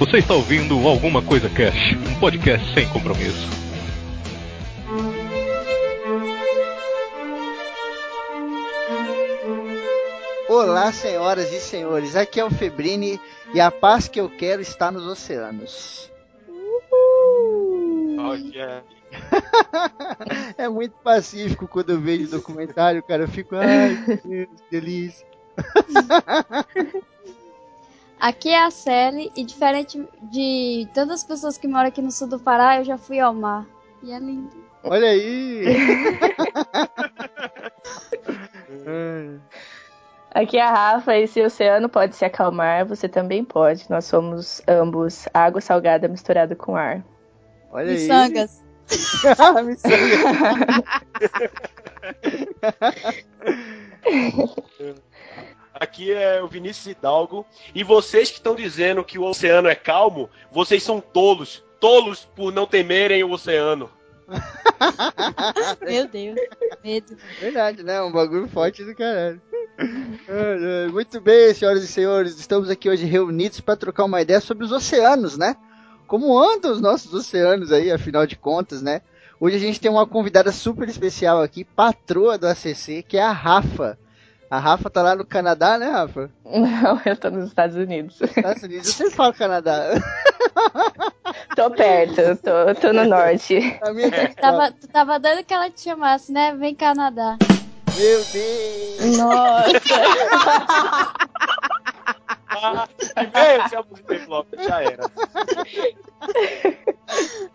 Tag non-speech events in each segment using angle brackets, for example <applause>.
Você está ouvindo Alguma Coisa Cash, um podcast sem compromisso. Olá, senhoras e senhores. Aqui é o Febrini e a paz que eu quero está nos oceanos. Oh, yeah. <laughs> é muito pacífico quando eu vejo documentário, cara. Eu fico, ai, que delícia. <laughs> Aqui é a Sally e diferente de tantas pessoas que moram aqui no sul do Pará, eu já fui ao mar. E é lindo. Olha aí! <laughs> Aqui é a Rafa e se o oceano pode se acalmar, você também pode. Nós somos ambos água salgada misturada com ar. Olha aí! Miçangas. <laughs> Miçanga. <laughs> Aqui é o Vinícius Hidalgo. E vocês que estão dizendo que o oceano é calmo, vocês são tolos. Tolos por não temerem o oceano. Meu Deus, medo. Verdade, né? Um bagulho forte do caralho. Muito bem, senhoras e senhores, estamos aqui hoje reunidos para trocar uma ideia sobre os oceanos, né? Como andam os nossos oceanos aí, afinal de contas, né? Hoje a gente tem uma convidada super especial aqui, patroa do ACC, que é a Rafa. A Rafa tá lá no Canadá, né, Rafa? Não, eu tô nos Estados Unidos. Estados Unidos, eu sempre falo Canadá. <laughs> Tô perto, tô, tô no norte. A minha que Tava, tu tava dando que ela te chamasse, né? Vem Canadá. Meu Deus! Nossa! Ah, flop, já era.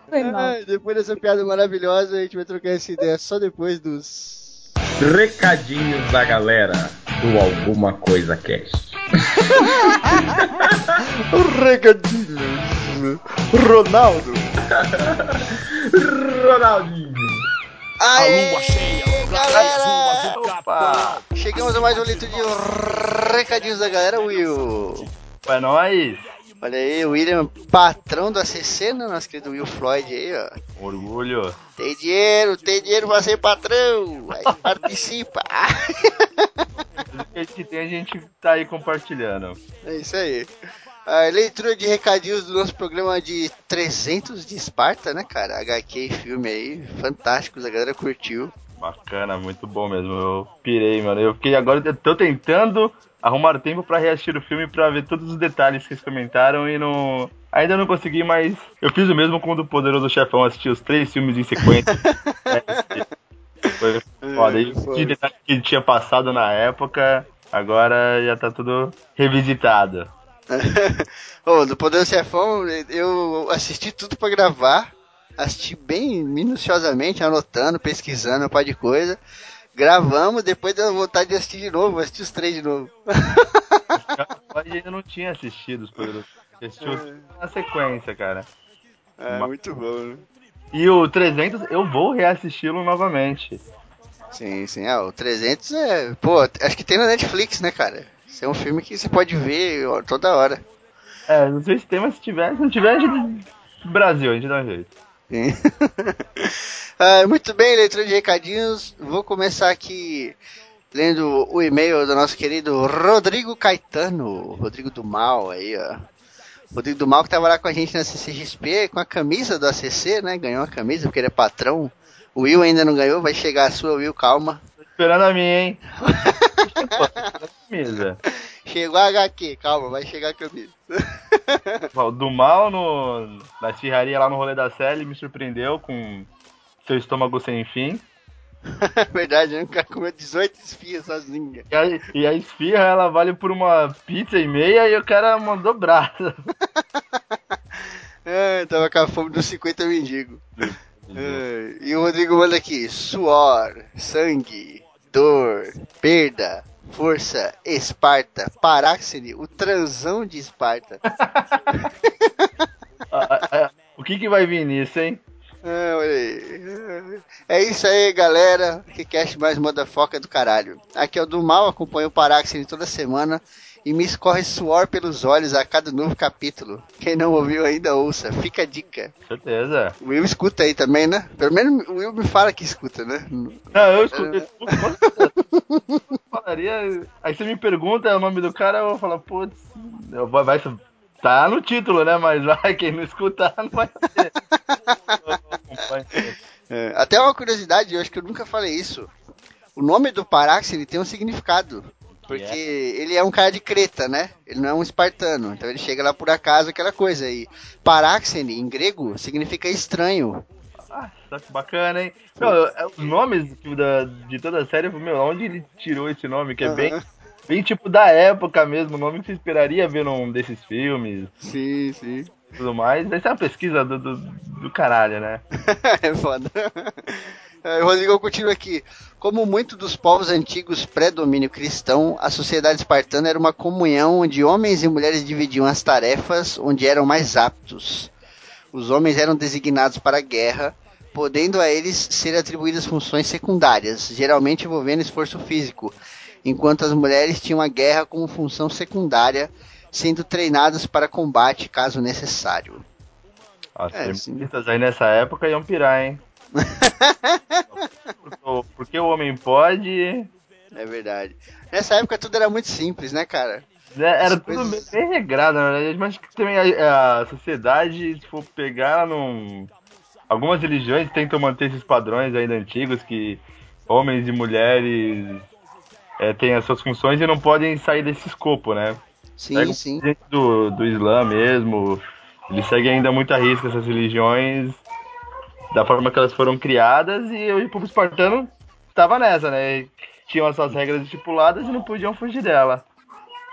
Foi mal. Ai, depois dessa piada maravilhosa, a gente vai trocar essa ideia só depois dos. Recadinhos da galera do Alguma Coisa Cast. Recadinhos. Ronaldo. <laughs> Ronaldinho. Aê, A lua cheia, galera! Opa! Chegamos a mais um litro de recadinhos da galera, Will. É nóis. Olha aí, o William, patrão do ACC, né? Nosso querido Will Floyd aí, ó. Orgulho. Tem dinheiro, tem dinheiro pra ser patrão. Aí <laughs> participa. Tudo que a gente tem, a gente tá aí compartilhando. É isso aí. A leitura de recadinhos do nosso programa de 300 de Esparta, né, cara? HQ e filme aí, fantásticos, a galera curtiu. Bacana, muito bom mesmo. Eu pirei, mano. Eu fiquei agora, eu tô tentando arrumar tempo pra reassistir o filme pra ver todos os detalhes que eles comentaram e não. Ainda não consegui, mas eu fiz o mesmo com o do Poderoso Chefão, assisti os três filmes em sequência. <laughs> É, Foi foda. E foi. de detalhes que tinha passado na época, agora já tá tudo revisitado. <laughs> Ô, do Poder do Chefão, eu assisti tudo pra gravar. Assisti bem minuciosamente, anotando, pesquisando um par de coisa. Gravamos, depois deu vontade de assistir de novo, assisti os três de novo. Pode ainda não tinha assistido os Poderosos. Assistiu na sequência, cara. É, muito bom, né? E o 300 eu vou reassisti-lo novamente. Sim, sim. Ah, o 300 é. Pô, acho que tem na Netflix, né, cara? Isso é um filme que você pode ver toda hora. É, não sei se tem, mas se tiver, se não tiver, a gente. Brasil, a gente dá um jeito. <laughs> Ah, muito bem, leitura de recadinhos. Vou começar aqui lendo o e-mail do nosso querido Rodrigo Caetano. Rodrigo do Mal aí, ó. Rodrigo do Mal que tava lá com a gente na CCXP com a camisa do ACC, né? Ganhou a camisa porque ele é patrão. O Will ainda não ganhou, vai chegar a sua, Will, calma. Tô esperando a minha, hein? <laughs> Camisa. Chegou a HQ, calma, vai chegar a camisa. <laughs> O Do mal no, na esfirraria lá no rolê da série me surpreendeu com seu estômago sem fim. <laughs> Verdade? O cara comeu 18 esfias sozinho. E a, e a esfirra ela vale por uma pizza e meia e o cara mandou brasa. <laughs> Ah, tava com a fome dos 50 mendigos. É, e o Rodrigo manda aqui: suor, sangue, dor, perda, força, Esparta, Paráxene, o transão de Esparta. <laughs> Ah, ah, ah, o que que vai vir nisso, hein? É isso aí, galera. Que cast mais motherfucker do caralho. Aqui é o do mal, acompanho o Paráxene toda semana e me escorre suor pelos olhos a cada novo capítulo. Quem não ouviu ainda, ouça. Fica a dica. Certeza. O Will escuta aí também, né? Pelo menos o Will me fala que escuta, né? Não, eu escuto, eu. Falaria. Aí você me pergunta o nome do cara, eu vou falar, putz, vai Tá no título, né? Mas vai, quem não escutar não vai ter. É, até uma curiosidade, eu acho que eu nunca falei isso. O nome do Parax ele tem um significado. Porque ele é um cara de Creta, né? Ele não é um espartano. Então ele chega lá por acaso, aquela coisa. E Paráxene, em grego, significa estranho. Ah, tá que bacana, hein? Não, é, os nomes tipo, da, de toda a série, meu, onde ele tirou esse nome? Que é bem, bem tipo da época mesmo, o nome que você esperaria ver num desses filmes. Sim, sim. Tudo mais. Deve ser uma pesquisa do, do, do caralho, né? <laughs> é foda. É, Rodrigo continua aqui. Como muitos dos povos antigos pré-domínio cristão, a sociedade espartana era uma comunhão onde homens e mulheres dividiam as tarefas onde eram mais aptos. Os homens eram designados para a guerra, podendo a eles ser atribuídas funções secundárias, geralmente envolvendo esforço físico, enquanto as mulheres tinham a guerra como função secundária, sendo treinadas para combate caso necessário. As É, feministas aí nessa época iam pirar, hein? <laughs> Porque- o homem pode. É verdade. Nessa época tudo era muito simples, né, cara? né, Era tudo bem, bem regrado, na verdade. Mas que também a, a sociedade, se for pegar num. Algumas religiões tentam manter esses padrões ainda antigos que homens e mulheres é, têm as suas funções e não podem sair desse escopo, né? Sim, Pega sim. gente do, do Islã mesmo, eles seguem ainda muito a risca essas religiões da forma que elas foram criadas e o povo espartano tava nessa, né? Tinham as suas regras estipuladas e não podiam fugir dela.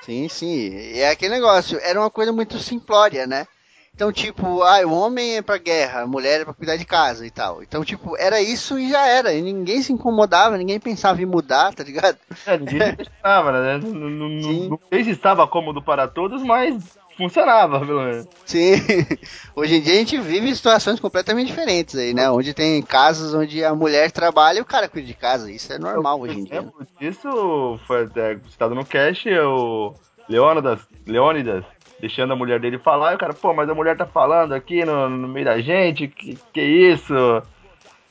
Sim, sim. E é aquele negócio, era uma coisa muito simplória, né? Então, tipo, ah, o homem é pra guerra, a mulher é pra cuidar de casa e tal. Então, tipo, era isso e já era. E ninguém se incomodava, ninguém pensava em mudar, tá ligado? É, ninguém <laughs> questionava, né? Não, não, não sei se estava cômodo para todos, mas funcionava, pelo menos. Sim. <laughs> Hoje em dia a gente vive situações completamente diferentes aí, né? Onde tem casas onde a mulher trabalha e o cara cuida de casa. Isso é normal hoje em dia. né? Disso foi é, citado no cast, o Leônidas, Leônidas deixando a mulher dele falar, e o cara, pô, mas a mulher tá falando aqui no, no meio da gente, que, que isso?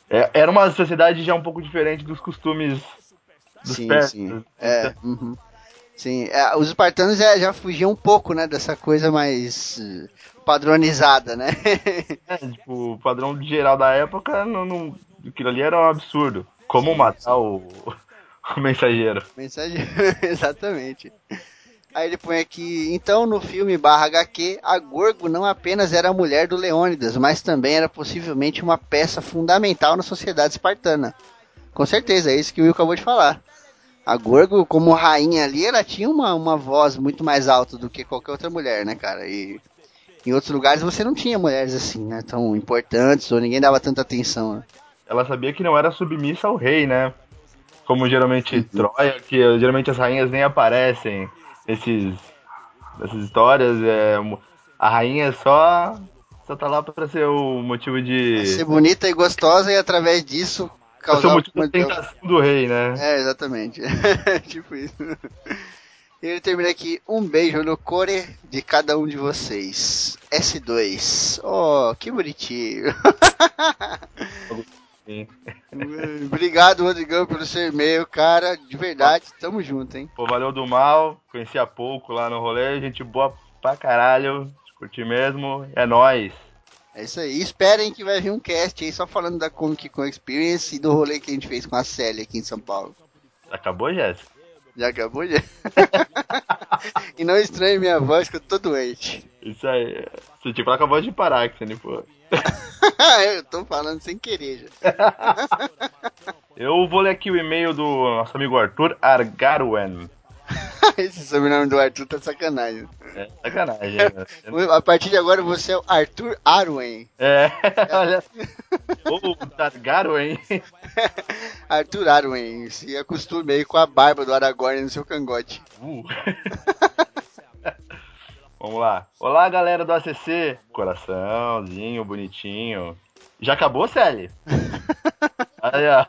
É, era uma sociedade já um pouco diferente dos costumes dos Sim, sim. É, uhum. Sim, é, os espartanos já, já fugiam um pouco, né, dessa coisa mais eh, padronizada, né? <laughs> É, tipo, o padrão geral da época, não, não, aquilo ali era um absurdo. Como matar o, <laughs> o mensageiro. Mensagem, <laughs> exatamente. Aí ele põe aqui, então no filme barra HQ, a Gorgo não apenas era a mulher do Leônidas, mas também era possivelmente uma peça fundamental na sociedade espartana. Com certeza, é isso que o Will acabou de falar. A Gorgo, como rainha ali, ela tinha uma, uma voz muito mais alta do que qualquer outra mulher, né, cara? E em outros lugares você não tinha mulheres assim, né, tão importantes, ou ninguém dava tanta atenção, né? Ela sabia que não era submissa ao rei, né? Como geralmente Troia, que geralmente as rainhas nem aparecem nesses, nessas histórias. É, a rainha só, só tá lá pra ser o motivo de. Ser bonita e gostosa e através disso Causar o motivo uma- de tentação do rei, né? É, exatamente. <laughs> tipo isso. E ele termina aqui, um beijo no core de cada um de vocês. S2. Oh, que bonitinho. <laughs> Obrigado, Rodrigão, pelo seu e-mail, cara. De verdade, tamo junto, hein? Pô, valeu do mal, conheci há pouco lá no rolê, gente boa pra caralho, curti mesmo, é nóis. É isso aí. E esperem que vai vir um cast aí só falando da Comic Con Experience e do rolê que a gente fez com a Célia aqui em São Paulo. Acabou, Jéssica? Já acabou já? <laughs> e não estranhe minha voz que eu tô doente. Isso aí. Você tipo acabou de parar, que você nem pô. <laughs> eu tô falando sem querer já. <laughs> Eu vou ler aqui o e-mail do nosso amigo Arthur Argarwen. <laughs> Esse sobrenome do Arthur tá sacanagem. É sacanagem, né? <laughs> A partir de agora você é o Arthur Arwen. É, <laughs> olha. Ô, Targaryen. Arthur Arwen. Se acostume aí com a barba do Aragorn no seu cangote. Uh. Vamos lá. Olá, galera do ACC. Coraçãozinho, bonitinho. Já acabou, Sally? Aí, ó.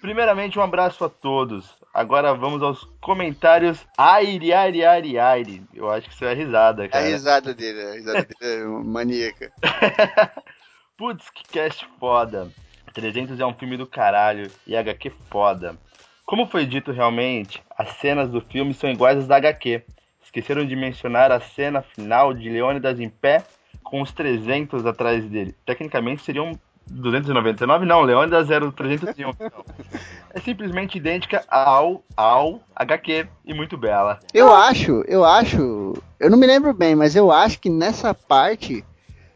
Primeiramente, um abraço a todos. Agora vamos aos comentários. Aire, aire, aire, aire. Eu acho que isso é risada, É a cara. risada dele, a risada dele é <laughs> maníaca. <laughs> Putz, que cast foda. 300 é um filme do caralho e HQ foda. Como foi dito realmente, as cenas do filme são iguais às da HQ. esqueceram de mencionar a cena final de Leônidas em pé com os 300 atrás dele. Tecnicamente seriam 299, não, Leônidas era o 301. Então. É simplesmente idêntica ao, ao HQ e muito bela. Eu acho, eu acho, eu não me lembro bem, mas eu acho que nessa parte,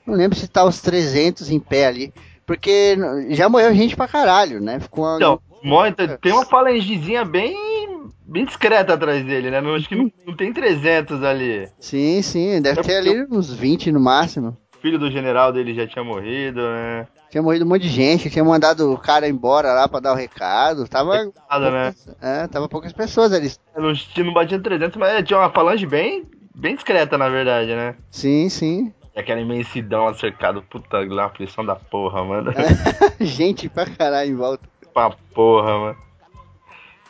não lembro se tá os 300 em pé ali, porque já morreu gente pra caralho, né? Ficou uma... Então, muita, tem uma falangezinha bem, bem discreta atrás dele, né? Não, acho que não, não tem 300 ali. Sim, sim, deve ter ali uns 20 no máximo. O filho do general dele já tinha morrido, né? Tinha morrido um monte de gente, tinha mandado o cara embora lá pra dar o recado. Tava. Nada, né? É, tava poucas pessoas ali. Não, não batia 300, mas tinha uma falange bem, bem discreta, na verdade, né? Sim, sim. Aquela imensidão cercado, puta, lá, aflição da porra, mano. É, <laughs> gente pra caralho em volta. Pra porra, mano.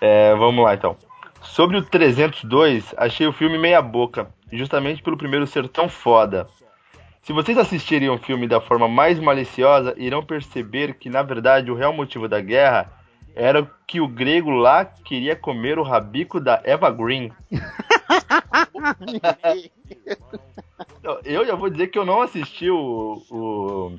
É, vamos lá então. Sobre o 302, achei o filme meia boca, justamente pelo primeiro ser tão foda. Se vocês assistirem o filme da forma mais maliciosa, irão perceber que, na verdade, o real motivo da guerra era que o grego lá queria comer o rabico da Eva Green. <laughs> eu já vou dizer que eu não assisti o, o,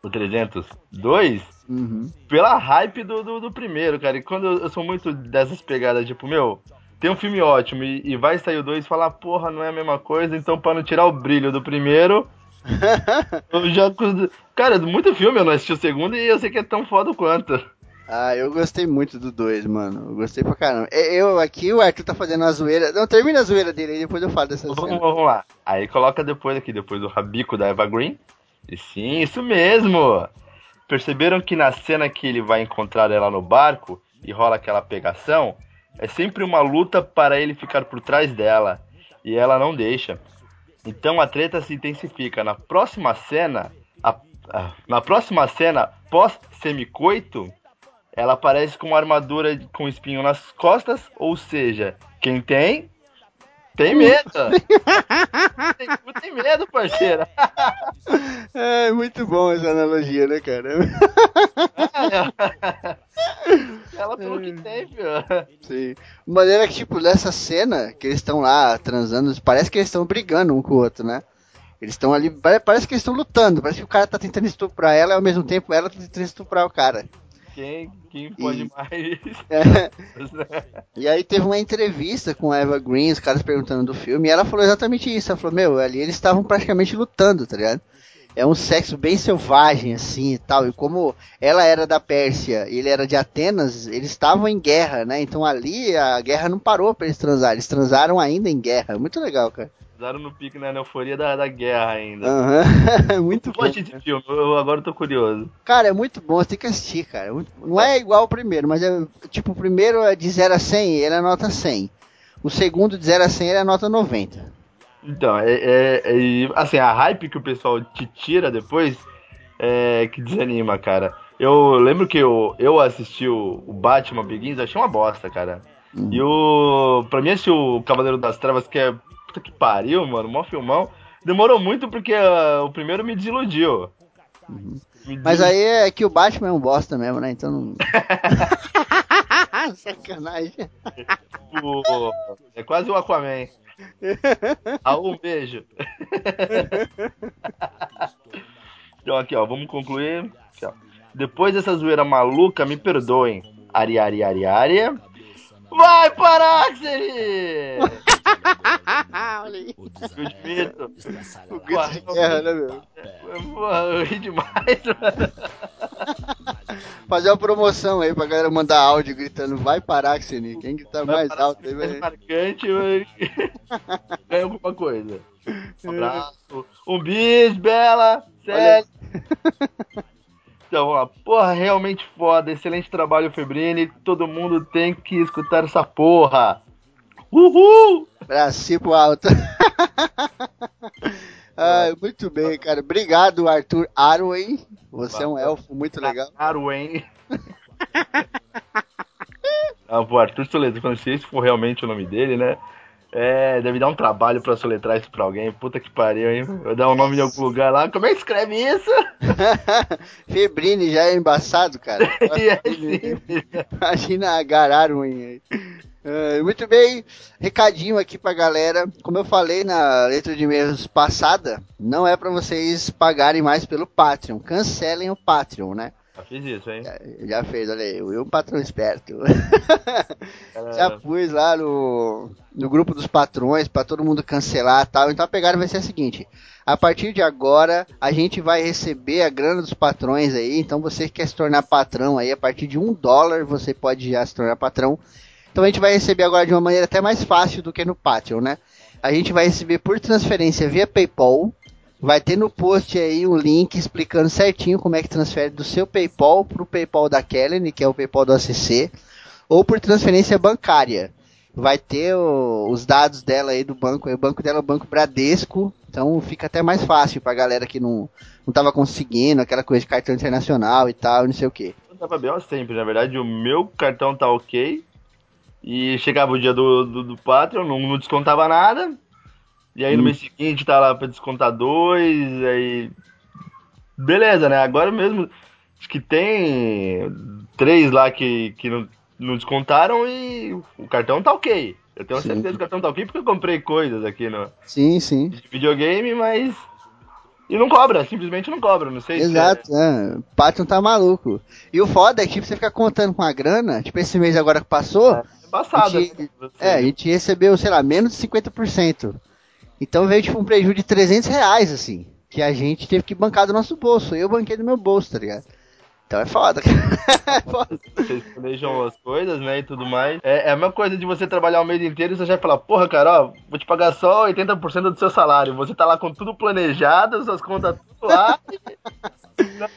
o 302 uhum. pela hype do, do, do, primeiro, cara. E quando eu, eu, sou muito dessas pegadas, tipo, meu, tem um filme ótimo e, e vai sair o 2 e falar, porra, não é a mesma coisa, então para não tirar o brilho do primeiro <laughs> eu já. Cara, muito filme eu não assisti o segundo e eu sei que é tão foda quanto. Ah, eu gostei muito do 2, mano. Eu gostei pra caramba. Eu aqui, o Arthur tá fazendo uma zoeira. Não, termina a zoeira dele aí, depois eu falo dessa vamos, Vamos lá. Aí coloca depois aqui, depois o rabico da Eva Green. E sim, isso mesmo. Perceberam que na cena que ele vai encontrar ela no barco e rola aquela pegação, é sempre uma luta para ele ficar por trás dela. E ela não deixa. Então a treta se intensifica. Na próxima cena, a, a, na próxima cena pós semicoito, ela aparece com uma armadura com espinho nas costas, ou seja, quem tem <laughs> tem medo. tem, tem medo, parceira. <laughs> É muito bom essa analogia, né, cara? Ela falou que tem, filho. Sim. Maneira que, tipo, nessa cena que eles estão lá transando, parece que eles estão brigando um com o outro, né? Eles estão ali, parece que eles estão lutando, parece que o cara tá tentando estuprar ela e ao mesmo tempo ela tá tentando estuprar o cara. Quem, quem pode e... mais? <laughs> É. <laughs> e aí teve uma entrevista com a Eva Green, os caras perguntando do filme, e ela falou exatamente isso. Ela falou, meu, ali eles estavam praticamente lutando, tá ligado? é um sexo bem selvagem, assim e tal. E como ela era da Pérsia e ele era de Atenas, eles estavam em guerra, né? Então ali a guerra não parou pra eles transar. Eles transaram ainda em guerra. Muito legal, cara. Transaram no pique, né? Na euforia da, da guerra ainda. Uhum. <laughs> muito bom. de filme, eu agora tô curioso. Cara, é muito bom, você tem que assistir, cara. Não é igual o primeiro, mas é tipo, o primeiro é de 0 a 100, ele é nota 100. O segundo de 0 a 100 ele é nota 90. Então, é, é, é, assim, a hype que o pessoal te tira depois é que desanima, cara. Eu lembro que eu, eu assisti o, o Batman Begins, achei uma bosta, cara. Uhum. E o. Pra mim, assistir o Cavaleiro das Trevas, que é. Puta que pariu, mano, mó filmão. Demorou muito porque uh, o primeiro me desiludiu. Uhum. Me Mas aí é que o Batman é um bosta mesmo, né? Então não. <laughs> Sacanagem. O... É quase o Aquaman. Raul, um beijo. então aqui, ó, vamos concluir. Aqui, ó. Depois dessa zoeira maluca, me perdoem. Ari, ari, ari, ari. Vai, Paráxere! <laughs> Olha aí. O grito. O grito de guerra, né, meu? Eu ri demais, <laughs> mano. Fazer uma promoção aí pra galera mandar áudio gritando vai Paráxene. Quem que tá mais alto aí, vai. marcante, <laughs> ganha alguma coisa. Um abraço. Um bis, Bela. Sério. Então, ó, porra, realmente foda. Excelente trabalho, Febrini. Todo mundo tem que escutar essa porra. Uhul! Pro alto. <laughs> ah, muito bem, cara. Obrigado, Arthur Arwen. Você é um elfo muito legal. Arwen. <laughs> ah, o Arthur Soledo, se esse for realmente o nome dele, né? É, deve dar um trabalho pra soletrar isso pra alguém. Puta que pariu, hein? Eu dar um nome em algum lugar lá. Como é que escreve isso? <laughs> Febrine já é embaçado, cara. <laughs> é. Imagina Gararuen aí. É, muito bem, recadinho aqui pra galera. Como eu falei na letra de e-mails passada, não é pra vocês pagarem mais pelo Patreon. Cancelem o Patreon, né? Já fiz isso, hein? Já, já fez, olha aí, eu um patrão esperto. Cara, <laughs> já pus lá no, no grupo dos patrões pra todo mundo cancelar e tal. Então a pegada vai ser a seguinte: a partir de agora a gente vai receber a grana dos patrões aí. Então você que quer se tornar patrão aí, a partir de um dólar você pode já se tornar patrão. Então a gente vai receber agora de uma maneira até mais fácil do que no Patreon, né? A gente vai receber por transferência via PayPal. Vai ter no post aí um link explicando certinho como é que transfere do seu PayPal pro PayPal da Kellen, que é o PayPal do ACC, ou por transferência bancária. Vai ter o- os dados dela aí do banco, o banco dela é o Banco Bradesco, então fica até mais fácil pra galera que não, não tava conseguindo, aquela coisa de cartão internacional e tal, não sei o que. Eu tava bem sempre. Na verdade, o meu cartão tá ok. E chegava o dia do, do, do Patreon, não, não descontava nada. E aí no Hum. mês seguinte tá lá pra descontar dois. Aí. Beleza, né? Agora mesmo. Acho que tem três lá que, que não, não descontaram e o cartão tá ok. Eu tenho Sim. certeza que o cartão tá ok porque eu comprei coisas aqui no Sim, sim. de videogame, mas. E não cobra, simplesmente não cobra. Não sei se é- Exato, é. Tá maluco. E o foda é que tipo, você fica contando com a grana, tipo esse mês agora que passou, é embaçado. A gente-? Você- é, a gente recebeu, sei lá, menos de 50%. Então veio tipo um prejuízo de 300 reais, assim, que a gente teve que bancar do nosso bolso. Eu banquei do meu bolso, tá ligado? Então é foda, <laughs> cara. É foda. vocês planejam as coisas, né, e tudo mais. É, é a mesma coisa de você trabalhar o mês inteiro e você já fala, porra, cara, ó, vou te pagar só 80% do seu salário. Você tá lá com tudo planejado, suas contas tudo lá.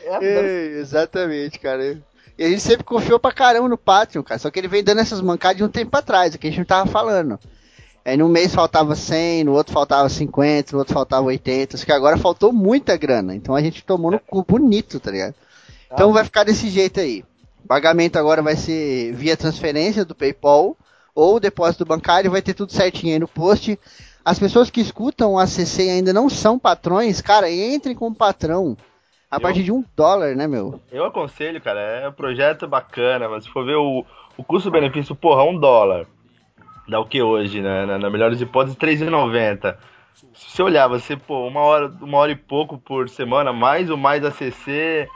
É, É, exatamente, cara. E a gente sempre confiou pra caramba no Patreon, cara. Só que ele vem dando essas mancadas de um tempo atrás, é que a gente não tava falando. Aí no mês faltava 100, no outro faltava 50, no outro faltava 80. Só que agora faltou muita grana. Então a gente tomou no cu bonito, tá ligado? Então vai ficar desse jeito aí. O pagamento agora vai ser via transferência do PayPal ou depósito bancário, vai ter tudo certinho aí no post. As pessoas que escutam o ACC e ainda não são patrões, cara, entrem como patrão. A Eu- partir de um dólar, né, meu? Eu aconselho, cara, é um projeto bacana, mas se for ver o, o custo-benefício, porra, um dólar. Dá o que hoje, né? Na, na melhores hipóteses, R$3,90. Se você olhar, você, pô, uma hora, uma hora e pouco por semana, mais ou mais ACC,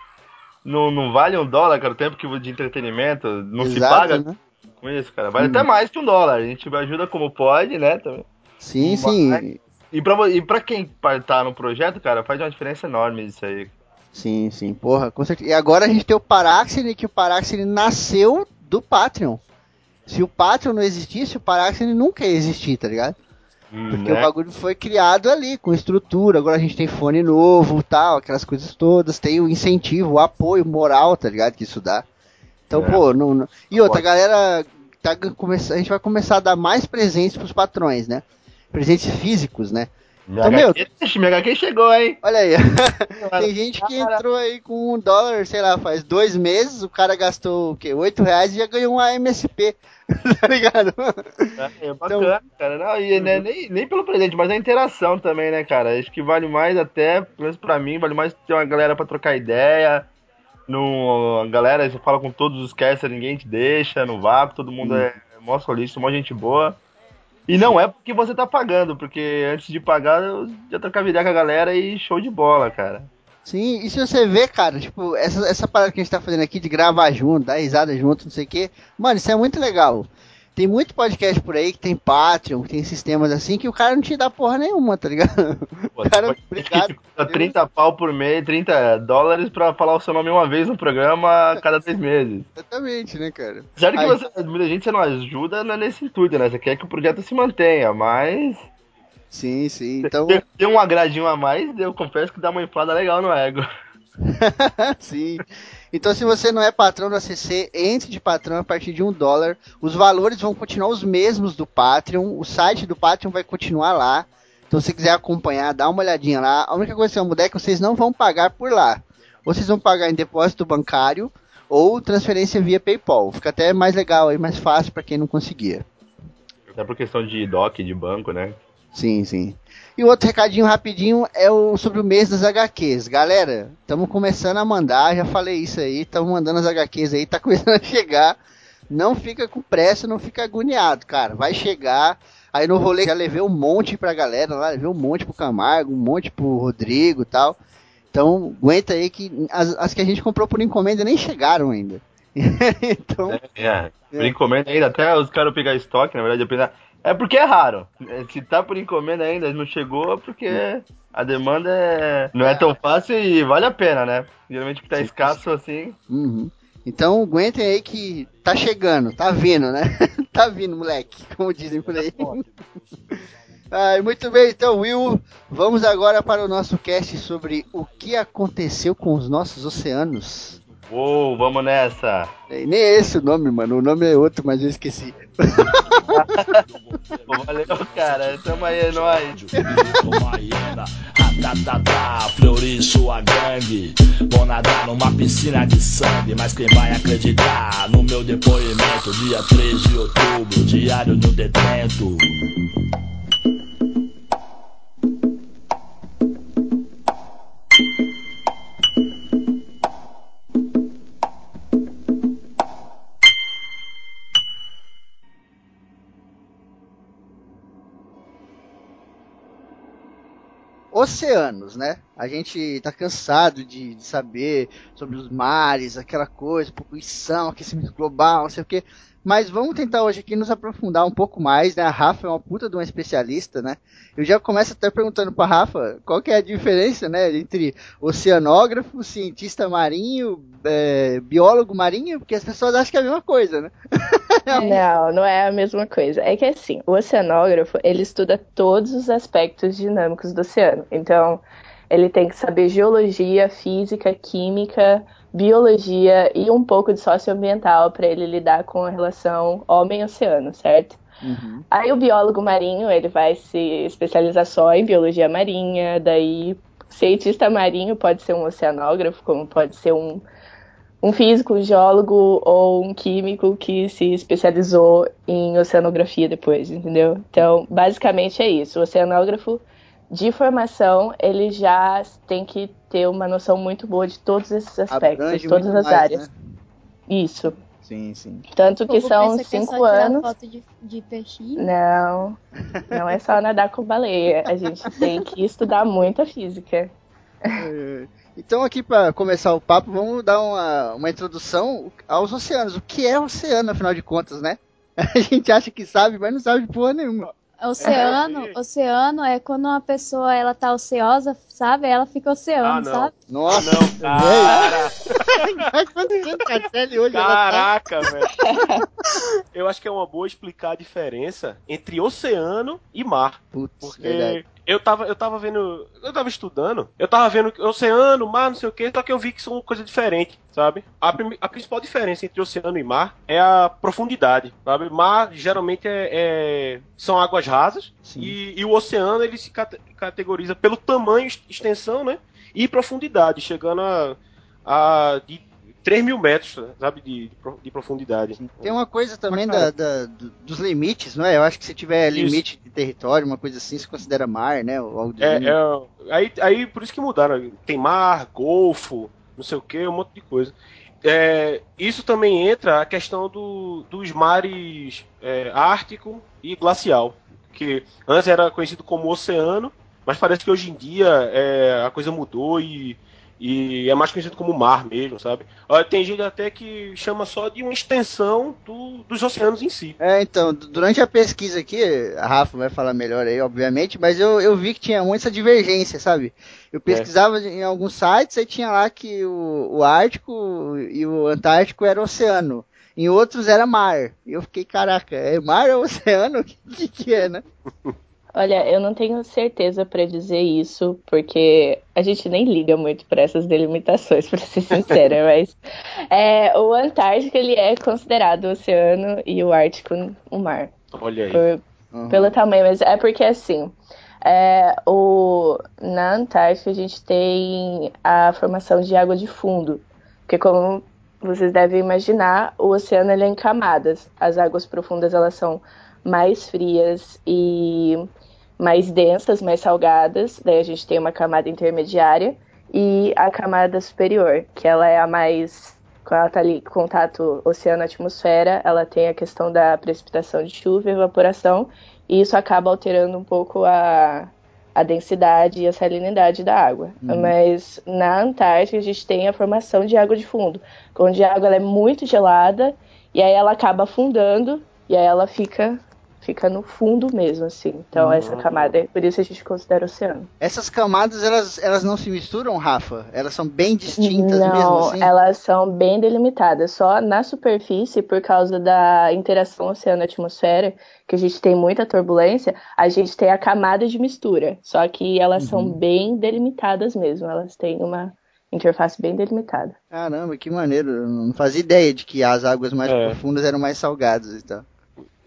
não, não vale um dólar, cara, o tempo que de entretenimento, não se Exato, paga né? com isso, cara. Vale Hum. até mais que um dólar. A gente ajuda como pode, né? também. Sim, Mas- sim. E pra, e pra quem tá no projeto, cara, faz uma diferença enorme isso aí. Sim, sim, porra, com certeza. E agora a gente tem o Paraxene, que o Paraxene nasceu do Patreon. Se o Patreon não existisse, o Paraxene nunca ia existir, tá ligado? Porque né? o bagulho foi criado ali, com estrutura. Agora a gente tem fone novo tal, aquelas coisas todas. Tem o incentivo, o apoio moral, tá ligado? Que isso dá. Então, É. pô, não, não- E outra, a galera. Tá. A gente vai começar a dar mais presentes pros patrões, né? Presentes físicos, né? Minha, Então, meu- HQ, minha HQ chegou, hein? Olha aí. <laughs> Tem gente que entrou aí com um dólar, sei lá, faz dois meses, o cara gastou o quê? Oito reais e já ganhou uma MSP. <laughs> tá ligado? É, é bacana, cara. Não, e né, nem, nem pelo presente, mas a interação também, né, cara? Acho que vale mais até, pelo menos pra mim, vale mais ter uma galera pra trocar ideia. No, a galera, você fala com todos os casters, ninguém te deixa, no vácuo, todo mundo é mó solícito, mó gente boa. E não é porque você tá pagando, porque antes de pagar, eu já trocar ideia com a galera e show de bola, cara. Sim, e se você vê, cara, tipo, essa, essa parada que a gente tá fazendo aqui de gravar junto, dar risada junto, não sei o quê, mano, isso é muito legal. Tem muito podcast por aí que tem Patreon, que tem sistemas assim, que o cara não te dá porra nenhuma, tá ligado? Pô, Cara, pode- obrigado, custa 30 pau por mês, 30 dólares pra falar o seu nome uma vez no programa a cada três meses. Exatamente, né, cara? Sério que Aí- você, muita gente você não ajuda né, nesse intuito, né? Você quer que o projeto se mantenha, mas. Sim, sim. Então, Tem, tem um agradinho a mais, eu confesso que dá uma inflada legal no ego. <laughs> Sim. Então, se você não é patrão da CC, entre de patrão a partir de um dólar. Os valores vão continuar os mesmos do Patreon. O site do Patreon vai continuar lá. Então, se você quiser acompanhar, dá uma olhadinha lá. A única coisa que vai mudar é que vocês não vão pagar por lá. Ou vocês vão pagar em depósito bancário ou transferência via PayPal. Fica até mais legal aí, mais fácil para quem não conseguia. Até por questão de DOC, de banco, né? Sim, sim. E outro recadinho rapidinho é o sobre o mês das HQs. Galera, estamos começando a mandar, já falei isso aí, estamos mandando as HQs aí, tá <laughs> começando a chegar. não fica com pressa, não fica agoniado, cara. Vai chegar. Aí no rolê já levei um monte pra galera lá, levei um monte pro Camargo, um monte pro Rodrigo e tal. Então, aguenta aí que as, as que a gente comprou por encomenda nem chegaram ainda. <laughs> então, É, é. Por encomenda ainda, até os caras pegar estoque, na verdade, apenas. É porque é raro. É, Se tá por encomenda ainda, não chegou, é porque a demanda é... não é tão fácil e vale a pena, né? Geralmente que tá escasso assim. uhum. então aguentem aí que tá chegando, tá vindo, né? <laughs> tá vindo, moleque, como dizem por aí. <laughs> Ai, muito bem, então, Will, vamos agora para o nosso cast sobre o que aconteceu com os nossos oceanos. Uou, vamos nessa. Nem é esse o nome, mano. O nome é outro, mas eu esqueci. <laughs> Valeu, cara. Tamo aí, é nóis. Sua gangue. Vou nadar numa piscina de sangue, mas quem vai acreditar no meu depoimento? Dia 3 de outubro, diário do detento. Oceanos, né? A gente tá cansado de, de saber sobre os mares, aquela coisa, poluição, aquecimento global, não sei o quê. Mas vamos tentar hoje aqui nos aprofundar um pouco mais, né? A Rafa é uma puta de uma especialista, né? Eu já começo até perguntando pra Rafa qual que é a diferença, né? Entre oceanógrafo, cientista marinho, é, biólogo marinho, porque as pessoas acham que é a mesma coisa, né? <laughs> Não, não é a mesma coisa. É que assim, o oceanógrafo, ele estuda todos os aspectos dinâmicos do oceano. Então, ele tem que saber geologia, física, química, biologia e um pouco de socioambiental para ele lidar com a relação homem-oceano, certo? Uhum. Aí o biólogo marinho, ele vai se especializar só em biologia marinha, daí cientista marinho pode ser um oceanógrafo, como pode ser um, um físico, um geólogo ou um químico que se especializou em oceanografia depois, entendeu? Então, basicamente é isso. O oceanógrafo de formação, ele já tem que ter uma noção muito boa de todos esses aspectos, Abrange todas muito as mais, áreas. né? Isso. Sim, sim. Tanto que são que é cinco tirar anos. foto de, de peixinho. Não, não é só nadar com baleia. A gente <laughs> tem que estudar muita física. É, Então, aqui para começar o papo, vamos dar uma, uma introdução aos oceanos. O que é oceano, afinal de contas, né? <laughs> A gente acha que sabe, mas não sabe de porra nenhuma. Oceano, oceano é quando uma pessoa ela tá ociosa, sabe? Ela fica oceano, Ah, não. sabe? Nossa, Não, <laughs> cara. Ela tá- Caraca, velho. <laughs> Eu acho que é uma boa explicar a diferença entre oceano e mar. Putz, Porque verdade. Eu tava, eu tava vendo. Eu tava estudando, eu tava vendo oceano, mar, não sei o que, só que eu vi que são coisas diferentes, sabe? A, a principal diferença entre oceano e mar é a profundidade, sabe? Mar geralmente é, é- são águas rasas e, e o oceano ele se cate- categoriza pelo tamanho, ex- extensão, né? E profundidade, chegando a, a de 3 mil metros, sabe? De, de pro- de profundidade. Tem uma coisa também da, da- do- dos limites, não é? Eu acho que se tiver Isso. limite de território, uma coisa assim, se considera mar, né? Ou algo É, é, aí, aí por isso que mudaram. Tem mar, golfo, não sei o que, um monte de coisa. É, isso também entra a questão do, dos mares é, ártico e glacial. Que antes era conhecido como oceano, mas parece que hoje em dia é, a coisa mudou e, e é mais conhecido como mar mesmo, sabe? Tem gente até que chama só de uma extensão do- dos oceanos em si. É, então, du- durante a pesquisa aqui, a Rafa vai falar melhor aí, obviamente, mas eu, eu vi que tinha muita divergência, sabe? Eu pesquisava em alguns sites e tinha lá que o, o Ártico e o Antártico era oceano. Em outros era mar. E eu fiquei, caraca, é mar ou oceano? <laughs> O que, que é, né? <laughs> Olha, eu não tenho certeza pra dizer isso, porque a gente nem liga muito pra essas delimitações, <laughs> pra ser sincera, <laughs> mas é, o Antártico ele é considerado o oceano e o Ártico o mar, Olha aí. por- Uhum. pelo tamanho, mas é porque assim, é, o, na Antártica a gente tem a formação de água de fundo, porque como vocês devem imaginar, o oceano ele é em camadas, as águas profundas elas são mais frias e mais densas, mais salgadas. Daí a gente tem uma camada intermediária e a camada superior, que ela é a mais quando ela está ali contato oceano-atmosfera, ela tem a questão da precipitação de chuva e evaporação, e isso acaba alterando um pouco a, a densidade e a salinidade da água. Uhum. Mas na Antártica a gente tem a formação de água de fundo, onde a água é muito gelada e aí ela acaba afundando e aí ela fica fica no fundo mesmo, assim. Então uhum. essa camada, é por isso a gente considera oceano. Essas camadas, elas, elas não se misturam, Rafa? Elas são bem distintas não, mesmo assim? elas são bem delimitadas. Só na superfície, por causa da interação oceano-atmosfera, que a gente tem muita turbulência, a gente tem a camada de mistura. Só que elas uhum. são bem delimitadas mesmo. Elas têm uma interface bem delimitada. Caramba, que maneiro. Eu não fazia ideia de que as águas mais é. profundas eram mais salgadas e tal.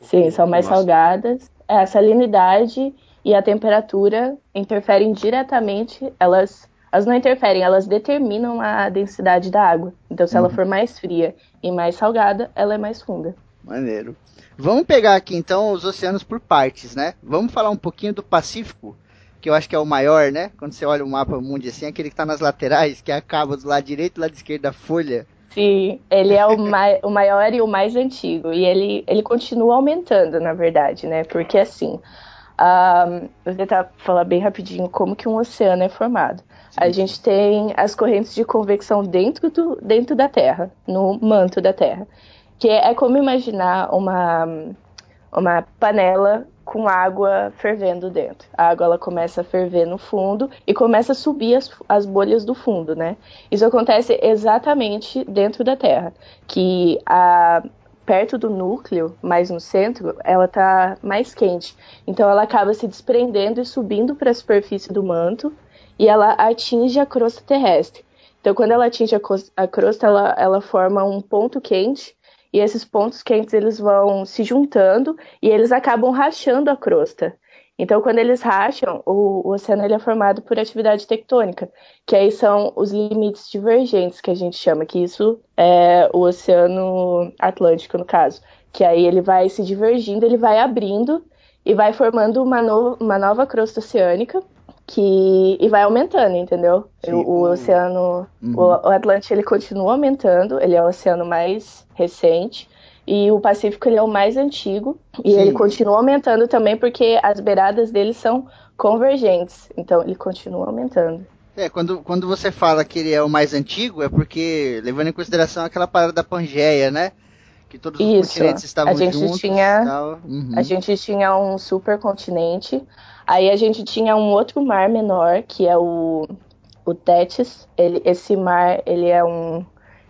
Sim, são mais Nossa. salgadas. É, a salinidade e a temperatura interferem diretamente, elas, elas não interferem, elas determinam a densidade da água. Então, se uhum. ela for mais fria e mais salgada, ela é mais funda. Maneiro. Vamos pegar aqui então os oceanos por partes, né? Vamos falar um pouquinho do Pacífico, que eu acho que é o maior, né? Quando você olha o mapa mundo assim, aquele que está nas laterais, que acaba do lado direito e do lado esquerdo da folha. Sim, ele é o, mai, o maior e o mais antigo. E ele, ele continua aumentando, na verdade, né? Porque assim, um, vou tentar falar bem rapidinho como que um oceano é formado. Sim. A gente tem as correntes de convecção dentro, do, dentro da Terra, no manto da Terra. Que é, é como imaginar uma, uma panela com água fervendo dentro. A água ela começa a ferver no fundo e começa a subir as, as bolhas do fundo, né? Isso acontece exatamente dentro da Terra, que a perto do núcleo, mais no centro, ela está mais quente. Então ela acaba se desprendendo e subindo para a superfície do manto e ela atinge a crosta terrestre. Então quando ela atinge a crosta, ela, ela forma um ponto quente e esses pontos quentes eles vão se juntando e eles acabam rachando a crosta. Então, quando eles racham, o, o, oceano ele é formado por atividade tectônica, que aí são os limites divergentes que a gente chama, que isso é o Oceano Atlântico, no caso. Que aí ele vai se divergindo, ele vai abrindo e vai formando uma, no, uma nova crosta oceânica que e vai aumentando, entendeu? O, o, oceano, uhum. o, o Atlântico ele continua aumentando, ele é o oceano mais recente e o Pacífico ele é o mais antigo e Sim. ele continua aumentando também porque as beiradas dele são convergentes, então ele continua aumentando. É, quando, quando você fala que ele é o mais antigo, é porque, levando em consideração aquela parada da Pangeia, né? Que todos os Isso. continentes estavam a gente juntos. Tinha, uhum. A gente tinha um supercontinente Aí a gente tinha um outro mar menor, que é o, o Tétis. Ele, esse mar, ele é um.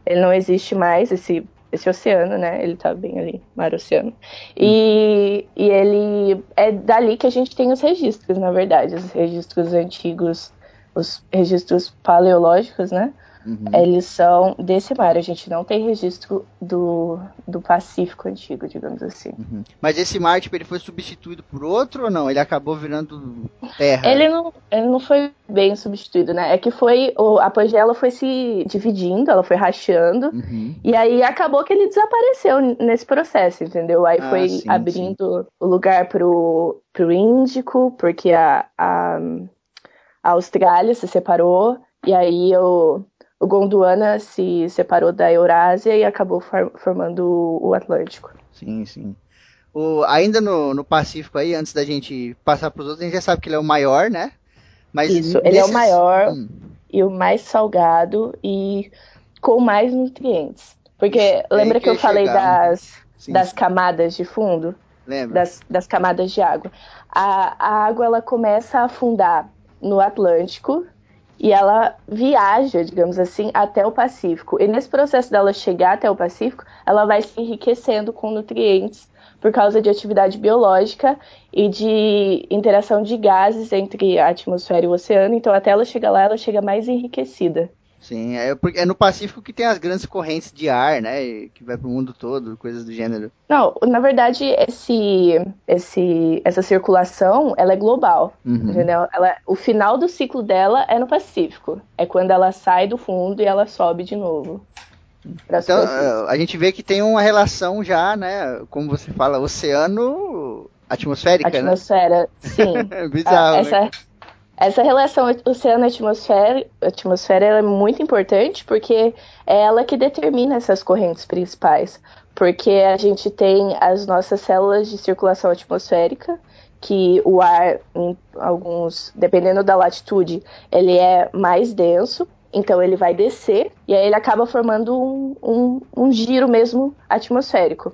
Ele não existe mais, esse, esse oceano, né? Ele tá bem ali, mar-oceano. E, e ele é dali que a gente tem os registros, na verdade, os registros antigos, os registros paleológicos, né? Uhum. Eles são desse mar, a gente não tem registro do, do Pacífico antigo, digamos assim. Uhum. Mas esse mar, tipo, ele foi substituído por outro ou não? Ele acabou virando terra? Ele não, ele não foi bem substituído, né? É que foi, o, a Pangea foi se dividindo, ela foi rachando, uhum. e aí acabou que ele desapareceu nesse processo, entendeu? Aí ah, foi sim, abrindo sim. o lugar pro, pro Índico, porque a, a, a Austrália se separou, e aí o, o Gondwana se separou da Eurásia e acabou formando o Atlântico. Sim, sim. O, ainda no, no Pacífico aí, antes da gente passar para os outros, a gente já sabe que ele é o maior, né? Mas Isso, nesses... ele é o maior hum. e o mais salgado e com mais nutrientes. Porque Isso, lembra que, eu falei das, das camadas de fundo? Lembra. Das, das camadas de água. A, a água ela começa a afundar no Atlântico, e ela viaja, digamos assim, até o Pacífico. E nesse processo dela chegar até o Pacífico, ela vai se enriquecendo com nutrientes por causa de atividade biológica e de interação de gases entre a atmosfera e o oceano. Então, até ela chegar lá, ela chega mais enriquecida. Sim, é, porque é no Pacífico que tem as grandes correntes de ar, né? Que vai pro mundo todo, coisas do gênero. Não, na verdade, esse, esse, essa circulação, ela é global, uhum. entendeu? Ela, o final do ciclo dela é no Pacífico. É quando ela sai do fundo e ela sobe de novo. Então, é, a gente vê que tem uma relação já, né? Como você fala, oceano atmosférica, Atmosfera, <laughs> né? sim. Bizarro, essa, né? Essa relação oceano-atmosfera atmosfera é muito importante porque é ela que determina essas correntes principais. Porque a gente tem as nossas células de circulação atmosférica, que o ar, em alguns, dependendo da latitude, ele é mais denso, então ele vai descer e aí ele acaba formando um, um, um giro mesmo atmosférico.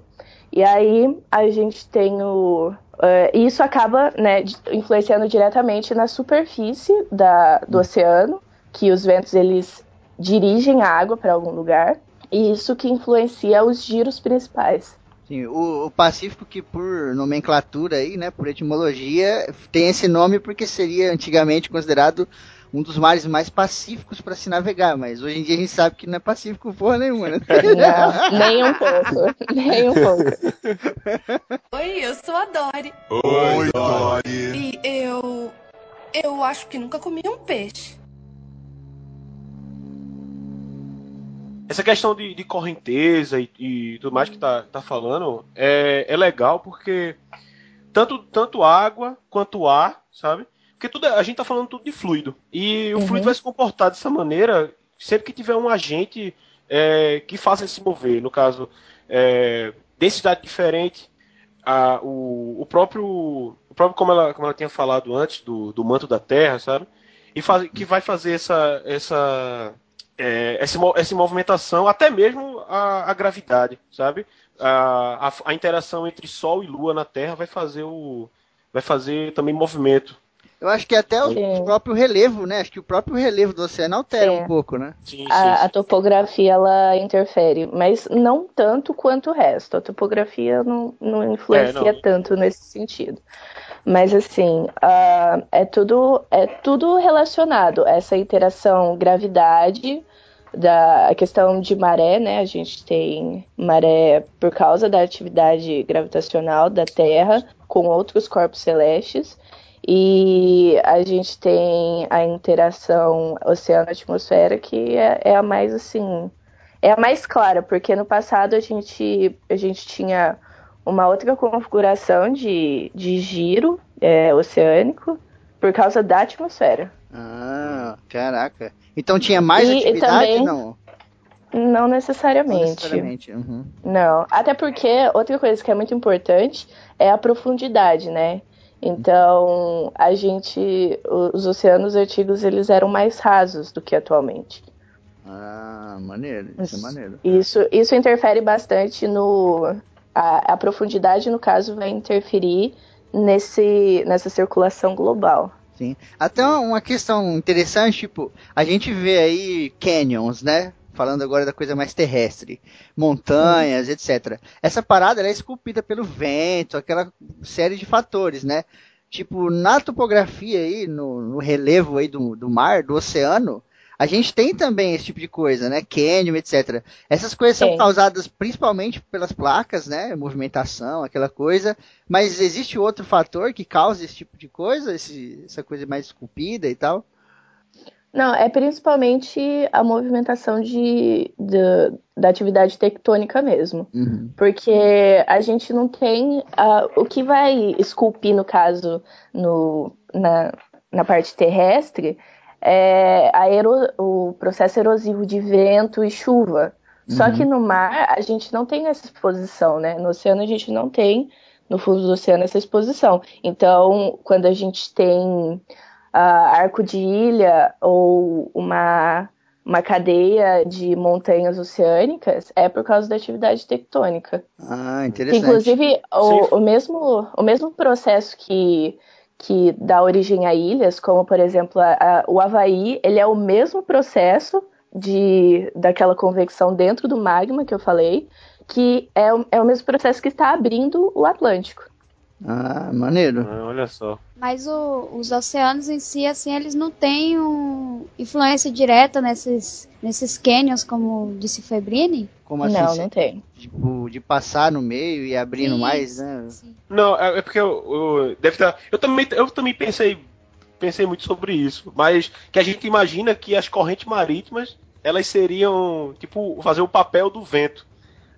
E aí a gente tem o. Uh, isso acaba né, influenciando diretamente na superfície da, do oceano, que os ventos eles dirigem a água para algum lugar, e isso que influencia os giros principais. Sim, o, o, Pacífico que por nomenclatura aí, né, por etimologia, tem esse nome porque seria antigamente considerado um dos mares mais pacíficos para se navegar, mas hoje em dia a gente sabe que não é pacífico porra nenhuma, né? <laughs> Não, nem um pouco, <laughs> nem um pouco. Oi, eu sou a Dori. Oi, Dori. E eu eu acho que nunca comi um peixe. Essa questão de, de correnteza e, e, tudo mais que tá, tá falando é, é legal porque tanto, tanto água quanto ar, sabe? Porque tudo, a gente tá falando tudo de fluido. E o uhum. fluido vai se comportar dessa maneira sempre que tiver um agente é, que faça ele se mover. No caso, é, densidade diferente, a, o, o, próprio, o próprio como ela, como ela tinha falado antes, do, do manto da Terra, sabe? E faz, que vai fazer essa, essa, é, essa, essa movimentação, até mesmo a, a gravidade, sabe? A, a, a, interação entre Sol e Lua na Terra vai fazer o vai fazer também movimento eu acho que até o próprio relevo, né? Acho que o próprio relevo do oceano altera sim. um pouco, né? Sim, sim, a, a, topografia ela interfere, mas não tanto quanto o resto. A topografia não, não influencia é, não. tanto nesse sentido. Mas assim, uh, é tudo é tudo relacionado essa interação gravidade da a questão de maré, né? A gente tem maré por causa da atividade gravitacional da Terra com outros corpos celestes e a gente tem a interação oceano-atmosfera, que é, é, a mais assim. É a mais clara, porque no passado a gente, a gente tinha uma outra configuração de, de giro é, oceânico por causa da atmosfera. Ah, caraca. Então tinha mais e, atividade? E também, não? Não necessariamente. Não, necessariamente. Uhum. não, até porque outra coisa que é muito importante é a profundidade, né? Então, a gente, os oceanos antigos, eles eram mais rasos do que atualmente. Ah, maneiro, isso, é maneiro. Isso, isso interfere bastante no. A, a, profundidade, no caso, vai interferir nesse, nessa circulação global. Sim. Até uma questão interessante, tipo, a gente vê aí canyons, né? Falando agora da coisa mais terrestre, montanhas, hum. etc. Essa parada é esculpida pelo vento, aquela série de fatores, né? Tipo, na topografia aí, no, no relevo aí do, do mar, do oceano, a gente tem também esse tipo de coisa, né? Canyon, etc. Essas coisas são causadas principalmente pelas placas, né? Movimentação, aquela coisa. Mas existe outro fator que causa esse tipo de coisa, esse, essa coisa mais esculpida e tal? Não, é principalmente a movimentação de, de da atividade tectônica mesmo. Uhum. Porque a gente não tem. Uh, o que vai esculpir, no caso, no, na, na parte terrestre, é ero, o processo erosivo de vento e chuva. Uhum. Só que no mar a gente não tem essa exposição, né? No oceano a gente não tem, no fundo do oceano, essa exposição. Então, quando a gente tem uh, arco de ilha ou uma, uma cadeia de montanhas oceânicas é por causa da atividade tectônica. Ah, interessante. Inclusive, o, o, mesmo, o mesmo processo que, que dá origem a ilhas, como por exemplo a, a, o Havaí, ele é o mesmo processo de, daquela convecção dentro do magma que eu falei, que é, é o mesmo processo que está abrindo o Atlântico. Ah, maneiro. Ah, olha só. Mas o, os oceanos em si, assim, eles não têm um, influência direta nesses, nesses canyons, como disse Febrini? Como assim? Não, não tem. Tipo, de passar no meio e abrindo sim, mais, né? Sim. Não, é, é porque eu, eu, deve estar. Eu também, eu também pensei, pensei muito sobre isso, mas que a gente imagina que as correntes marítimas elas seriam tipo fazer o papel do vento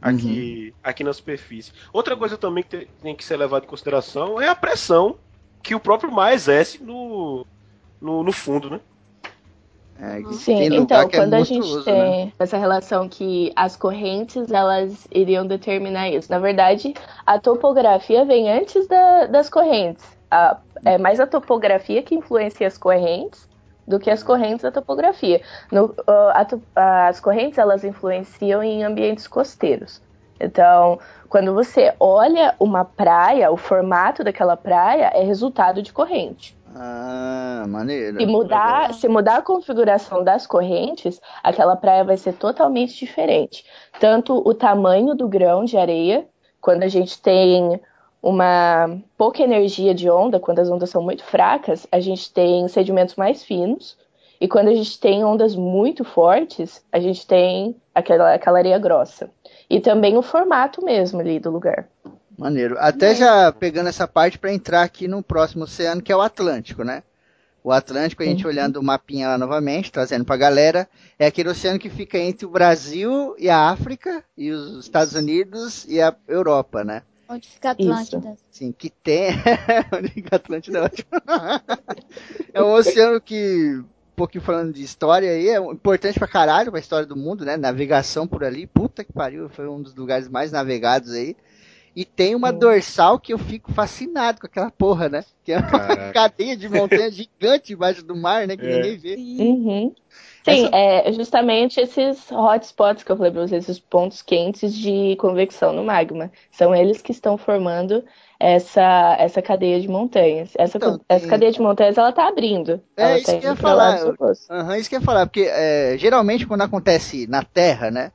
aqui, uhum. aqui na superfície. Outra coisa também que tem que ser levada em consideração é a pressão que o próprio mar exerce no, no, no fundo, né? É, Sim, então, é quando a gente tem né? essa relação que as correntes elas iriam determinar isso. Na verdade, a topografia vem antes da- das correntes. A- é mais a topografia que influencia as correntes do que as correntes da topografia. No- ah, a as correntes elas influenciam em ambientes costeiros. Então, quando você olha uma praia, o formato daquela praia é resultado de corrente. Ah, maneiro. Se mudar, se mudar a configuração das correntes, aquela praia vai ser totalmente diferente. Tanto o tamanho do grão de areia, quando a gente tem uma pouca energia de onda, quando as ondas são muito fracas, a gente tem sedimentos mais finos. E quando a gente tem ondas muito fortes, a gente tem aquela, aquela areia grossa. E também o formato mesmo ali do lugar. Maneiro. Até já pegando essa parte para entrar aqui no próximo oceano, que é o Atlântico, né? O Atlântico, a gente olhando o mapinha lá novamente, trazendo pra galera, é aquele oceano que fica entre o Brasil e a África, e os Estados Unidos e a Europa, né? Onde fica a Atlântida. Sim, que tem. <laughs> Onde fica a Atlântida é ótimo. <laughs> é um oceano que, um pouquinho falando de história aí, é importante pra caralho pra história do mundo, né? Navegação por ali, puta que pariu, foi um dos lugares mais navegados aí. E tem uma dorsal que eu fico fascinado com aquela porra, né? Que é uma Caraca. <laughs> cadeia de montanha gigante embaixo do mar, né? Que É. ninguém vê. Uhum. Sim, é justamente esses hotspots que eu falei pra vocês, esses pontos quentes de convecção no magma. São eles que estão formando essa, essa cadeia de montanhas. Essa, Então, essa tem- cadeia de montanhas, ela tá abrindo. É, isso tá que eu ia falar. Aham, isso que eu ia falar, porque é, geralmente quando acontece na Terra, né?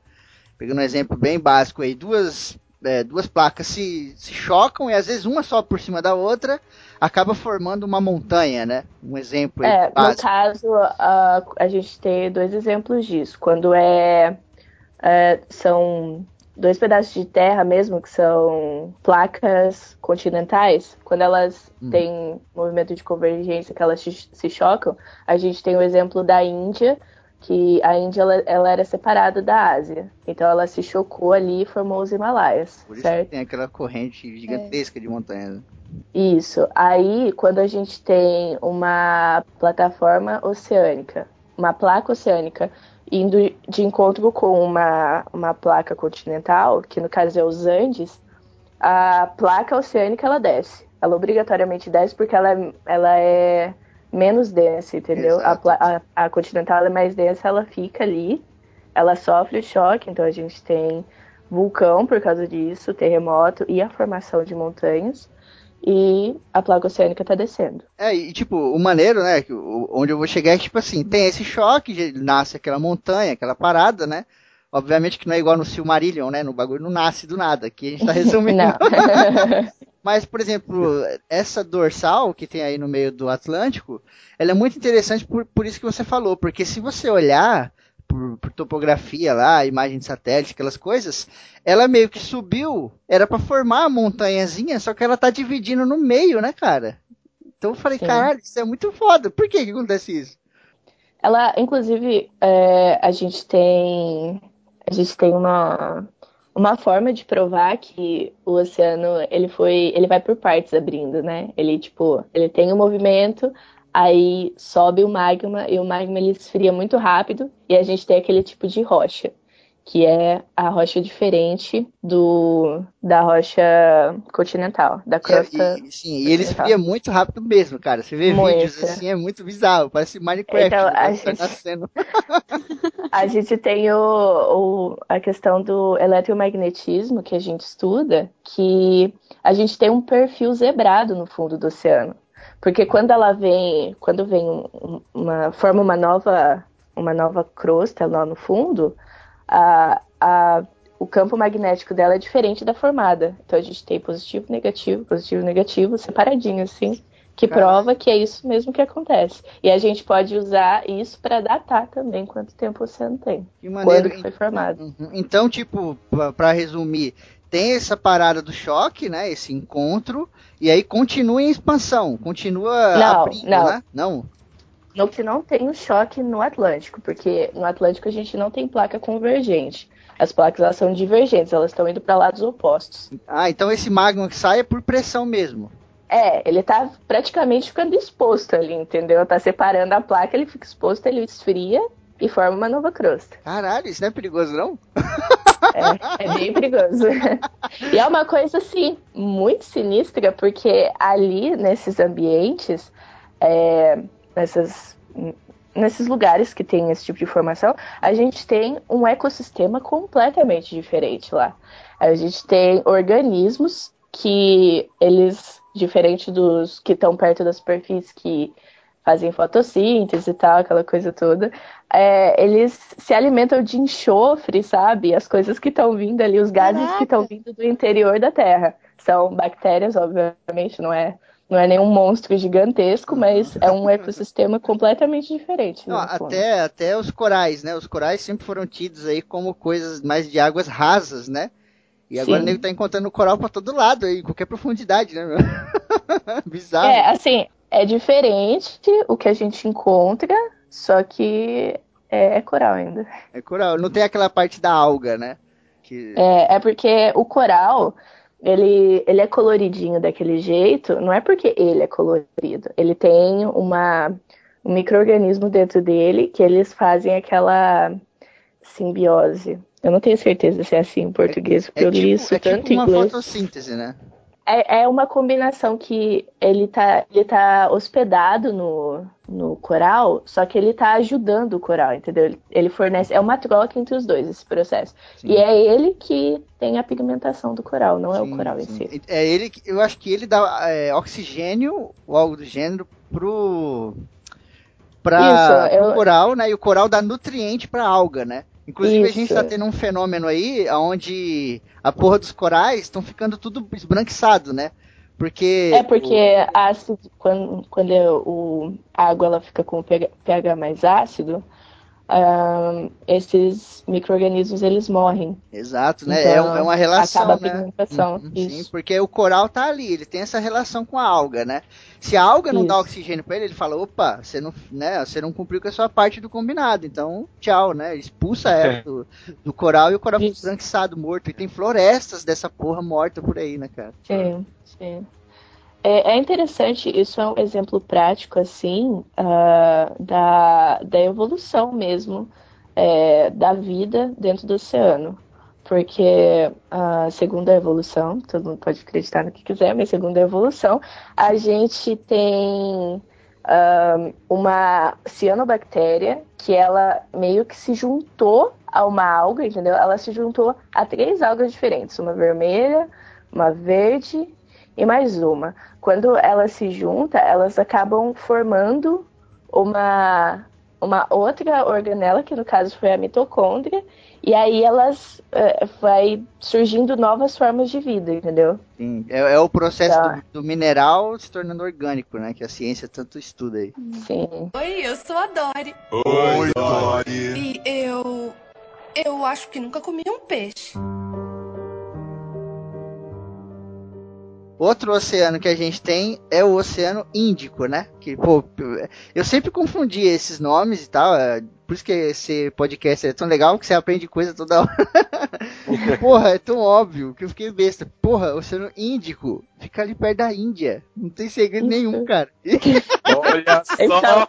Pegando um exemplo bem básico aí, duas, é, duas placas se, se chocam e às vezes uma só por cima da outra acaba formando uma montanha, né? Um exemplo É, no básico. caso, a, a gente tem dois exemplos disso. Quando é, é, são dois pedaços de terra mesmo, que são placas continentais, quando elas Hum. têm movimento de convergência, que elas se chocam, a gente tem o exemplo da Índia, que a Índia ela, ela era separada da Ásia. Então ela se chocou ali e formou os Himalaias, Por isso certo? que tem aquela corrente gigantesca de montanha. né? Isso. Aí, quando a gente tem uma plataforma oceânica, uma placa oceânica, indo de encontro com uma, uma placa continental, que no caso é os Andes, a placa oceânica ela desce. Ela obrigatoriamente desce porque ela, é- ela é menos densa, entendeu? A, a, a continental é mais densa, ela fica ali, ela sofre o choque, então a gente tem vulcão por causa disso, terremoto e a formação de montanhas e a placa oceânica tá descendo. É, e tipo, o maneiro, né? que o- Onde eu vou chegar é que, tipo assim, tem esse choque, nasce aquela montanha, aquela parada, né? Obviamente que não é igual no Silmarillion, né? No bagulho não nasce do nada. Aqui a gente tá <laughs> resumindo. <laughs> Mas, por exemplo, essa dorsal que tem aí no meio do Atlântico, ela é muito interessante por, por isso que você falou, porque se você olhar por, por topografia lá, imagem de satélite, aquelas coisas, ela meio que subiu, era para formar a montanhazinha, só que ela tá dividindo no meio, né, cara? Então eu falei, Sim. caralho, isso é muito foda. Por que que acontece isso? Ela, inclusive, é, a gente tem a gente tem uma uma forma de provar que o oceano ele foi ele vai por partes abrindo, né? Ele tipo ele tem um movimento, aí sobe o magma e o magma ele esfria muito rápido e a gente tem aquele tipo de rocha que é a rocha diferente do da rocha continental, da crosta. E, e- sim, e ele esfria muito rápido mesmo, cara. Você vê Muito. vídeos assim, é muito bizarro, parece Minecraft. Então, o a tá gente-. <laughs> A gente tem o, o- a questão do eletromagnetismo que a gente estuda, que a gente tem um perfil zebrado no fundo do oceano. Porque quando ela vem, quando vem um- uma, forma uma nova, uma nova crosta lá no fundo, a, a, o campo magnético dela é diferente da formada. Então a gente tem positivo, negativo, positivo, negativo, separadinho assim, que prova que é isso mesmo que acontece. E a gente pode usar isso para datar também quanto tempo o oceano tem, Que maneiro. quando que foi formado. Uhum. Então, tipo, pra resumir, tem essa parada do choque, né? Esse encontro, e aí continua em expansão, continua Não, abrindo, não. né? Não. Não que não tem o choque no Atlântico, porque no Atlântico a gente não tem placa convergente. As placas elas são divergentes, elas estão indo para lados opostos. Ah, então esse magma que sai é por pressão mesmo. É, ele tá praticamente ficando exposto ali, entendeu? Tá separando a placa, ele fica exposto, ele esfria e forma uma nova crosta. Caralho, isso não é perigoso, não? É, é bem perigoso. e é uma coisa, assim, muito sinistra, porque ali, nesses ambientes, é, nessas, nesses lugares que tem esse tipo de formação, a gente tem um ecossistema completamente diferente lá. A gente tem organismos que eles, diferente dos que estão perto da superfície, que fazem fotossíntese e tal, aquela coisa toda, é, eles se alimentam de enxofre, sabe? As coisas que estão vindo ali, os gases Caraca. que estão vindo do interior da Terra. São bactérias, obviamente, não é, não é nenhum monstro gigantesco, mas é um ecossistema completamente diferente. Não, né, fundo. até, até os corais, né? Os corais sempre foram tidos aí como coisas mais de águas rasas, né? E agora Sim. o nego tá encontrando coral pra todo lado aí, em qualquer profundidade, né? <laughs> Bizarro. É, assim, é diferente o que a gente encontra, só que é, é coral ainda. É coral. Não tem aquela parte da alga, né? Que... É, é porque o coral, ele, ele é coloridinho daquele jeito, não é porque ele é colorido. Ele tem uma, um micro-organismo dentro dele que eles fazem aquela simbiose. Eu não tenho certeza se é assim em português, porque É eu li tipo, isso é tanto tipo uma inglês. fotossíntese, né? É, é uma combinação que ele tá, ele tá hospedado no, no coral, só que ele tá ajudando o coral, entendeu? Ele, ele fornece. É uma troca entre os dois esse processo. Sim. E é ele que tem a pigmentação do coral, não é Sim, o coral em sim. si. É ele, que- eu acho que ele dá é, oxigênio ou algo do gênero pro para Isso, eu- coral, né? E o coral dá nutriente pra alga, né? Inclusive a gente Isso. tá tendo um fenômeno aí onde a porra dos corais estão ficando tudo esbranquiçado, né? Porque É porque ácido, quando, quando o, a água ela fica com o pH mais ácido, ahn, esses micro-organismos eles morrem. Exato, né? Então, é, é uma relação, acaba a né? pigmentação, Uhum, sim, porque o coral tá ali, ele tem essa relação com a alga, né? Se a alga não dá Isso. oxigênio pra ele, ele fala, opa, você não, né, você não cumpriu com a sua parte do combinado, então tchau, né? Expulsa ela É. do, do coral e o coral fica Isso. esbranquiçado, morto. E tem florestas dessa porra morta por aí, né, cara? Sim, sim. É, é interessante, isso é um exemplo prático, assim, ah, da, da evolução mesmo é, da vida dentro do oceano. Porque, ah, segundo a evolução, todo mundo pode acreditar no que quiser, mas segundo a evolução, a gente tem ah, uma cianobactéria que ela meio que se juntou a uma alga, entendeu? Ela se juntou a três algas diferentes, uma vermelha, uma verde e mais uma. Quando elas se juntam, elas acabam formando uma, uma outra organela, que no caso foi a mitocôndria, e aí elas eh, vai surgindo novas formas de vida, entendeu? Sim, é, é o processo Tá. do, do mineral se tornando orgânico, né? Que a ciência tanto estuda aí. Sim. Oi, eu sou a Dori. Oi, Dory. E eu. Eu acho que nunca comi um peixe. Outro oceano que a gente tem é o Oceano Índico, né? Que, pô, eu sempre confundi esses nomes e tal. é, Por isso que esse podcast é tão legal, que você aprende coisa toda hora. <laughs> Porra, é tão óbvio que eu fiquei besta. Porra, Oceano Índico fica ali perto da Índia. Não tem segredo nenhum, cara. Olha <laughs> só. Então,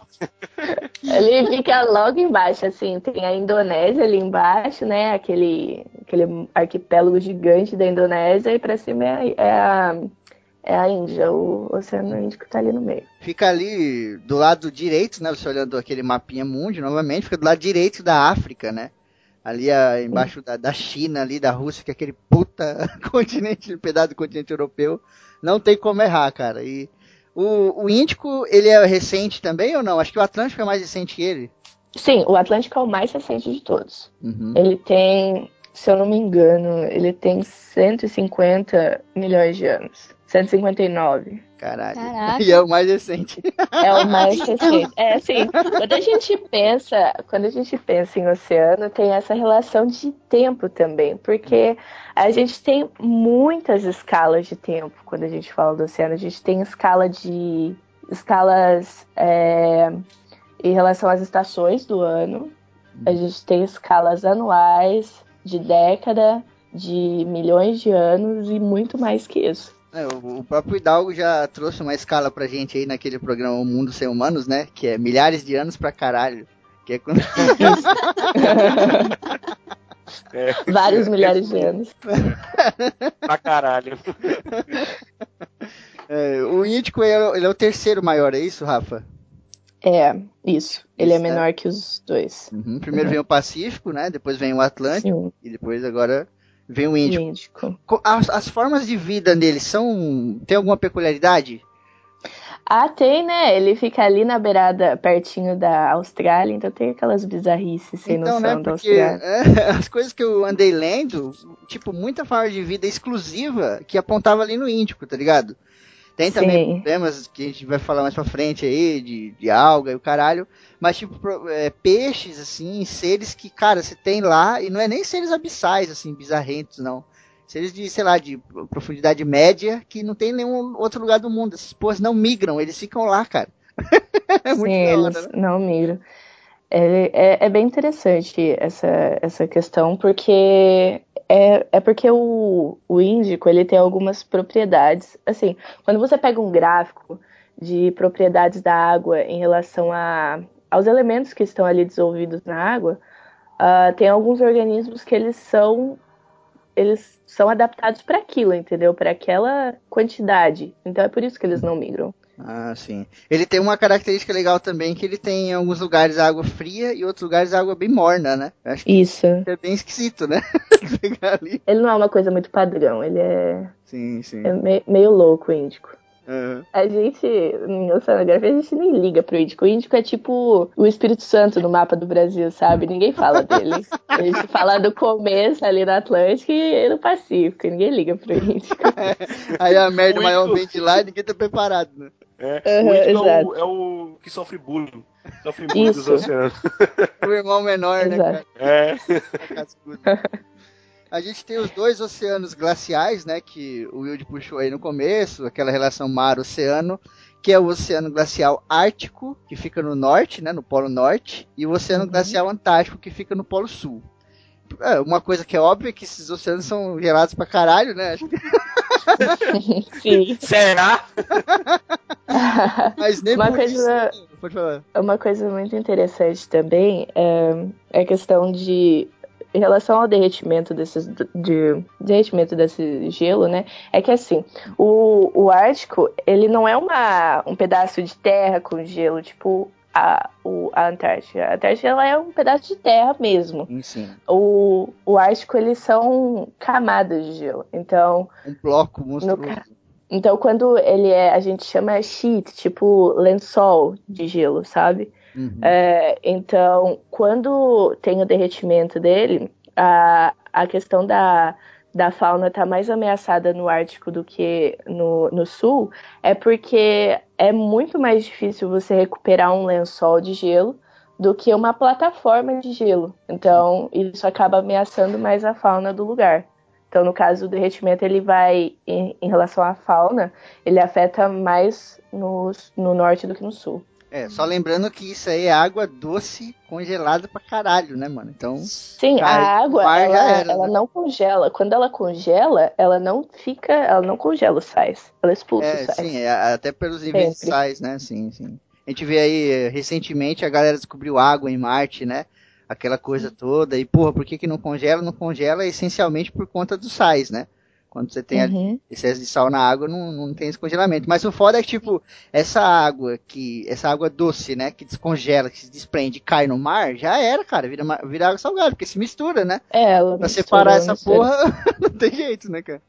ele fica logo embaixo, assim, tem a Indonésia ali embaixo, né? Aquele, aquele arquipélago gigante da Indonésia, e pra cima é, é a, é a Índia, o Oceano Índico tá ali no meio. Fica ali do lado direito, né? Você olhando aquele mapinha mundo, novamente, fica do lado direito da África, né? Ali ah, embaixo da, da China, ali da Rússia, que é aquele puta <laughs> continente, pedaço do continente europeu. Não tem como errar, cara. E o, o Índico, ele é recente também ou não? Acho que o Atlântico é mais recente que ele. Sim, o Atlântico é o mais recente de todos. Uhum. Ele tem, se eu não me engano, ele tem 150 milhões de anos. 159. Caralho. Caraca. <laughs> E é o mais recente. É o mais <laughs> recente. É assim, quando a gente pensa, quando a gente pensa em oceano, tem essa relação de tempo também, porque a gente tem muitas escalas de tempo quando a gente fala do oceano. A gente tem escala de escalas é, em relação às estações do ano. A gente tem escalas anuais, de década, de milhões de anos e muito mais que isso. É, o, próprio Hidalgo já trouxe uma escala pra gente aí naquele programa O Mundo Sem Humanos, né? Que é milhares de anos pra caralho. Que é quando... <laughs> É, Vários milhares de anos. <laughs> pra caralho. <laughs> É, o Índico é, ele é o terceiro maior, é isso, Rafa? É, isso. Ele é Isso, né? menor que os dois. Uhum, Primeiro vem o Pacífico, né? Depois vem o Atlântico Sim, e depois agora vem o Índico. Índico. Co- As, as formas de vida dele são. tem alguma peculiaridade? Ah, tem, né? Ele fica ali na beirada, pertinho da Austrália, então tem aquelas bizarrices sem então, noção né? da Austrália. <laughs> é, as coisas que eu andei lendo, tipo, muita forma de vida exclusiva que apontava ali no Índico, tá ligado? Tem também Sim. problemas que a gente vai falar mais pra frente aí, de, de alga e o caralho. Mas, tipo, é, peixes, assim, seres que, cara, você tem lá, e não é nem seres abissais, assim, bizarrentos, não. Seres de, sei lá, de profundidade média, que não tem nenhum outro lugar do mundo. Essas porras não migram, eles ficam lá, cara. <laughs> é muito Sim, hora, eles né? não migram. Ele- é, é bem interessante essa, essa questão, porque é, é porque o, o índico ele tem algumas propriedades. Assim, quando você pega um gráfico de propriedades da água em relação a, aos elementos que estão ali dissolvidos na água, ah, tem alguns organismos que eles são eles são adaptados para aquilo, entendeu? Para aquela quantidade. Então é por isso que eles não migram. Ah, sim. Ele tem uma característica legal também, que ele tem em alguns lugares água fria e outros lugares água bem morna, né? Eu acho que Isso. é bem esquisito, né? <laughs> Ele não é uma coisa muito padrão, ele é, Sim, sim. é me- meio louco o índico. Aham. A gente, em oceanografia, a gente nem liga pro índico. O índico é tipo o Espírito Santo no mapa do Brasil, sabe? Ninguém fala dele. <laughs> A gente fala do começo ali no Atlântico e no Pacífico. Ninguém liga pro índico. <laughs> Aí a merda maior vem de lá e ninguém tá preparado, né? É, Uhum, o é o, é o que sofre bullying. Sofre bullying dos Isso. oceanos. <laughs> O irmão menor, né, cara? É. <laughs> A gente tem os dois oceanos glaciais, né? Que o Wilde puxou aí no começo, aquela relação mar-oceano, que é o Oceano Glacial Ártico, que fica no norte, né? No Polo Norte, e o Oceano Uhum. Glacial Antártico, que fica no Polo Sul. É, uma coisa que é óbvia é que esses oceanos são gelados pra caralho, né? <laughs> Sim. Será? <laughs> Mas nem Uma por coisa- isso. Pode falar. Uma coisa muito interessante também é, é a questão de em relação ao derretimento desses de derretimento desse gelo, né? É que assim, o, o Ártico, ele não é uma, um pedaço de terra com gelo, tipo a, o, a Antártica. A Antártica ela é um pedaço de terra mesmo. Sim. O, o Ártico, eles são camadas de gelo. Então, Um bloco monstruoso. então quando ele é, a gente chama sheet, tipo lençol de gelo, sabe? Uhum. É, então, quando tem o derretimento dele, a, a questão da, da fauna está mais ameaçada no Ártico do que no, no Sul, é porque é muito mais difícil você recuperar um lençol de gelo do que uma plataforma de gelo. Então, isso acaba ameaçando mais a fauna do lugar. Então, no caso do derretimento, ele vai, em, em relação à fauna, ele afeta mais no, no norte do que no sul. É, só lembrando que isso aí é água doce congelada pra caralho, né, mano? Então, Sim, Cai a água, ela, era, ela né? não congela. Quando ela congela, ela não fica, ela não congela os sais. Ela expulsa é, os sais. sim, é, até pelos níveis de sais, né? Sim, sim. A gente vê aí, eh, recentemente, a galera descobriu água em Marte, né? Aquela coisa toda. E, porra, por que que não congela? Não congela essencialmente por conta dos sais, né? Quando você tem Uhum. excesso de sal na água, não, não tem esse congelamento. Mas o foda é que, tipo, essa água que. Essa água doce, né? Que descongela, que se desprende e cai no mar, já era, cara. Vira, vira água salgada, porque se mistura, né? É, ela Pra mistura, separar essa mistura. porra, <laughs> não tem jeito, né, cara?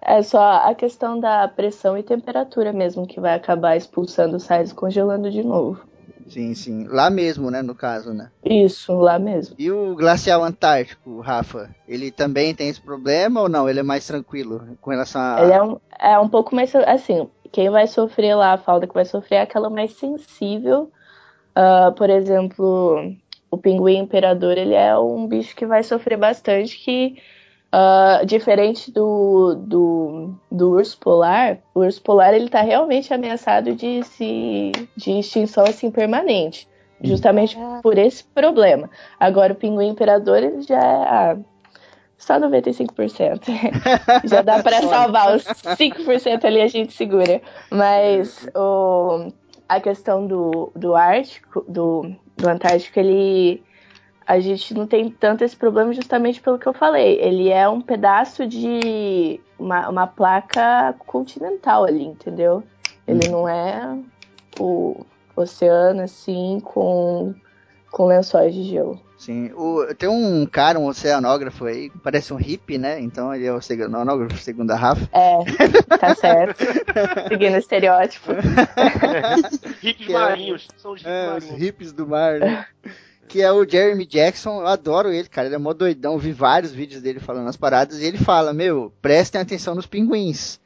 É só a questão da pressão e temperatura mesmo que vai acabar expulsando os sais e congelando de novo. Sim, sim. Lá mesmo, né, no caso, né? Isso, lá mesmo. E o glacial antártico, Rafa, ele também tem esse problema ou não? Ele é mais tranquilo com relação a. Ele é um, é um pouco mais. Assim, quem vai sofrer lá, a fauna que vai sofrer é aquela mais sensível. Ah, por exemplo, o pinguim imperador, ele é um bicho que vai sofrer bastante, que. Ah, diferente do, do, do urso polar, o urso polar ele tá realmente ameaçado de, se, de extinção assim permanente, justamente por esse problema. Agora o pinguim imperador ele já é, ah, Só 95%. <laughs> Já dá para salvar os 5% ali a gente segura. Mas o, a questão do, do Ártico, do, do Antártico, ele a gente não tem tanto esse problema justamente pelo que eu falei. Ele é um pedaço de uma, uma placa continental ali, entendeu? Ele não é o oceano assim com, com lençóis de gelo. Sim, o, tem um cara, um oceanógrafo aí, parece um hippie, né? Então ele é o oceanógrafo segundo a Rafa. É, tá certo. Seguindo o estereótipo. <laughs> <laughs> Hippies marinhos, são os hippies É, os marinhos. hippies do mar, né? <laughs> que é o Jeremy Jackson, eu adoro ele, cara, ele é mó doidão, vi vários vídeos dele falando as paradas, e ele fala, meu, prestem atenção nos pinguins,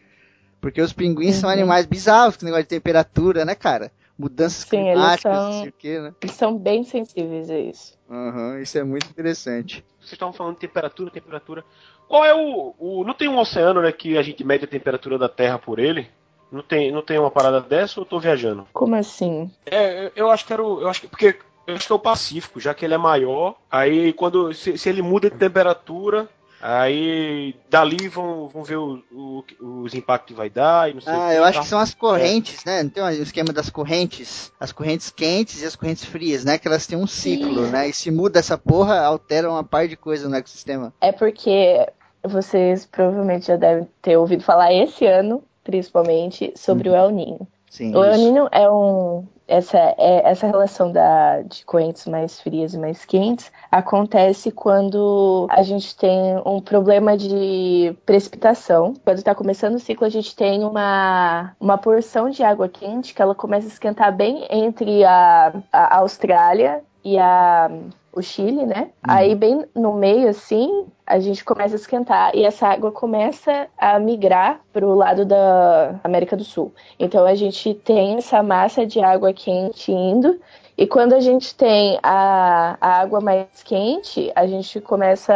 porque os pinguins são Uhum. animais bizarros, com negócio de temperatura, né, cara? Mudanças Sim, eles climáticas, são- não sei o que, né? Eles são bem sensíveis a isso. Aham, isso é muito interessante. Vocês estavam falando de temperatura, temperatura. Qual é o, o. Não tem um oceano, né, que a gente mede a temperatura da Terra por ele? Não tem, não tem uma parada dessa ou eu tô viajando? Como assim? É, eu- eu acho que era o. Eu acho que. Porque eu acho que é o Pacífico, já que ele é maior. Aí quando. Se, se ele muda de temperatura, aí dali vão, vão ver o- o- os impactos que vai dar e não sei o Ah, que, eu acho tá? que são as correntes, né? Não tem um esquema das correntes? As correntes quentes e as correntes frias, né? Que elas têm um ciclo, né? E se muda essa porra, altera uma par de coisas no ecossistema. É porque vocês provavelmente já devem ter ouvido falar esse ano, principalmente, sobre o El Ninho. Sim, O El. Ninho é um. Essa, é, essa relação da, de correntes mais frias e mais quentes acontece quando a gente tem um problema de precipitação. Quando está começando o ciclo, a gente tem uma, uma porção de água quente que ela começa a esquentar bem entre a, a Austrália e a, o Chile, né? Aí, bem no meio, assim, a gente começa a esquentar e essa água começa a migrar para o lado da América do Sul. Então a gente tem essa massa de água quente indo, e quando a gente tem a, a água mais quente, a gente começa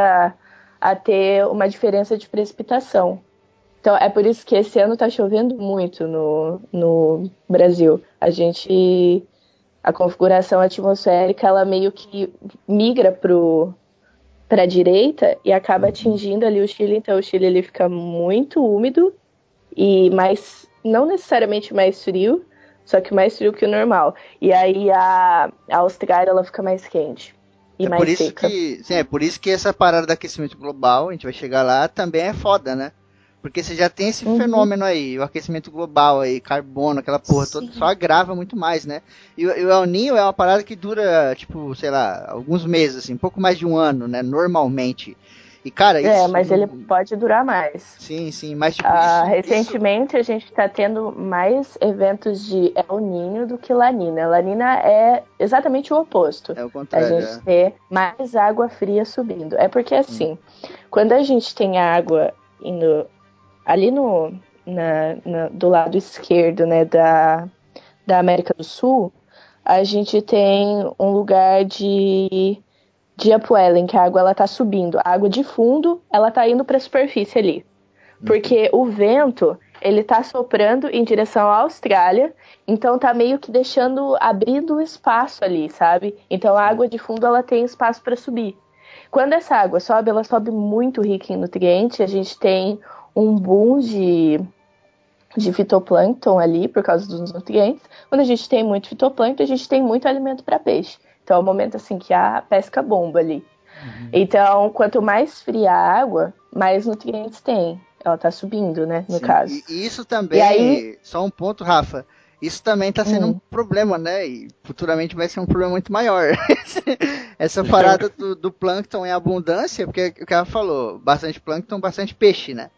a, a ter uma diferença de precipitação. Então é por isso que esse ano está chovendo muito no, no Brasil. A gente. A configuração atmosférica ela meio que migra pro para a direita e acaba atingindo ali o Chile, então o Chile ele fica muito úmido e mais não necessariamente mais frio, só que mais frio que o normal. E aí a, a Austrália ela fica mais quente e É mais por isso seca. que, sim, é por isso que essa parada do aquecimento global, a gente vai chegar lá, também é foda, né? Porque você já tem esse Uhum. fenômeno aí, o aquecimento global aí, carbono, aquela porra toda, só agrava muito mais, né? E, o- e o El Ninho é uma parada que dura, tipo, sei lá, alguns meses, assim, um pouco mais de um ano, né? Normalmente. E, cara, isso... É, mas ele pode durar mais. Sim, sim, mas tipo, Ah, isso- recentemente a gente está tendo mais eventos de El Ninho do que Lanina. Lanina é exatamente o oposto. É o A contrário. gente ter mais água fria subindo. É porque assim, quando a gente tem água indo ali no na- na- do lado esquerdo, né, da, da América do Sul, a gente tem um lugar de de upwelling, que a água ela tá subindo. A água de fundo, ela tá indo para a superfície ali. Porque o vento, ele tá soprando em direção à Austrália, então tá meio que deixando abrindo espaço ali, sabe? Então a água de fundo ela tem espaço para subir. Quando essa água sobe, ela sobe muito rica em nutrientes, a gente tem um boom de de fitoplâncton ali por causa dos nutrientes. Quando a gente tem muito fitoplâncton, a gente tem muito alimento para peixe. Então é o momento assim que a pesca bomba ali. Então, quanto mais fria a água, mais nutrientes tem. Ela tá subindo, né, no Sim, caso. E, isso também, E aí- só um ponto, Rafa. Isso também tá sendo Hum. um problema, né? E futuramente vai ser um problema muito maior. <laughs> Essa parada do, do plâncton em abundância, porque o que ela falou, bastante plâncton, bastante peixe, né?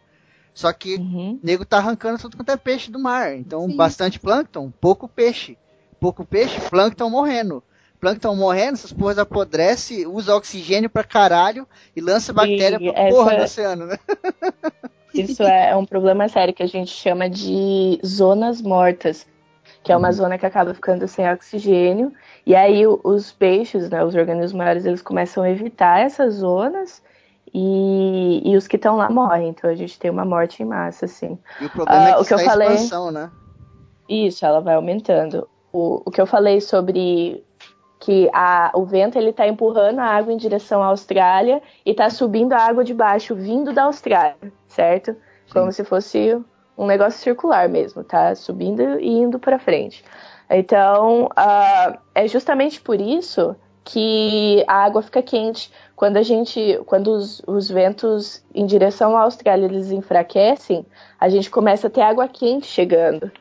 Só que Uhum. o nego tá arrancando tudo quanto é peixe do mar. Então, Sim. bastante plâncton, pouco peixe. Pouco peixe, plâncton morrendo. Plâncton morrendo, essas porras apodrece, usa oxigênio pra caralho e lança bactéria E pra porra essa- do oceano, né? <laughs> Isso é um problema sério que a gente chama de zonas mortas, que é uma zona que acaba ficando sem oxigênio. E aí os peixes, né, os organismos maiores, eles começam a evitar essas zonas e, e os que estão lá morrem. Então a gente tem uma morte em massa, assim. E o problema Ah, é que o que eu é falei- expansão, né? Isso, ela vai aumentando. O, o que eu falei sobre que a, o vento ele está empurrando a água em direção à Austrália e está subindo a água de baixo, vindo da Austrália, certo? Como se fosse um negócio circular mesmo, tá? Subindo e indo para frente. Então, uh, é justamente por isso que a água fica quente. Quando a gente, quando os, os, ventos em direção à Austrália eles enfraquecem, a gente começa a ter água quente chegando.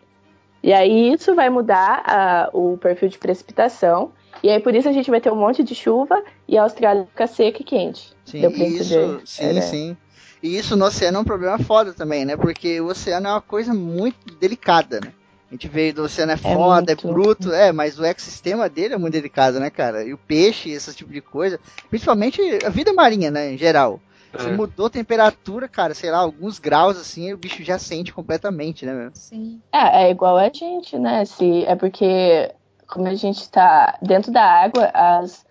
E aí isso vai mudar uh, o perfil de precipitação. E aí por isso a gente vai ter um monte de chuva e a Austrália fica seca e quente. Sim, isso, sim, é, né? sim. E isso no oceano é um problema foda também, né? Porque o oceano é uma coisa muito delicada, né? A gente veio do oceano é, é foda, é, é bruto, é, mas o ecossistema dele é muito delicado, né, cara? E o peixe, esse tipo de coisa, principalmente a vida marinha, né, em geral. É. Se mudou a temperatura, cara, sei lá, alguns graus assim, o bicho já sente completamente, né? Sim. É, é igual a gente, né? Se, é porque, como a gente tá dentro da água, as,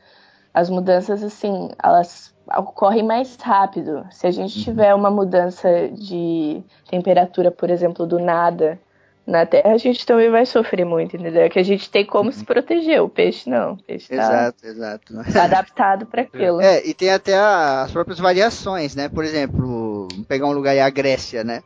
as mudanças, assim, elas ocorrem mais rápido. Se a gente uhum. tiver uma mudança de temperatura, por exemplo, do nada na Terra, a gente também vai sofrer muito, entendeu? É que a gente tem como se proteger, o peixe não. O peixe tá, exato, exato. Tá <laughs> adaptado para aquilo. É, e tem até as próprias variações, né? Por exemplo, pegar um lugar aí, a Grécia, né?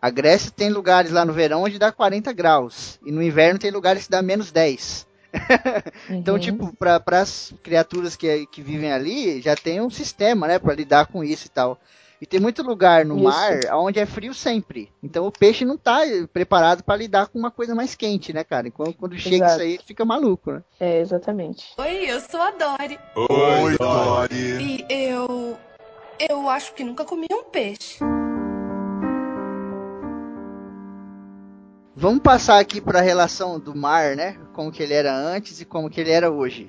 A Grécia tem lugares lá no verão onde dá 40 graus, e no inverno tem lugares que dá menos 10. <laughs> então, uhum. tipo, para as criaturas que, que vivem ali, já tem um sistema, né, para lidar com isso e tal. E tem muito lugar no Isso. mar onde é frio sempre. Então o peixe não tá preparado para lidar com uma coisa mais quente, né, cara? Quando, quando chega Exato. isso aí, fica maluco, né? É, exatamente. Oi, eu sou a Dori. Oi, Dori. E eu. Eu acho que nunca comi um peixe. Vamos passar aqui para a relação do mar, né? Como que ele era antes e como que ele era hoje.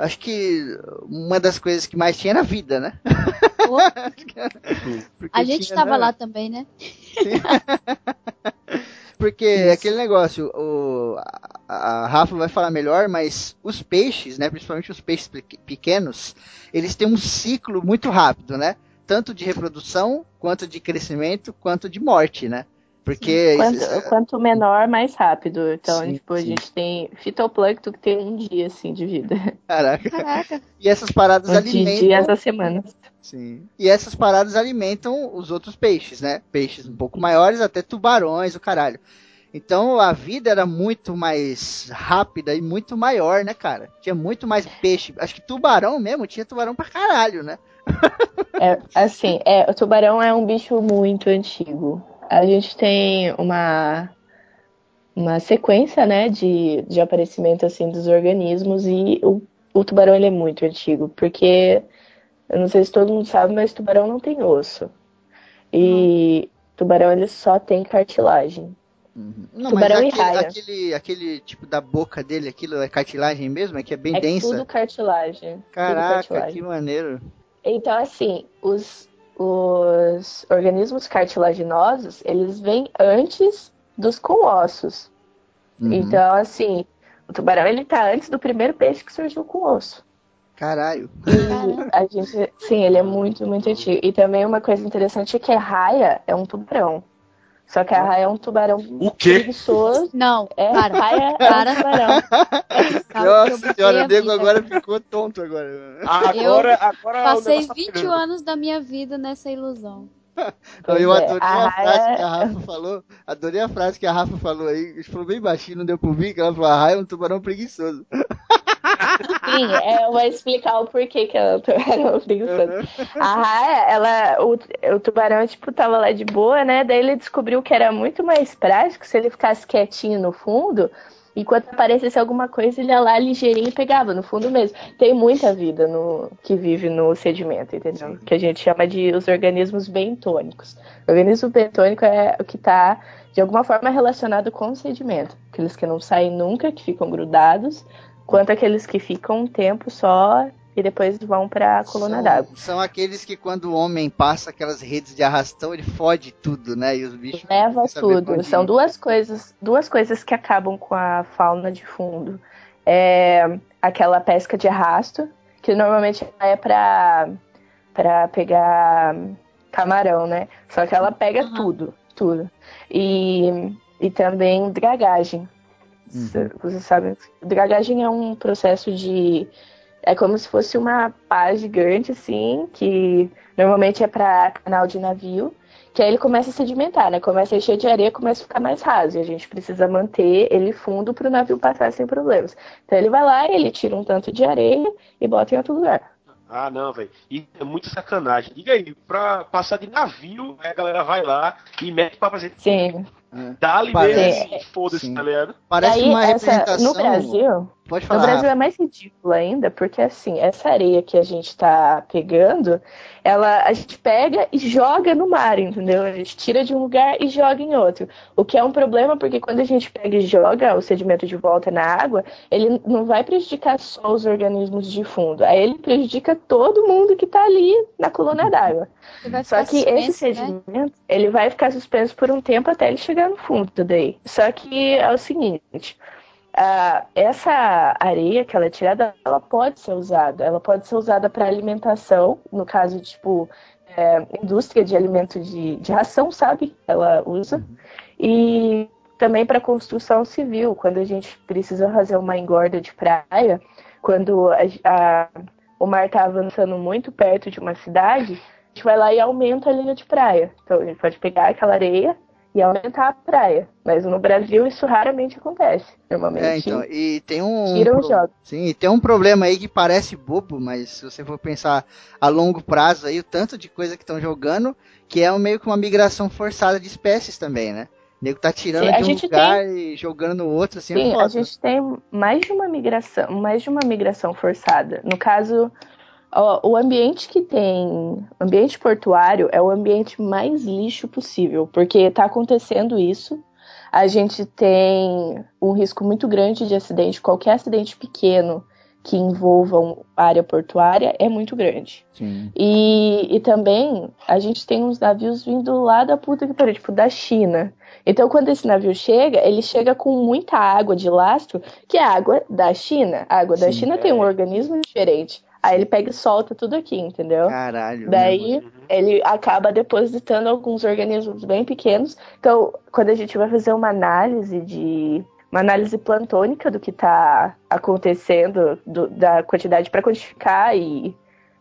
Acho que uma das coisas que mais tinha era a vida, né? <laughs> a gente estava né? lá também, né? <laughs> Porque Isso. aquele negócio, o, a, a, Rafa vai falar melhor, mas os peixes, né, principalmente os peixes pequenos, eles têm um ciclo muito rápido, né? Tanto de reprodução, quanto de crescimento, quanto de morte, né? Porque. Quanto, isso, quanto menor, mais rápido. Então, sim, tipo, sim. a gente tem fitoplâncton que tem um dia, assim, de vida. Caraca. Caraca. E essas paradas um alimentam. De dias a semanas. Sim. E essas paradas alimentam os outros peixes, né? Peixes um pouco maiores, até tubarões, o caralho. Então a vida era muito mais rápida e muito maior, né, cara? Tinha muito mais peixe. Acho que tubarão mesmo tinha tubarão pra caralho, né? é, assim, é, o tubarão é um bicho muito antigo a gente tem uma, uma sequência, né, de, de aparecimento, assim, dos organismos e o, o tubarão, ele é muito antigo, porque, eu não sei se todo mundo sabe, mas tubarão não tem osso. E uhum. tubarão, ele só tem cartilagem. Uhum. Não, tubarão mas aquele, aquele, aquele, tipo da boca dele, aquilo é cartilagem mesmo? É que é bem é densa? tudo cartilagem. Caraca, tudo cartilagem. que maneiro. Então, assim, os, os organismos cartilaginosos, eles vêm antes dos com ossos. Uhum. Então, assim, o tubarão, ele tá antes do primeiro peixe que surgiu com osso. Caralho. E a gente, sim, ele é muito, muito antigo. E também uma coisa interessante é que a raia é um tubarão. Só que a raia é um tubarão o quê? preguiçoso. Não, é, para. raia é um tubarão. <laughs> Nossa senhora, o nego agora ficou tonto agora. Agora, agora passei 20 anos da minha vida nessa ilusão. <laughs> eu adorei é, a, a frase que a Rafa <laughs> falou. Adorei a frase que a Rafa falou aí. A gente falou bem baixinho, não deu pro vir, que ela falou, a raia é um tubarão preguiçoso. Sim, é, eu vou explicar o porquê que ela tubarão <laughs> preguiçoso. A raia, ela, o, o tubarão, tipo, tava lá de boa, né? Daí ele descobriu que era muito mais prático se ele ficasse quietinho no fundo. Enquanto aparecesse alguma coisa, ele ia lá ligeirinho e pegava, no fundo mesmo. Tem muita vida no que vive no sedimento, entendeu? Que a gente chama de os organismos bentônicos. O organismo bentônico é o que está, de alguma forma, relacionado com o sedimento. Aqueles que não saem nunca, que ficam grudados, quanto aqueles que ficam um tempo só e depois vão para a coluna d'água. São aqueles que quando o homem passa aquelas redes de arrastão, ele fode tudo, né? E os bichos leva tudo. São duas coisas, duas coisas que acabam com a fauna de fundo. É aquela pesca de arrasto, que normalmente é para para pegar camarão, né? Só que ela pega uhum. tudo, tudo. E, e também dragagem, Uhum. Vocês sabem, dragagem é um processo de é como se fosse uma pá gigante, assim, que normalmente é para canal de navio, que aí ele começa a sedimentar, né? Começa a encher de areia, começa a ficar mais raso. E a gente precisa manter ele fundo para o navio passar sem problemas. Então ele vai lá, ele tira um tanto de areia e bota em outro lugar. Ah, não, velho. E é muito sacanagem. Diga aí, pra passar de navio, a galera vai lá e mete pra fazer. Sim. Dá-lhe mesmo assim, foda-se, tá ligado? Parece Aí, uma essa- representação. No Brasil, Pode no falar. Brasil é mais ridículo ainda, porque assim, essa areia que a gente tá pegando, ela a gente pega e joga no mar, entendeu? A gente tira de um lugar e joga em outro. O que é um problema, porque quando a gente pega e joga o sedimento de volta na água, ele não vai prejudicar só os organismos de fundo, aí ele prejudica todo mundo que tá ali na coluna d'água. Só que esse suspenso, né? sedimento, ele vai ficar suspenso por um tempo até ele chegar no fundo daí. Só que é o seguinte, ah, essa areia que ela é tirada, ela pode ser usada. Ela pode ser usada para alimentação, no caso, tipo, é, indústria de alimento de, de ração, sabe? Ela usa. E também para construção civil, quando a gente precisa fazer uma engorda de praia, quando a- a- o mar está avançando muito perto de uma cidade, a gente vai lá e aumenta a linha de praia. Então a gente pode pegar aquela areia e aumentar a praia. Mas no Brasil isso raramente acontece. Normalmente É, então, e tem um. tiram pro- jogos. Sim, e tem um problema aí que parece bobo, mas se você for pensar a longo prazo aí, o tanto de coisa que estão jogando, que é meio que uma migração forçada de espécies também, né? O nego tá tirando Sim, de um lugar e jogando no outro, assim, é Sim, foda. a gente tem mais de uma migração, mais de uma migração forçada. No caso, o ambiente que tem, o ambiente portuário é o ambiente mais lixo possível, porque está acontecendo isso. A gente tem um risco muito grande de acidente, qualquer acidente pequeno que envolva uma área portuária é muito grande. Sim. E, e também a gente tem uns navios vindo lá da puta que pariu, tipo da China. Então, quando esse navio chega, ele chega com muita água de lastro, que é água da China. A água da Sim, China tem um organismo diferente. Aí ele pega e solta tudo aqui, entendeu? Caralho. né? Daí ele acaba depositando alguns organismos bem pequenos. Então, quando a gente vai fazer uma análise de uma análise plantônica do que está acontecendo, do- da quantidade para quantificar e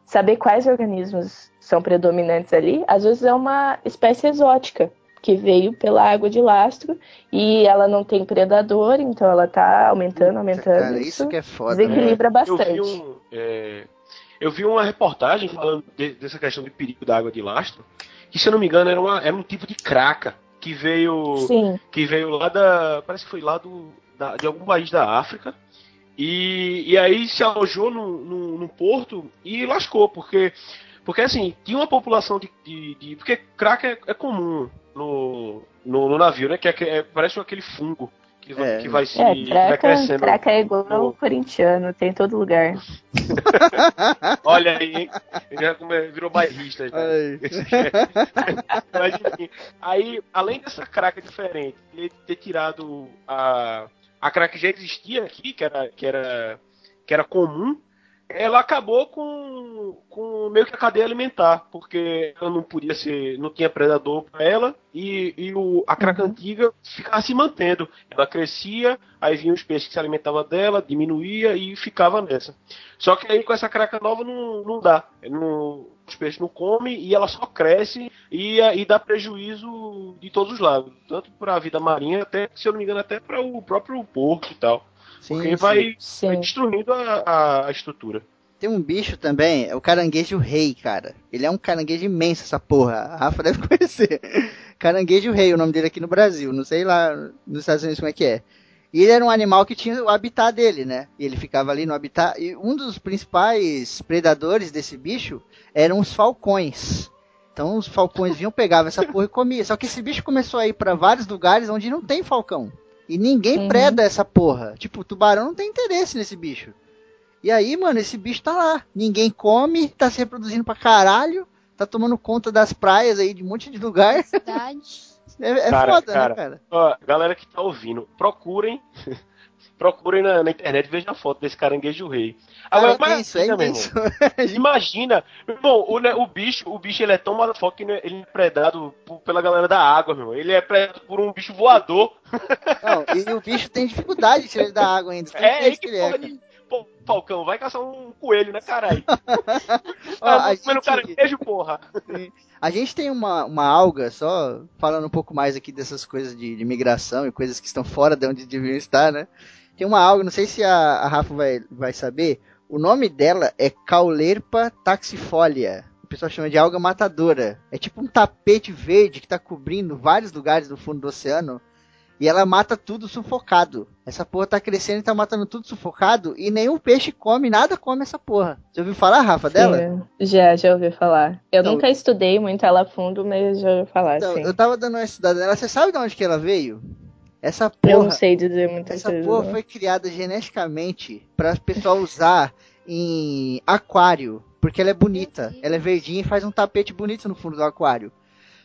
saber quais organismos são predominantes ali, às vezes é uma espécie exótica que veio pela água de lastro e ela não tem predador, então ela tá aumentando, aumentando. Cara, isso que é foda. né? desequilibra Eu bastante. vi, um, é, eu vi uma reportagem falando de- dessa questão de perigo da água de lastro, que se eu não me engano era, uma- era um tipo de craca que veio Sim. que veio lá da. Parece que foi lá do, da- de algum país da África. E, e aí se alojou no, no, no porto e lascou, porque. Porque assim, tinha uma população de. de, de- porque crack é, é comum no, no, no navio, né? Que é, é- parece aquele fungo que, vai- É. que vai se. É, que vai craca, crescendo. craca é igual no- o corintiano, tem em todo lugar. <laughs> Olha aí, hein? Já virou bairrista. já. Ai. <laughs> Mas enfim, aí, além dessa craca diferente, ele ter tirado a, a craca que já existia aqui, que era, que era, que era comum, ela acabou com, com meio que a cadeia alimentar, porque ela não podia ser, não tinha predador para ela, e, e o, a craca antiga ficava se mantendo. Ela crescia, aí vinham os peixes que se alimentavam dela, diminuía e ficava nessa. Só que aí com essa craca nova não, não dá. Não- os peixes não comem e ela só cresce e, e dá prejuízo de todos os lados. Tanto para a vida marinha, até, se eu não me engano, até para o próprio porco e tal. Sim, Porque sim. vai, vai Sim. destruindo a, a- a estrutura. Tem um bicho também, é o caranguejo rei, cara. Ele é um caranguejo imenso, essa porra. A Rafa <laughs> deve conhecer. Caranguejo rei, o nome dele aqui no Brasil. Não sei lá nos Estados Unidos como é que é. E ele era um animal que tinha o habitat dele, né? E ele ficava ali no habitat. E um dos principais predadores desse bicho eram os falcões. Então os falcões vinham, pegavam essa porra e comiam. Só que esse bicho começou a ir pra vários lugares onde não tem falcão. E ninguém Uhum. preda essa porra. Tipo, o tubarão não tem interesse nesse bicho. E aí, mano, esse bicho tá lá. Ninguém come, tá se reproduzindo pra caralho. Tá tomando conta das praias aí de um monte de lugar. Cidade. <laughs> É, é Cara, foda, cara. né, cara? Ó, galera que tá ouvindo, procurem. <laughs> procurem na, na internet e vejam a foto desse caranguejo rei. Agora, Cara, é isso, é <laughs> imagina, meu irmão. Imagina, bom, o, né, o bicho, o bicho ele é tão motherfucker que ele é- ele é predado por- pela galera da água, meu irmão. Ele é predado por um bicho voador. Não, e o bicho tem dificuldade de tirar ele da água ainda. É, triste que ele é, porra de. Pô, Falcão, vai caçar um coelho, né, caralho? <laughs> Ah, a, comendo gente, caranguejo, porra. a gente tem uma, uma alga, só falando um pouco mais aqui dessas coisas de, de migração e coisas que estão fora de onde deviam estar, né? Tem uma alga, não sei se a, a Rafa vai, vai saber, o nome dela é Caulerpa taxifolia. O pessoal chama de alga matadora. É tipo um tapete verde que tá cobrindo vários lugares do fundo do oceano. E ela mata tudo sufocado. Essa porra tá crescendo e tá matando tudo sufocado. E nenhum peixe come, nada come essa porra. Você ouviu falar, Rafa, dela? Sim, Já, já ouvi falar. Eu Então- nunca estudei muito ela a fundo, mas já ouvi falar, Então, sim. eu tava dando uma estudada nela. Você sabe de onde que ela veio? Essa Eu porra, não sei dizer muita essa coisa. porra não. foi criada geneticamente para o pessoal usar em aquário, porque ela é bonita. Ela é verdinha e faz um tapete bonito no fundo do aquário.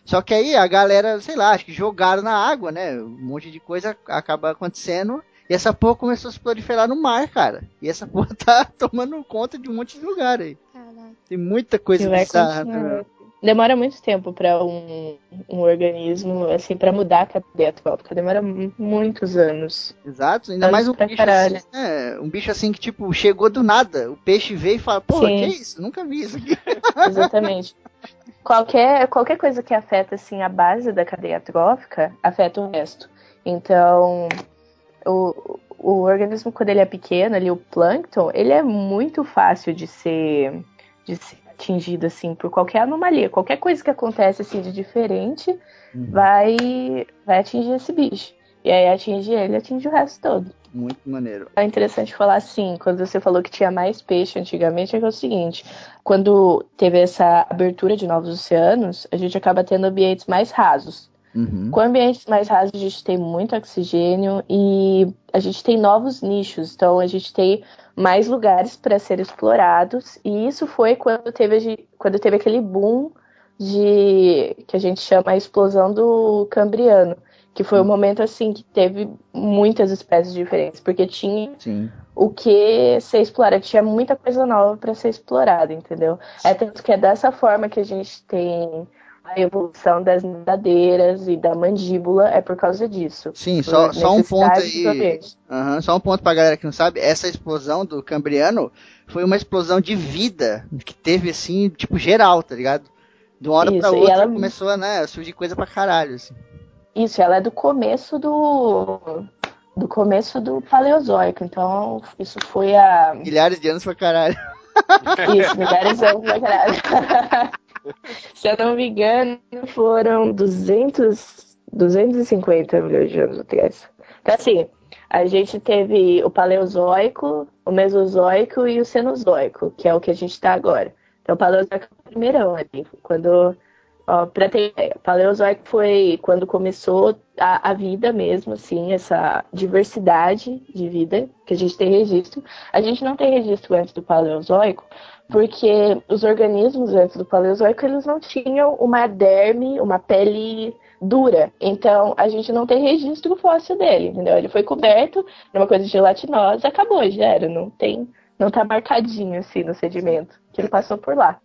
Só que aí a galera, sei lá, acho que jogaram na água, né? Um monte de coisa acaba acontecendo. E essa porra começou a se proliferar no mar, cara. E essa <laughs> porra tá tomando conta de um monte de lugar aí. Caralho. Tem muita coisa bizarra. Demora muito tempo para um, um organismo, assim, para mudar a cadeia trófica. Demora mu- muitos anos. Exato, ainda Anos mais um bicho caralho. assim, né? Um bicho assim que, tipo, chegou do nada. O peixe veio e fala, Sim. que isso? Nunca vi isso aqui. <laughs> Exatamente. qualquer, qualquer coisa que afeta, assim, a base da cadeia trófica, afeta o resto. Então, o, o organismo, quando ele é pequeno, ali, o plâncton, ele é muito fácil de ser, de ser atingido, assim, por qualquer anomalia. Qualquer coisa que acontece, assim, de diferente, vai, vai atingir esse bicho. E aí atinge ele, atinge o resto todo. Muito maneiro. É interessante falar assim, quando você falou que tinha mais peixe antigamente, é que é o seguinte, quando teve essa abertura de novos oceanos, a gente acaba tendo ambientes mais rasos. Uhum. Com ambientes mais rasos, a gente tem muito oxigênio e a gente tem novos nichos, então a gente tem mais lugares para ser explorados, e isso foi quando teve, quando teve aquele boom de que a gente chama a explosão do Cambriano, que foi o momento assim que teve muitas espécies diferentes, porque tinha Sim. o que ser explorado, tinha muita coisa nova para ser explorada, entendeu? É tanto que é dessa forma que a gente tem a evolução das nadadeiras e da mandíbula, é por causa disso. Sim, só, só um ponto aí. Aham, só um ponto pra galera que não sabe, essa explosão do Cambriano foi uma explosão de vida que teve assim, tipo, geral, tá ligado? De uma hora pra Isso, e outra ela- começou né, a surgir coisa pra caralho, assim. Isso, ela é do começo do do começo do Paleozoico, então isso foi a Milhares de anos pra caralho. Isso, milhares de anos pra caralho. <laughs> <laughs> Se eu não me engano, foram 200, 250 milhões de anos atrás. Então, assim, a gente teve o Paleozoico, o Mesozoico e o Cenozoico, que é o que a gente está agora. Então, o Paleozoico é o primeirão ali, quando... Ó, pra ter ideia, Paleozoico foi quando começou a, a vida mesmo, assim, essa diversidade de vida que a gente tem registro. A gente não tem registro antes do Paleozoico, porque os organismos antes do Paleozoico eles não tinham uma derme, uma pele dura. Então a gente não tem registro fóssil dele, entendeu? Ele foi coberto numa coisa gelatinosa, acabou, já era, não tem, não tá marcadinho assim no sedimento que ele passou por lá.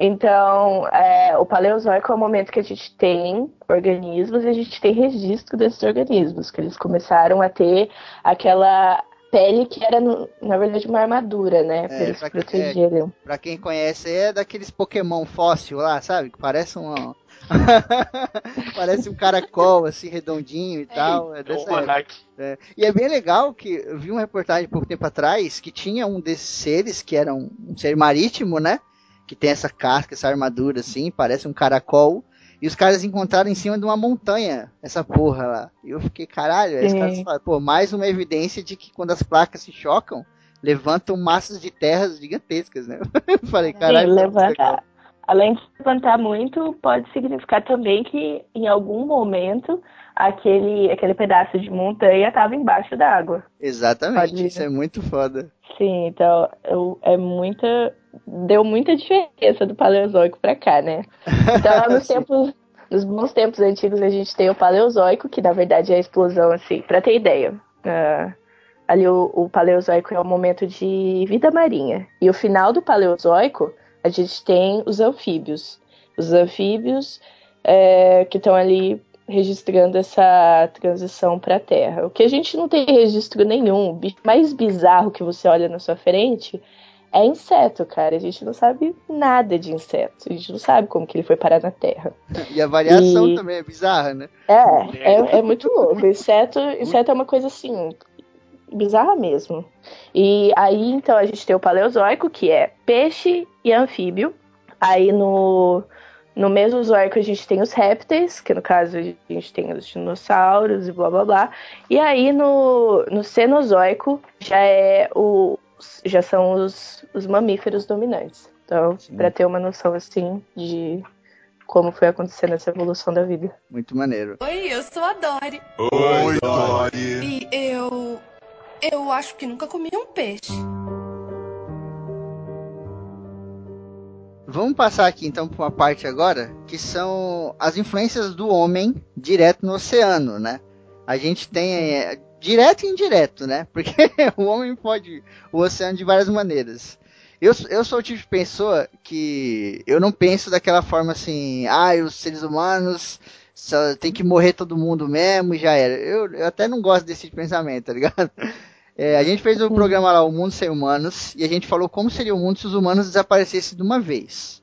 Então, é, o Paleozoico é o momento que a gente tem organismos e a gente tem registro desses organismos, que eles começaram a ter aquela pele que era, na verdade, uma armadura, né? Pra É, eles pra- protegerem. Pra quem conhece, é daqueles Pokémon fóssil lá, sabe? Que parece um. <laughs> parece um caracol, assim, redondinho e tal. É dessa Uma época. hack. É. E é bem legal que eu vi uma reportagem pouco tempo atrás que tinha um desses seres que era um, um ser marítimo, né? Que tem essa casca, essa armadura assim, parece um caracol. E os caras encontraram em cima de uma montanha essa porra lá. E eu fiquei, caralho, aí os caras falaram, pô, mais uma evidência de que quando as placas se chocam, levantam massas de terras gigantescas, né? <laughs> Eu falei, caralho, Sim, é. Além de levantar muito, pode significar também que em algum momento aquele, aquele pedaço de montanha estava embaixo d'água. Exatamente, Pode- isso é muito foda. Sim, então eu- é muita. Deu muita diferença do Paleozoico pra cá, né? Então, lá nos <laughs> tempos, nos bons tempos antigos a gente tem o Paleozoico, que na verdade é a explosão, assim, para ter ideia. Uh, ali o, o, Paleozoico é o momento de vida marinha. E o final do Paleozoico, a gente tem os anfíbios. Os anfíbios é, que estão ali registrando essa transição para a Terra. O que a gente não tem registro nenhum, o mais bizarro que você olha na sua frente é inseto, cara. A gente não sabe nada de inseto. A gente não sabe como que ele foi parar na Terra. <laughs> E a variação e... também é bizarra, né? É, é, é muito <laughs> louco. Inseto, inseto é uma coisa assim, bizarra mesmo. E aí, então, a gente tem o Paleozoico, que é peixe e anfíbio. Aí no, no Mesozoico a gente tem os répteis, que no caso a gente tem os dinossauros e blá blá blá. E aí no, no Cenozoico já é o, já são os, os mamíferos dominantes. Então, para ter uma noção assim de como foi acontecendo essa evolução da vida. Muito maneiro. Oi, eu sou a Dori. Oi, Dori. E eu. Eu acho que nunca comi um peixe. Vamos passar aqui então para uma parte agora que são as influências do homem direto no oceano, né? A gente tem é, direto e indireto, né? <laughs> Porque o homem pode o oceano de várias maneiras. Eu, eu sou o tipo de pessoa que eu não penso daquela forma assim, ah, os seres humanos só tem que morrer todo mundo mesmo e já era. Eu, eu até não gosto desse tipo de pensamento, tá ligado? <laughs> É, a gente fez um programa lá, O Mundo Sem Humanos, e a gente falou como seria o mundo se os humanos desaparecessem de uma vez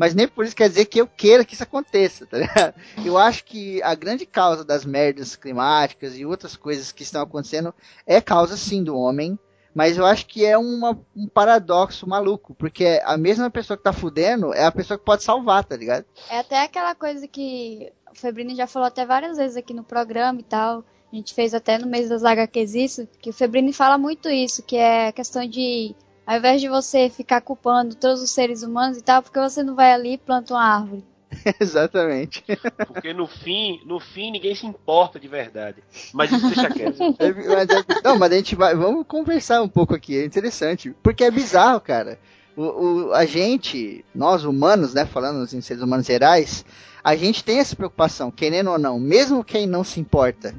mas nem por isso quer dizer que eu queira que isso aconteça, tá ligado? Eu acho que a grande causa das merdas climáticas e outras coisas que estão acontecendo é causa sim do homem, mas eu acho que é uma, um paradoxo maluco, porque a mesma pessoa que tá fudendo é a pessoa que pode salvar, tá ligado? É até aquela coisa que o Febrini já falou até várias vezes aqui no programa e tal. A gente fez até no mês das HQs isso, que o Febrini fala muito isso, que é a questão de ao invés de você ficar culpando todos os seres humanos e tal, porque você não vai ali e planta uma árvore. <laughs> Exatamente. Porque no fim, no fim ninguém se importa de verdade. Mas isso deixa quieto. <laughs> É, mas é, não, mas a gente vai. Vamos conversar um pouco aqui, é interessante. Porque é bizarro, cara. O, o, a gente, nós humanos, né, falando assim, seres humanos gerais, a gente tem essa preocupação, querendo ou não, mesmo quem não se importa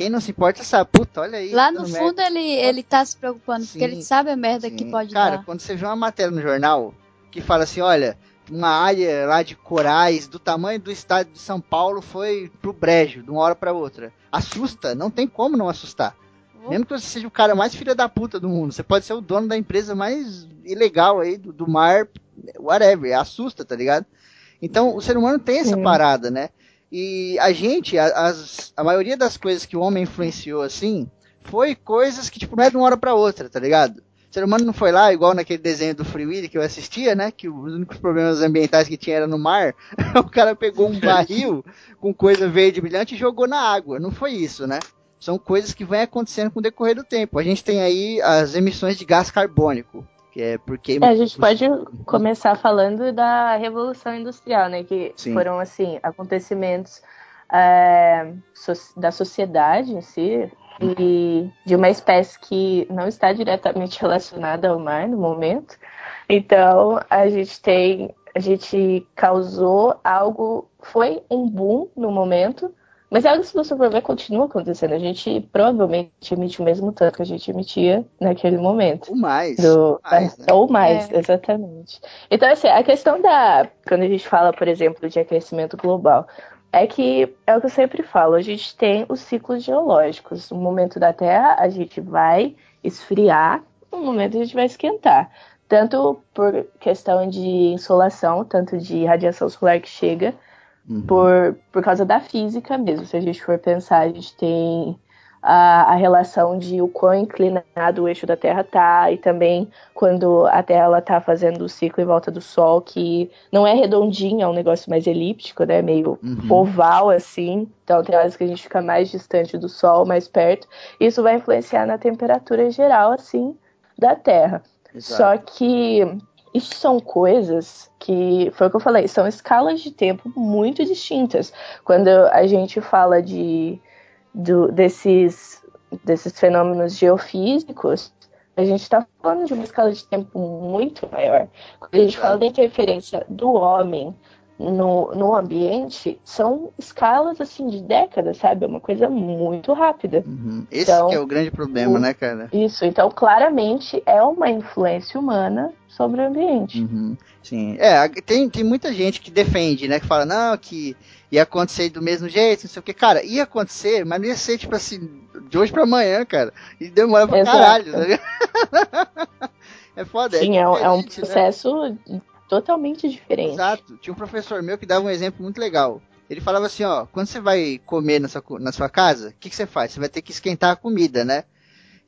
quem não se importa sabe, puta, olha aí. Lá no fundo ele, ele tá se preocupando, sim, porque ele sabe a merda sim. que pode Cara, dar. quando você vê uma matéria no jornal que fala assim, olha, uma área lá de corais do tamanho do estado de São Paulo foi pro brejo, de uma hora para outra. Assusta, não tem como não assustar. Oh. Mesmo que você seja o cara mais filha da puta do mundo, você pode ser o dono da empresa mais ilegal aí do, do mar, whatever, assusta, tá ligado? Então o ser humano tem essa Sim. parada, né? E a gente, a, as, a maioria das coisas que o homem influenciou assim, foi coisas que, tipo, não é de uma hora pra outra, tá ligado? O ser humano não foi lá, igual naquele desenho do Free Willy que eu assistia, né? Que os únicos problemas ambientais que tinha era no mar. <laughs> o cara pegou um barril <laughs> com coisa verde brilhante e jogou na água. Não foi isso, né? São coisas que vêm acontecendo com o decorrer do tempo. A gente tem aí as emissões de gás carbônico que é porque é, a gente pode começar falando da revolução industrial, né? Que Sim. foram assim acontecimentos é, da sociedade em si e de uma espécie que não está diretamente relacionada ao mar no momento. Então a gente tem, a gente causou algo, foi um boom no momento mas é algo que, se você for ver, continua acontecendo. A gente provavelmente emite o mesmo tanto que a gente emitia naquele momento. Ou mais. Do, mais né? Ou mais, é. exatamente. Então, assim, a questão da. Quando a gente fala, por exemplo, de aquecimento global, é que é o que eu sempre falo, a gente tem os ciclos geológicos. No momento da Terra, a gente vai esfriar, no momento a gente vai esquentar. Tanto por questão de insolação, tanto de radiação solar que chega, uhum. por, por causa da física mesmo. Se a gente for pensar, a gente tem a, a, relação de o quão inclinado o eixo da Terra tá, e também quando a Terra está fazendo o ciclo em volta do Sol, que não é redondinho, é um negócio mais elíptico, né? Meio uhum. oval assim. Então tem horas que a gente fica mais distante do Sol, mais perto. Isso vai influenciar na temperatura geral, assim, da Terra. Exato. Só que isso são coisas que, foi o que eu falei, são escalas de tempo muito distintas. Quando a gente fala de, do, desses, desses fenômenos geofísicos, a gente está falando de uma escala de tempo muito maior. Quando a gente fala da interferência do homem no, no ambiente são escalas assim de décadas, sabe? É uma coisa muito rápida. Uhum. Esse então, é o grande problema, o, né, cara? Isso, então claramente é uma influência humana sobre o ambiente. Uhum. Sim. É, tem, tem muita gente que defende, né? Que fala, não, que ia acontecer do mesmo jeito, não sei o que. Cara, ia acontecer, mas não ia ser, tipo assim, de hoje pra amanhã, cara. E demora pra Exato. caralho, tá <laughs> É foda. Sim, é, é, é um processo né? Totalmente diferente. Exato. Tinha um professor meu que dava um exemplo muito legal. Ele falava assim, ó, quando você vai comer na sua, na sua casa, o que, que você faz? Você vai ter que esquentar a comida, né?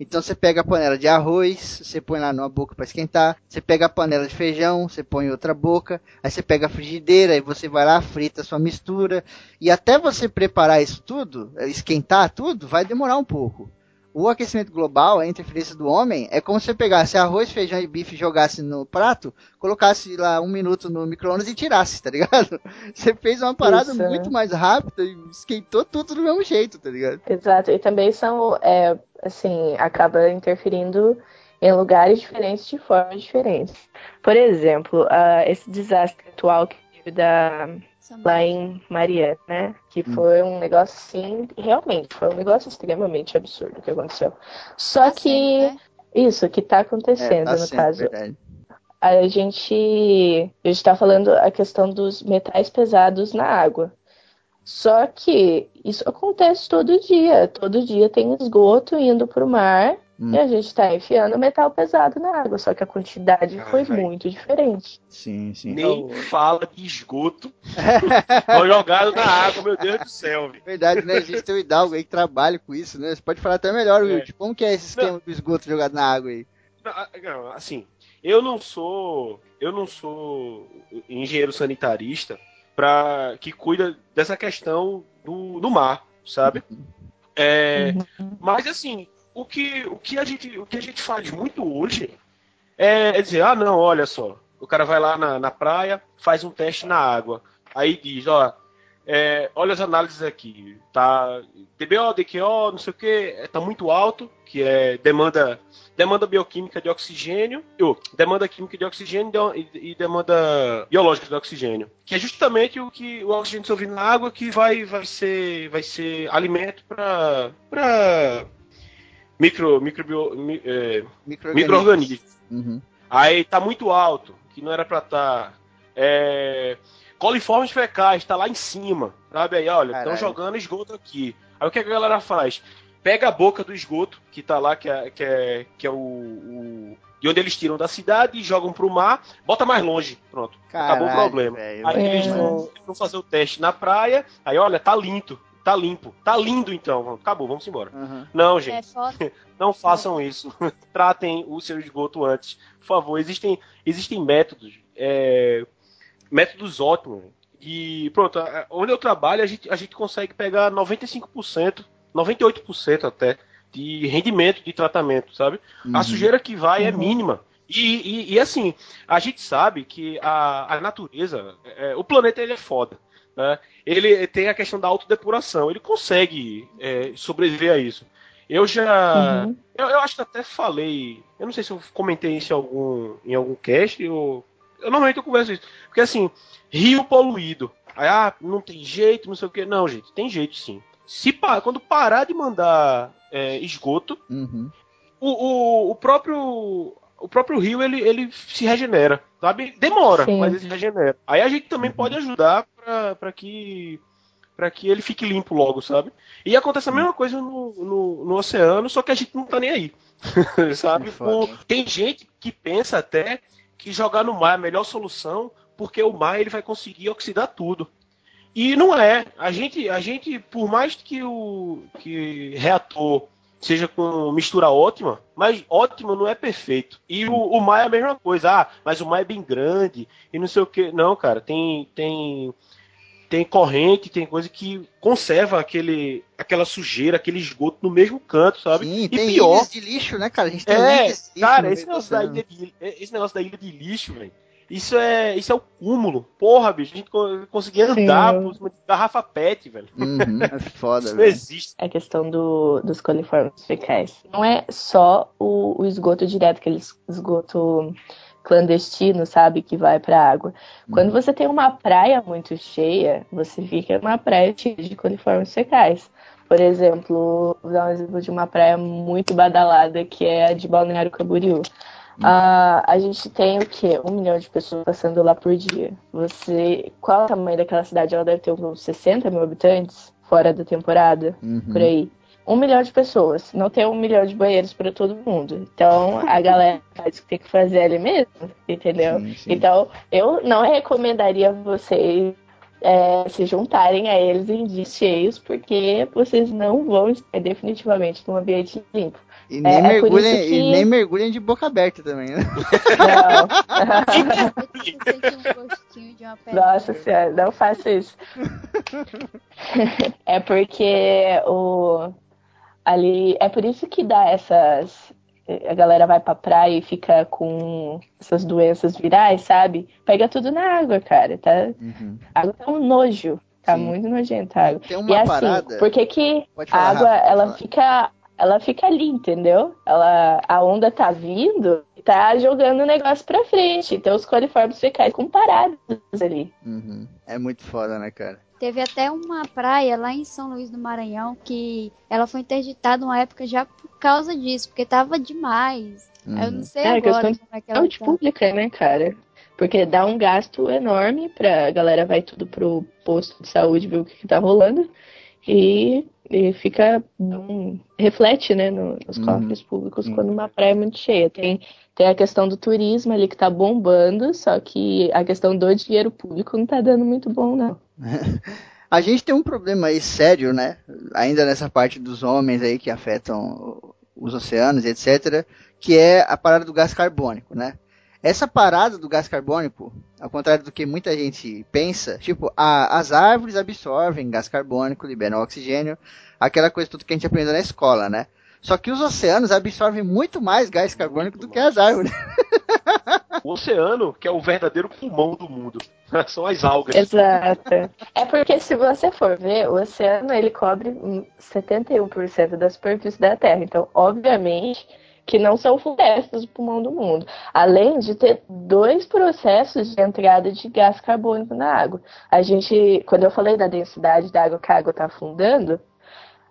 Então você pega a panela de arroz, você põe lá numa boca para esquentar. Você pega a panela de feijão, você põe em outra boca. Aí você pega a frigideira e você vai lá, frita a sua mistura. E até você preparar isso tudo, esquentar tudo, vai demorar um pouco o aquecimento global, a interferência do homem, é como se você pegasse arroz, feijão e bife, jogasse no prato, colocasse lá um minuto no micro-ondas e tirasse, tá ligado? <laughs> Você fez uma parada Isso, muito mais rápida e esquentou tudo do mesmo jeito, tá ligado? Exato, e também são, é, assim, acaba interferindo em lugares diferentes de formas diferentes. Por exemplo, uh, esse desastre atual que teve da lá em Mariana, né? Que hum. foi um negócio assim, realmente, foi um negócio extremamente absurdo que aconteceu. Só tá que né? isso que tá acontecendo, é, tá no caso. Verdade. A gente, a gente tá falando a questão dos metais pesados na água. Só que isso acontece todo dia. Todo dia tem esgoto indo pro mar Hum. E a gente tá enfiando metal pesado na água, só que a quantidade ah, foi véio. muito diferente. Sim, sim. Nem então... fala de esgoto. <laughs> foi jogado na água, meu Deus do céu. Véio. Verdade, né? A gente tem o Hidalgo aí que trabalha com isso, né? Você pode falar até melhor, é. Will, como que é esse esquema não. do esgoto jogado na água aí? Não, assim, eu não sou. Eu não sou engenheiro sanitarista para que cuida dessa questão do, do mar, sabe? É, uhum. Mas assim, o que, o que, a, gente, o que a gente faz muito hoje é, dizer, ah, não, olha só, o cara vai lá na, na praia, faz um teste na água, aí diz, ó, é, olha as análises aqui, tá DBO, DQO, não sei o que, é, tá muito alto, que é demanda demanda bioquímica de oxigênio, ou, demanda química de oxigênio e, e, demanda biológica de oxigênio, que é justamente o que o oxigênio dissolvido na água que vai vai ser vai ser alimento para micro, micro, mi, é, micro-organismos. Uhum. Aí tá muito alto, que não era para estar. Tá. É, coliformes fecais, tá lá em cima. Sabe aí, olha, estão jogando esgoto aqui. Aí o que a galera faz? Pega a boca do esgoto, que tá lá, que é, que é, que é o, o de onde eles tiram da cidade e jogam pro mar, bota mais longe. Pronto. Caralho, acabou o problema. Véio, aí eles vão, vão, fazer o teste na praia, aí olha, tá limpo. Tá limpo. Tá lindo então. Acabou, vamos embora. Uhum. Não, gente. É <laughs> não façam isso. <laughs> Tratem o seu esgoto antes. Por favor, existem, existem métodos. É, métodos ótimos. E pronto, onde eu trabalho, a gente, a gente consegue pegar 95%, 98% até, de rendimento de tratamento, sabe? Uhum. A sujeira que vai é uhum. é mínima. E, e, e, assim, a gente sabe que a, a natureza, é, o planeta ele é foda. Né? Ele tem a questão da autodepuração, ele consegue é, sobreviver a isso. Eu já. Uhum. Eu, eu, acho que até falei. Eu não sei se eu comentei isso em algum, em algum cast. Ou, eu normalmente eu converso isso. Porque assim, rio poluído. Aí, ah, não tem jeito, não sei o que. Não, gente, tem jeito sim. Se quando parar de mandar é, esgoto, uhum. o, o, o, próprio o próprio rio ele, ele se regenera, sabe? Demora, Sim. mas ele se regenera. Aí a gente também uhum. pode ajudar para que para que ele fique limpo logo, sabe? E acontece a mesma coisa no, no, no oceano, só que a gente não tá nem aí, <laughs> sabe? O, tem gente que pensa até que jogar no mar é a melhor solução, porque o mar ele vai conseguir oxidar tudo. E não é. A gente, a gente por mais que o que reator seja com mistura ótima, mas ótimo não é perfeito. E o, o mar é a mesma coisa. Ah, mas o mar é bem grande e não sei o que. Não, cara, tem tem tem corrente, tem coisa que conserva aquele, aquela sujeira, aquele esgoto no mesmo canto, sabe? Sim, e tem pior de lixo, né, cara? A gente tem é, cara, esse negócio, da ilha de, esse negócio da ilha de lixo, velho. Isso é, isso é o cúmulo. Porra, bicho, a gente conseguia andar por cima de garrafa pet, velho. Uhum, é <laughs> foda, Isso não existe. É a questão do, dos coliformes fecais. Não é só o, o esgoto direto, aquele esgoto clandestino, sabe, que vai para água. Quando você tem uma praia muito cheia, você fica numa praia cheia de coliformes fecais. Por exemplo, vou dar um exemplo de uma praia muito badalada, que é a de Balneário Camboriú. Ah, a gente tem o quê? Um milhão de pessoas passando lá por dia. Você. Qual é o tamanho daquela cidade? Ela deve ter uns 60 mil habitantes fora da temporada, Uhum. por aí. Um milhão de pessoas. Não tem um milhão de banheiros para todo mundo. Então a galera <laughs> faz o que tem que fazer ali mesmo, entendeu? Sim, sim. Então eu não recomendaria vocês é, se juntarem a eles em dias cheios, porque vocês não vão estar definitivamente num ambiente limpo. E nem, É- é mergulhem, isso que- e nem mergulhem de boca aberta também, né? Não. Um. <laughs> Nossa senhora, não faça isso. <laughs> é porque o ali é por isso que dá essas a galera vai pra praia e fica com essas doenças virais, sabe? Pega tudo na água, cara, tá? Uhum. A água tá um nojo, tá Sim. muito nojenta a água. Tem uma e assim, parada- por que que a água pode ela falar. fica ela fica ali, entendeu? Ela a onda tá vindo e tá jogando o negócio pra frente. Então os coliformes fecais com parados ali. Uhum. É muito foda, né, cara? Teve até uma praia lá em São Luís do Maranhão que ela foi interditada uma época já por causa disso, porque tava demais. Eu não sei É, agora questão como de é que ela saúde tá. pública, né, cara? Porque dá um gasto enorme pra a galera vai tudo pro posto de saúde ver o que, que tá rolando e, e fica um, reflete, né, no- nos Uhum. cofres públicos Uhum. quando uma praia é muito cheia. Tem, tem a questão do turismo ali que tá bombando, só que a questão do dinheiro público não tá dando muito bom, não. <laughs> A gente tem um problema aí sério, né? Ainda nessa parte dos homens aí que afetam os oceanos, etc. Que é a parada do gás carbônico, né? Essa parada do gás carbônico, ao contrário do que muita gente pensa, tipo, a- as árvores absorvem gás carbônico, liberam oxigênio, aquela coisa tudo que a gente aprendeu na escola, né? Só que os oceanos absorvem muito mais gás carbônico do que as árvores. <laughs> O oceano, que é o verdadeiro pulmão do mundo. São as algas. Exato. É porque se você for ver, o oceano ele cobre hum, 71% da superfície da Terra. Então, obviamente, que não são florestas o pulmão do mundo. Além de ter dois processos de entrada de gás carbônico na água. A gente, quando eu falei da densidade da água que a água está afundando,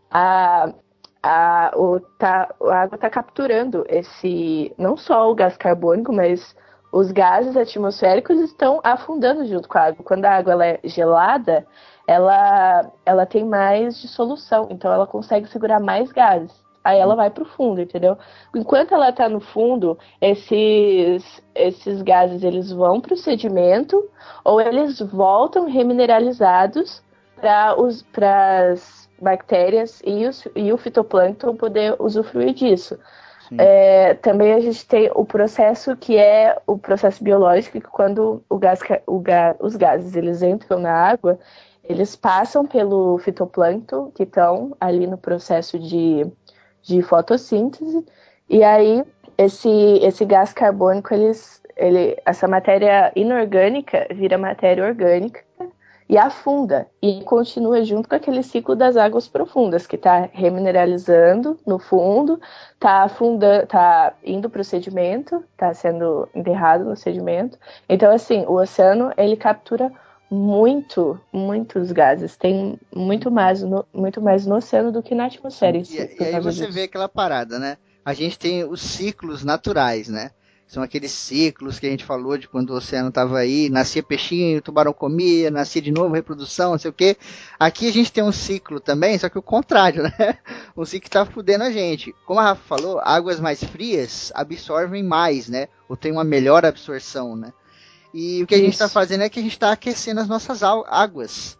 a, a, o, tá, a água está capturando esse, não só o gás carbônico, mas os gases atmosféricos estão afundando junto com a água. Quando a água é gelada, ela, ela tem mais dissolução, então ela consegue segurar mais gases. Aí ela vai para o fundo, entendeu? Enquanto ela está no fundo, esses, esses gases eles vão para o sedimento ou eles voltam remineralizados para as bactérias e, os, e o fitoplâncton poder usufruir disso. É, também a gente tem o processo que é o processo biológico, que quando o gás, o ga, os gases eles entram na água, eles passam pelo fitoplâncton, que estão ali no processo de, de fotossíntese, e aí esse, esse gás carbônico, eles, ele, essa matéria inorgânica vira matéria orgânica, e afunda e continua junto com aquele ciclo das águas profundas que está remineralizando no fundo, está afundando, está indo para o sedimento, está sendo enterrado no sedimento. Então assim, o oceano ele captura muito, muitos gases. Tem muito mais no, muito mais no oceano do que na atmosfera. em si, E, e aí você disso. vê aquela parada, né? A gente tem os ciclos naturais, né? São aqueles ciclos que a gente falou de quando o oceano estava aí, nascia peixinho, o tubarão comia, nascia de novo, reprodução, não sei o quê. Aqui a gente tem um ciclo também, só que o contrário, <laughs> né? Um ciclo que tá fudendo a gente. Como a Rafa falou, águas mais frias absorvem mais, né? Ou tem uma melhor absorção, né? E o que a gente está fazendo é que a gente está aquecendo as nossas águas.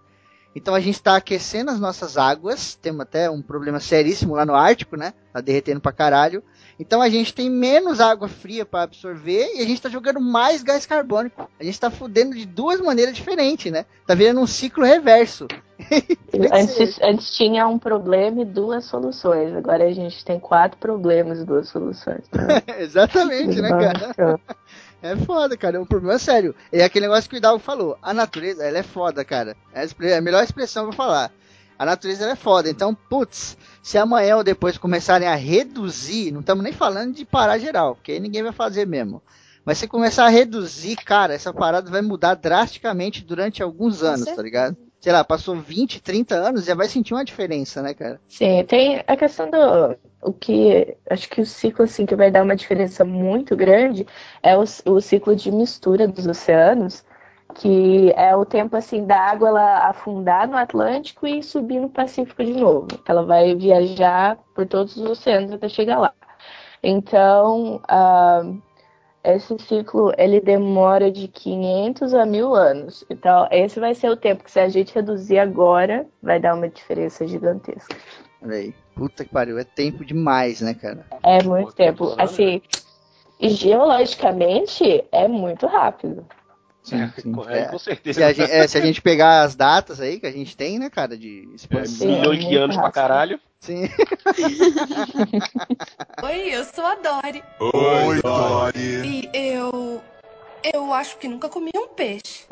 Então a gente está aquecendo as nossas águas, temos até um problema seríssimo lá no Ártico, né? Tá derretendo pra caralho. Então a gente tem menos água fria para absorver e a gente está jogando mais gás carbônico. A gente está fudendo de duas maneiras diferentes, né? Tá virando um ciclo reverso. <laughs> Antes, antes tinha um problema e duas soluções. Agora a gente tem quatro problemas e duas soluções. <laughs> Exatamente, né, cara? É foda, cara. É um problema sério. É aquele negócio que o Hidalgo falou. A natureza, ela é foda, cara. É a a melhor expressão pra falar. A natureza é foda. Então, putz, se amanhã ou depois começarem a reduzir, não estamos nem falando de parar geral, porque aí ninguém vai fazer mesmo. Mas se começar a reduzir, cara, essa parada vai mudar drasticamente durante alguns anos, tá ligado? Sei lá, passou 20, 30 anos, já vai sentir uma diferença, né, cara? Sim, tem a questão do. O que. Acho que o ciclo, assim, que vai dar uma diferença muito grande é o, o ciclo de mistura dos oceanos, que é o tempo, assim, da água ela afundar no Atlântico e subir no Pacífico de novo. Ela vai viajar por todos os oceanos até chegar lá. Então, uh, esse ciclo ele demora de 500 a 1000 anos. Então, esse vai ser o tempo que se a gente reduzir agora, vai dar uma diferença gigantesca. Aí. Puta que pariu, é tempo demais, né, cara? É muito tempo. Assim, geologicamente, é muito rápido. Sim, sim. É, com certeza. Se a, gente, é, se a, gente, pegar as datas aí que a gente tem, né, cara, de expansão. É, milhões de anos pra caralho. Sim. <laughs> Oi, eu sou a Dori. Oi, Dori. E eu. Eu acho que nunca comi um peixe.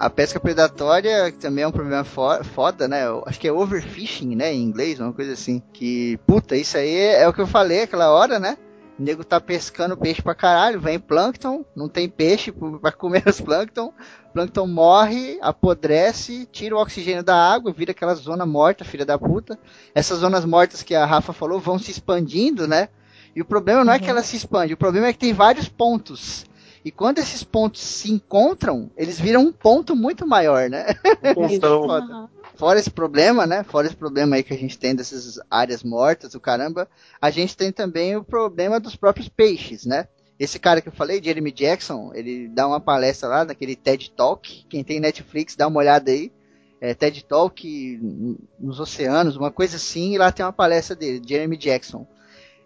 A pesca predatória também é um problema foda, né? Eu acho que é overfishing, né? Em inglês, uma coisa assim. Que, puta, isso aí é o que eu falei aquela hora, né? O nego tá pescando peixe pra caralho, vem plâncton, não tem peixe pra comer os plâncton. Plâncton morre, apodrece, tira o oxigênio da água, vira aquela zona morta, filha da puta. Essas zonas mortas que a Rafa falou vão se expandindo, né? E o problema não é que uhum. ela se expande, o problema é que tem vários pontos. E quando esses pontos se encontram, eles viram um ponto muito maior, né? Um Fora esse problema, né? Fora esse problema aí que a gente tem dessas áreas mortas, o caramba, a gente tem também o problema dos próprios peixes, né? Esse cara que eu falei, Jeremy Jackson, ele dá uma palestra lá naquele TED Talk. Quem tem Netflix, dá uma olhada aí. É, TED Talk nos oceanos, uma coisa assim, e lá tem uma palestra dele, Jeremy Jackson.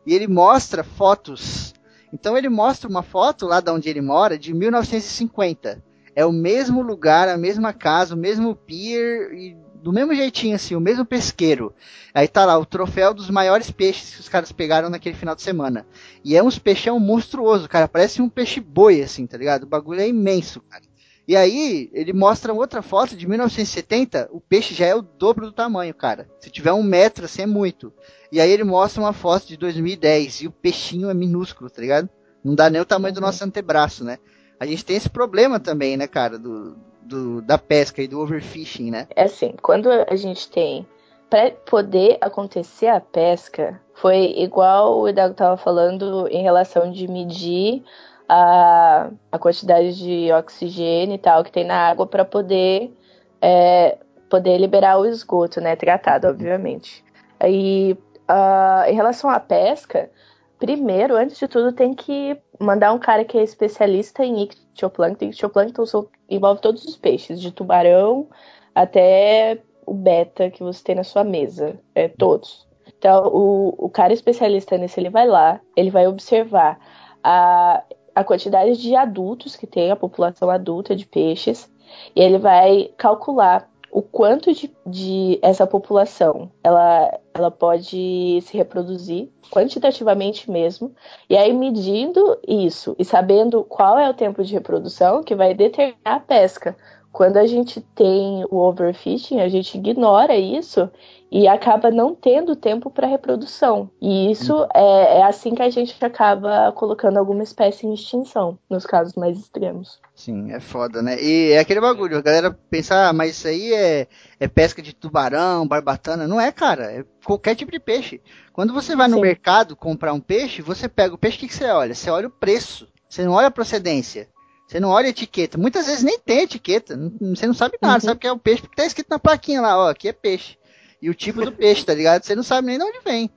E ele mostra fotos. Então ele mostra uma foto lá de onde ele mora de 1950. É o mesmo lugar, a mesma casa, o mesmo pier e do mesmo jeitinho, assim, o mesmo pesqueiro. Aí tá lá o troféu dos maiores peixes que os caras pegaram naquele final de semana. E é uns peixão monstruoso, cara. Parece um peixe boi, assim, tá ligado? O bagulho é imenso, cara. E aí, ele mostra outra foto de 1970, o peixe já é o dobro do tamanho, cara. Se tiver um metro, assim, é muito. E aí ele mostra uma foto de 2010, e o peixinho é minúsculo, tá ligado? Não dá nem o tamanho do nosso antebraço, né? A gente tem esse problema também, né, cara, do, do, da pesca e do overfishing, né? É assim, quando a gente tem para poder acontecer a pesca, foi igual o Hidalgo estava falando em relação de medir a, a quantidade de oxigênio e tal que tem na água para poder é, poder liberar o esgoto, né? Tratado, obviamente. Aí, uh, em relação à pesca, primeiro, antes de tudo, tem que mandar um cara que é especialista em ictioplâncton. Ictioplâncton envolve todos os peixes, de tubarão até o beta que você tem na sua mesa. É, todos. Então, o, o cara especialista nesse, ele vai lá, ele vai observar a, a quantidade de adultos que tem, a população adulta de peixes, e ele vai calcular o quanto de, de, essa população ela, ela pode se reproduzir quantitativamente mesmo, e aí medindo isso e sabendo qual é o tempo de reprodução que vai determinar a pesca. Quando a gente tem o overfishing, a gente ignora isso e acaba não tendo tempo para reprodução. E isso é, é, assim que a gente acaba colocando alguma espécie em extinção, nos casos mais extremos. Sim, é foda, né? E é aquele bagulho, a galera pensa, ah, mas isso aí é, é pesca de tubarão, barbatana. Não é, cara, é qualquer tipo de peixe. Quando você vai no Sim. mercado comprar um peixe, você pega o peixe, o que, que você olha? Você olha o preço, você não olha a procedência. Você não olha a etiqueta. Muitas vezes nem tem etiqueta. Você não sabe nada. Uhum. Sabe que é o peixe porque tá escrito na plaquinha lá, ó, aqui é peixe e o tipo do peixe, tá ligado? Você não sabe nem de onde vem.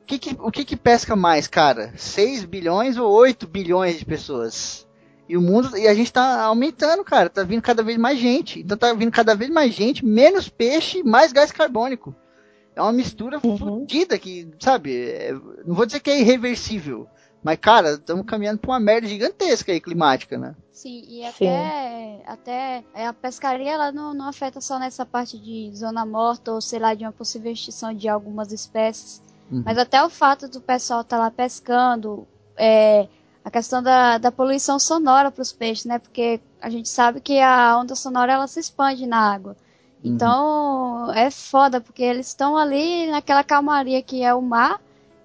O que que, o que que pesca mais, cara? 6 bilhões ou 8 bilhões de pessoas? E o mundo, e a gente tá aumentando, cara. Tá vindo cada vez mais gente. Então tá vindo cada vez mais gente, menos peixe, mais gás carbônico. É uma mistura uhum. fodida que, sabe? É, não vou dizer que é irreversível. Mas, cara, estamos caminhando para uma merda gigantesca aí, climática, né? Sim, e até, Sim. até é, a pescaria ela não, não afeta só nessa parte de zona morta ou sei lá, de uma possível extinção de algumas espécies. Uhum. Mas até o fato do pessoal estar tá lá pescando, é, a questão da, da poluição sonora para os peixes, né? Porque a gente sabe que a onda sonora ela se expande na água. Uhum. Então é foda, porque eles estão ali naquela calmaria que é o mar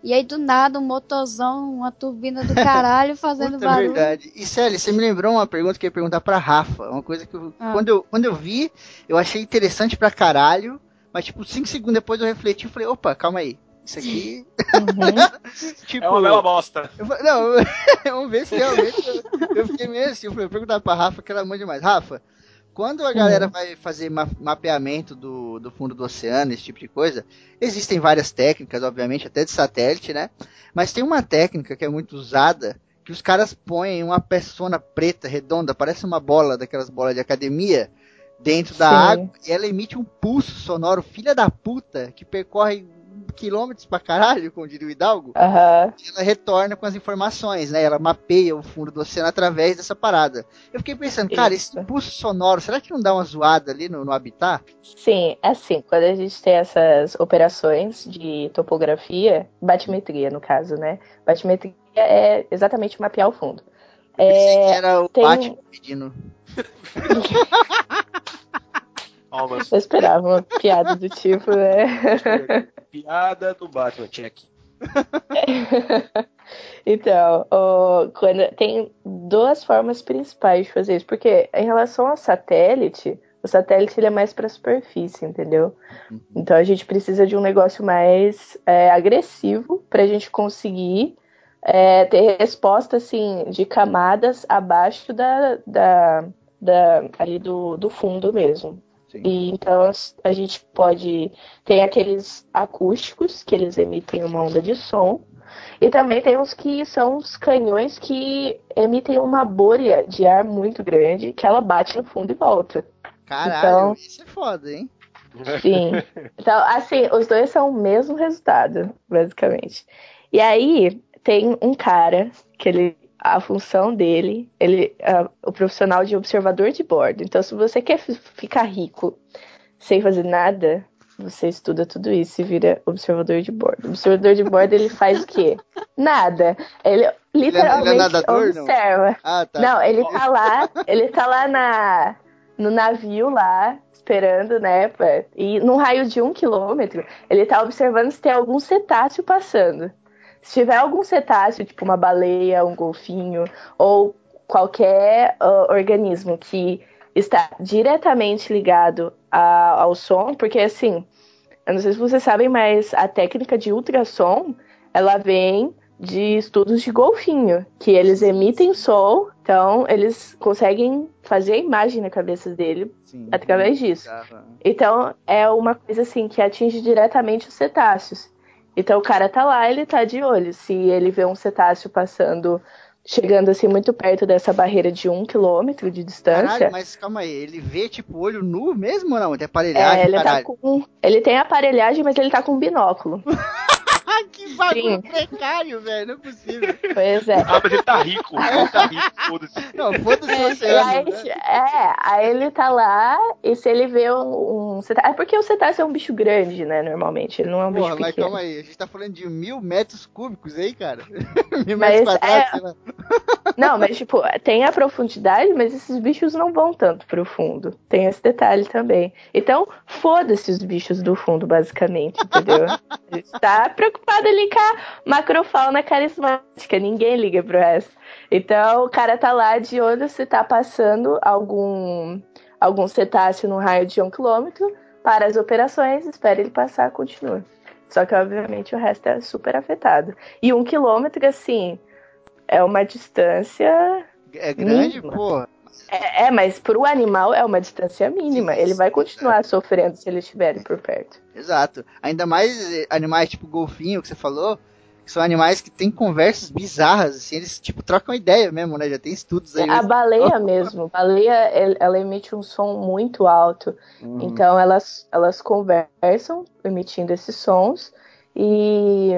E aí do nada um motorzão, uma turbina do caralho <laughs> fazendo Puta, barulho. verdade. E Célia, você me lembrou uma pergunta que eu ia perguntar pra Rafa. Uma coisa que eu, Ah. quando, eu, quando eu vi, eu achei interessante pra caralho. Mas, tipo, cinco segundos depois eu refleti e falei, opa, calma aí. Isso aqui. Uhum. <laughs> tipo, É uma bela bosta. eu não, <laughs> vamos ver se realmente. Eu, eu fiquei meio assim, eu falei, perguntar pra Rafa, que ela manja demais. Rafa, quando a galera vai fazer ma- mapeamento do, do fundo do oceano, esse tipo de coisa, existem várias técnicas, obviamente, até de satélite, né? Mas tem uma técnica que é muito usada, que os caras põem uma persona preta, redonda, parece uma bola, daquelas bolas de academia, dentro da Sim. água, e ela emite um pulso sonoro, filha da puta, que percorre quilômetros pra caralho, como diria o Hidalgo, e ela retorna com as informações, né? Ela mapeia o fundo do oceano através dessa parada. Eu fiquei pensando, cara, esse Isso. pulso sonoro, será que não dá uma zoada ali no, no habitat? Sim, assim, quando a gente tem essas operações de topografia, batimetria no caso, né? Batimetria é exatamente mapear o fundo. Que É, era o tem- Batman pedindo. <laughs> Palmas. eu esperava uma piada do tipo, né? <laughs> Piada do Batman, check. <laughs> Então, quando tem duas formas principais de fazer isso, porque em relação ao satélite, o satélite ele é mais para superfície, entendeu? Então a gente precisa de um negócio mais é, agressivo para a gente conseguir é, ter resposta assim de camadas abaixo da, da, da- ali do, do fundo mesmo. E então a gente pode tem aqueles acústicos que eles emitem uma onda de som e também tem uns que são os canhões que emitem uma bolha de ar muito grande que ela bate no fundo e volta. Caralho, Então- isso é foda, hein? Sim. <laughs> Então, assim, os dois são o mesmo resultado, basicamente. E aí tem um cara que ele a função dele, ele é o profissional de observador de bordo. Então, se você quer fi- ficar rico sem fazer nada, você estuda tudo isso e vira observador de bordo. O observador de bordo ele faz o quê? Nada. Ele literalmente nadador, não? observa. Ah, tá. Não, ele tá lá, ele tá lá na, no navio lá, esperando, né? e num raio de um quilômetro, ele tá observando se tem algum cetáceo passando. Se tiver algum cetáceo, tipo uma baleia, um golfinho, ou qualquer ah, organismo que está diretamente ligado a- ao som, porque assim, eu não sei se vocês sabem, mas a técnica de ultrassom, ela vem de estudos de golfinho, que eles emitem som, então eles conseguem fazer a imagem na cabeça dele Sim. através disso. Então é uma coisa assim que atinge diretamente os cetáceos. Então o cara tá lá, ele tá de olho. Se ele vê um cetáceo passando, chegando assim muito perto dessa barreira de um quilômetro de distância, Caralho, mas calma aí, ele vê tipo olho nu mesmo ou não? Tem aparelhagem, é, ele tá com. Ele tem aparelhagem, mas ele tá com binóculo. <laughs> Que bagulho Sim. precário, velho, não é possível. Pois é. Ah, mas ele tá rico. Ele tá rico, foda-se. Não, foda-se o oceano, aí, né? é, aí ele tá lá, e se ele vê um, um cetáceo. É porque o cetáceo é um bicho grande, né, normalmente. Ele não é um Porra, bicho mas pequeno. calma aí, a gente tá falando de mil metros cúbicos aí, cara. <laughs> mil Mas metros quadrados, é-. <laughs> Não, mas tipo, tem a profundidade, mas esses bichos não vão tanto pro fundo. Tem esse detalhe também. Então, foda-se os bichos do fundo, basicamente, entendeu? <laughs> A gente tá preocupado ali com a macrofauna carismática, ninguém liga pro resto. Então, o cara tá lá de olho se tá passando algum, algum cetáceo no raio de um quilômetro, para as operações, espera ele passar, continua. Só que, obviamente, o resto é super afetado. E um quilômetro, assim, é uma distância. É grande, Mínima. pô. É, é, mas pro animal é uma distância mínima. Sim, Ele vai continuar sofrendo se ele estiver por perto. Exato. Ainda mais eh, animais tipo golfinho que você falou, que são animais que têm conversas bizarras, assim, eles tipo trocam ideia mesmo, né? Já tem estudos aí. A baleia mesmo, baleia, el- ela emite um som muito alto. Uhum. Então elas, elas conversam emitindo esses sons e,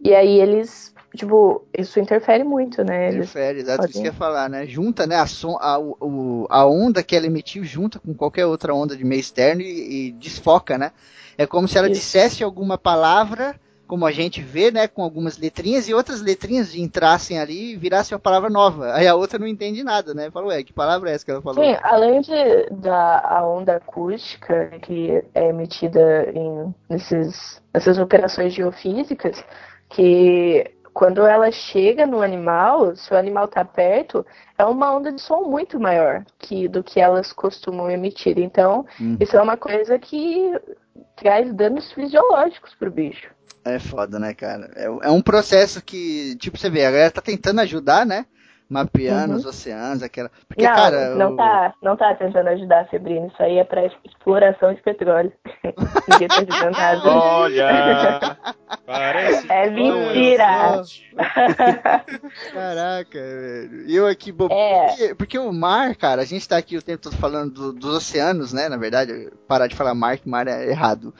e aí eles, tipo, isso interfere muito, né? Eles, Interfere, exato, isso que eu podem- ia falar, né? Junta, né, a, som, a, o- o, a onda que ela emitiu junta com qualquer outra onda de meio externo e, e desfoca, né? É como se ela Isso. dissesse alguma palavra, como a gente vê, né, com algumas letrinhas e outras letrinhas entrassem ali e virassem uma palavra nova. Aí a outra não entende nada, né? Fala, ué, que palavra é essa que ela falou? Sim, além de, da a onda acústica que é emitida em nesses, nessas operações geofísicas, que quando ela chega no animal, se o animal está perto, é uma onda de som muito maior que do que elas costumam emitir. Então, Hum. isso é uma coisa que traz danos fisiológicos pro bicho. É foda, né, cara? É, é um processo que, tipo, você vê, a galera tá tentando ajudar, né? Mapeando Uhum. os oceanos, aquela. Porque, não, cara. não o- tá, não tá tentando ajudar a Febrina. Isso aí é pra exploração de petróleo. <laughs> Ninguém tá ajudando nada. Olha! Parece. É mentira! <laughs> Caraca, velho. E eu aqui, bobo. É. Porque, porque o mar, cara, a gente tá aqui o tempo todo falando do- dos oceanos, né? Na verdade, parar de falar mar, que mar é errado.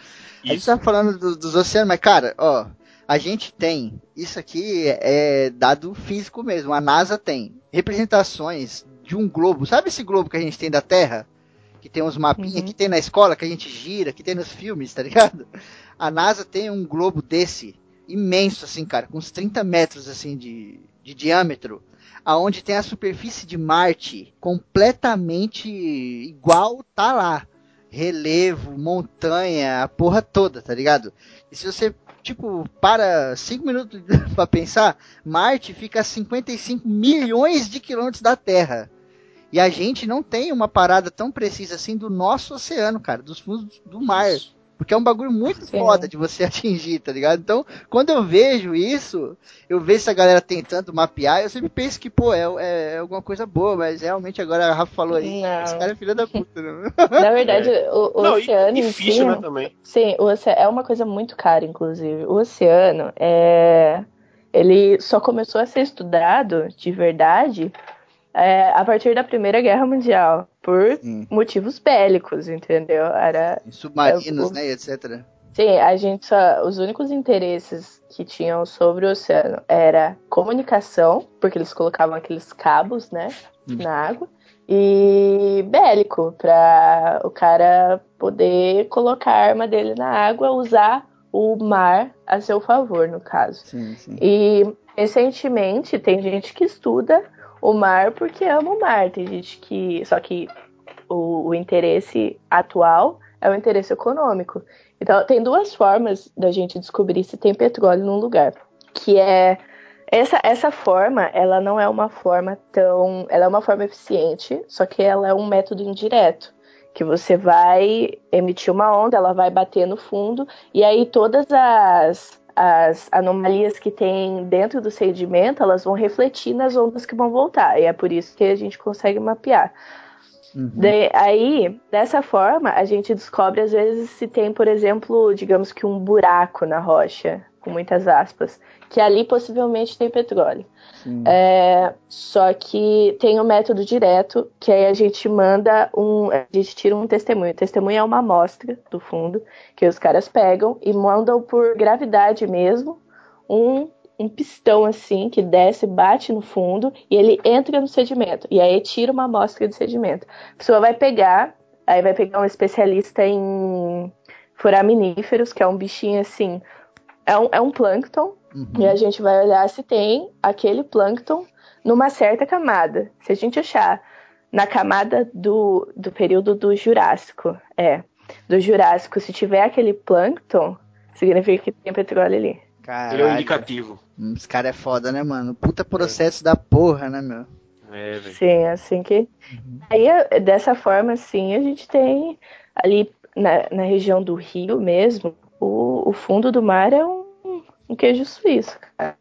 A gente Isso. tá falando do- dos oceanos, mas, cara, ó, a gente tem. Isso aqui é dado físico mesmo. A NASA tem representações de um globo. Sabe esse globo que a gente tem da Terra? Que tem uns mapinhas Uhum. que tem na escola, que a gente gira, que tem nos filmes, tá ligado? A NASA tem um globo desse, imenso, assim, cara, com uns 30 metros, assim, de, de diâmetro, aonde tem a superfície de Marte completamente igual tá lá. Relevo, montanha, a porra toda, tá ligado? E se você, tipo, para 5 minutos <laughs> pra pensar, Marte fica a 55 milhões de quilômetros da Terra. E a gente não tem uma parada tão precisa assim do nosso oceano, cara, dos fundos do mar. Porque é um bagulho muito Sim. foda de você <laughs> atingir, tá ligado? Então, quando eu vejo isso, eu vejo essa galera tentando mapear, eu sempre penso que, pô, é, é- é alguma coisa boa, mas realmente agora a Rafa falou aí, Não. esse cara é filho da puta, né? <laughs> Na verdade, o, o Não, e, oceano e em ficha, né, também. Sim, o oce- é uma coisa muito cara, inclusive. O oceano é. Ele só começou a ser estudado de verdade é, a partir da Primeira Guerra Mundial, por Sim. motivos bélicos, entendeu? Era. Submarinos, É, o- né, etc. Sim, a gente só. Os únicos interesses que tinham sobre o oceano era comunicação, porque eles colocavam aqueles cabos, né, Hum. na água, e bélico, para o cara poder colocar a arma dele na água, usar o mar a seu favor, no caso. Sim, sim. E recentemente tem gente que estuda o mar porque ama o mar. Tem gente que. Só que o, o interesse atual é o interesse econômico. Então tem duas formas da gente descobrir se tem petróleo num lugar. Que é. Essa, essa forma, ela não é uma forma tão. Ela é uma forma eficiente, só que ela é um método indireto. Que você vai emitir uma onda, ela vai bater no fundo, e aí todas as, as anomalias que tem dentro do sedimento, elas vão refletir nas ondas que vão voltar. E é por isso que a gente consegue mapear. Uhum. De- aí, dessa forma, a gente descobre às vezes se tem, por exemplo, digamos que um buraco na rocha, com muitas aspas, que ali possivelmente tem petróleo. É, só que tem o método direto, que aí a gente manda um. A gente tira um testemunho. O testemunho é uma amostra do fundo, que os caras pegam e mandam por gravidade mesmo um, um pistão assim, que desce, bate no fundo e ele entra no sedimento. E aí tira uma amostra de sedimento. A pessoa vai pegar, aí vai pegar um especialista em foraminíferos, que é um bichinho assim. É um, é um plâncton, Uhum. e a gente vai olhar se tem aquele plâncton numa certa camada. Se a gente achar na camada do, do período do Jurássico, é, do Jurássico, se tiver aquele plâncton, significa que tem petróleo ali. Ele é um Caralho. indicativo. Hum, Esse cara é foda, né, mano? Puta processo da porra, né, meu? É, velho. Sim, assim que. Aí, é- dessa forma, assim, a gente tem ali na, na região do Rio mesmo, o, o fundo do mar é um, um queijo suíço, cara.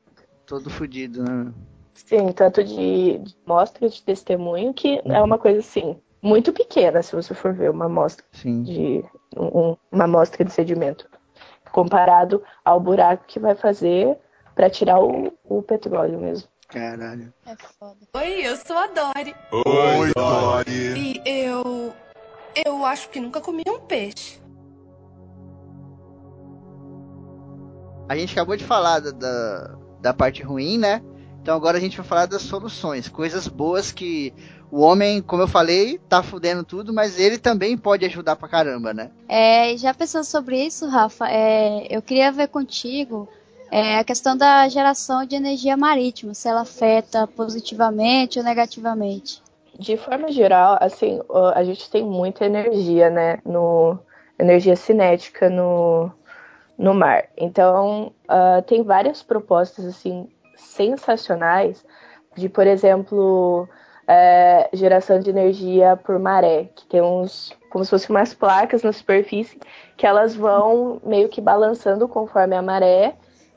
Todo fudido, né? Sim, tanto de, de mostra de testemunho que é uma coisa assim, muito pequena, se você for ver uma amostra Sim. de um- um- uma amostra de sedimento, comparado ao buraco que vai fazer para tirar o, o petróleo mesmo. Caralho. É foda. Oi, eu sou a Dori. Oi, Dory. E eu. Eu acho que nunca comi um peixe. A gente acabou de falar da, da, da parte ruim, né? Então agora a gente vai falar das soluções, coisas boas que o homem, como eu falei, tá fudendo tudo, mas ele também pode ajudar pra caramba, né? É, já pensando sobre isso, Rafa, é, eu queria ver contigo é, a questão da geração de energia marítima, se ela afeta positivamente ou negativamente. De forma geral, assim, a gente tem muita energia, né, no energia cinética no, no mar. Então, uh, tem várias propostas assim sensacionais de, por exemplo, é, geração de energia por maré, que tem uns como se fossem umas placas na superfície que elas vão meio que balançando conforme a maré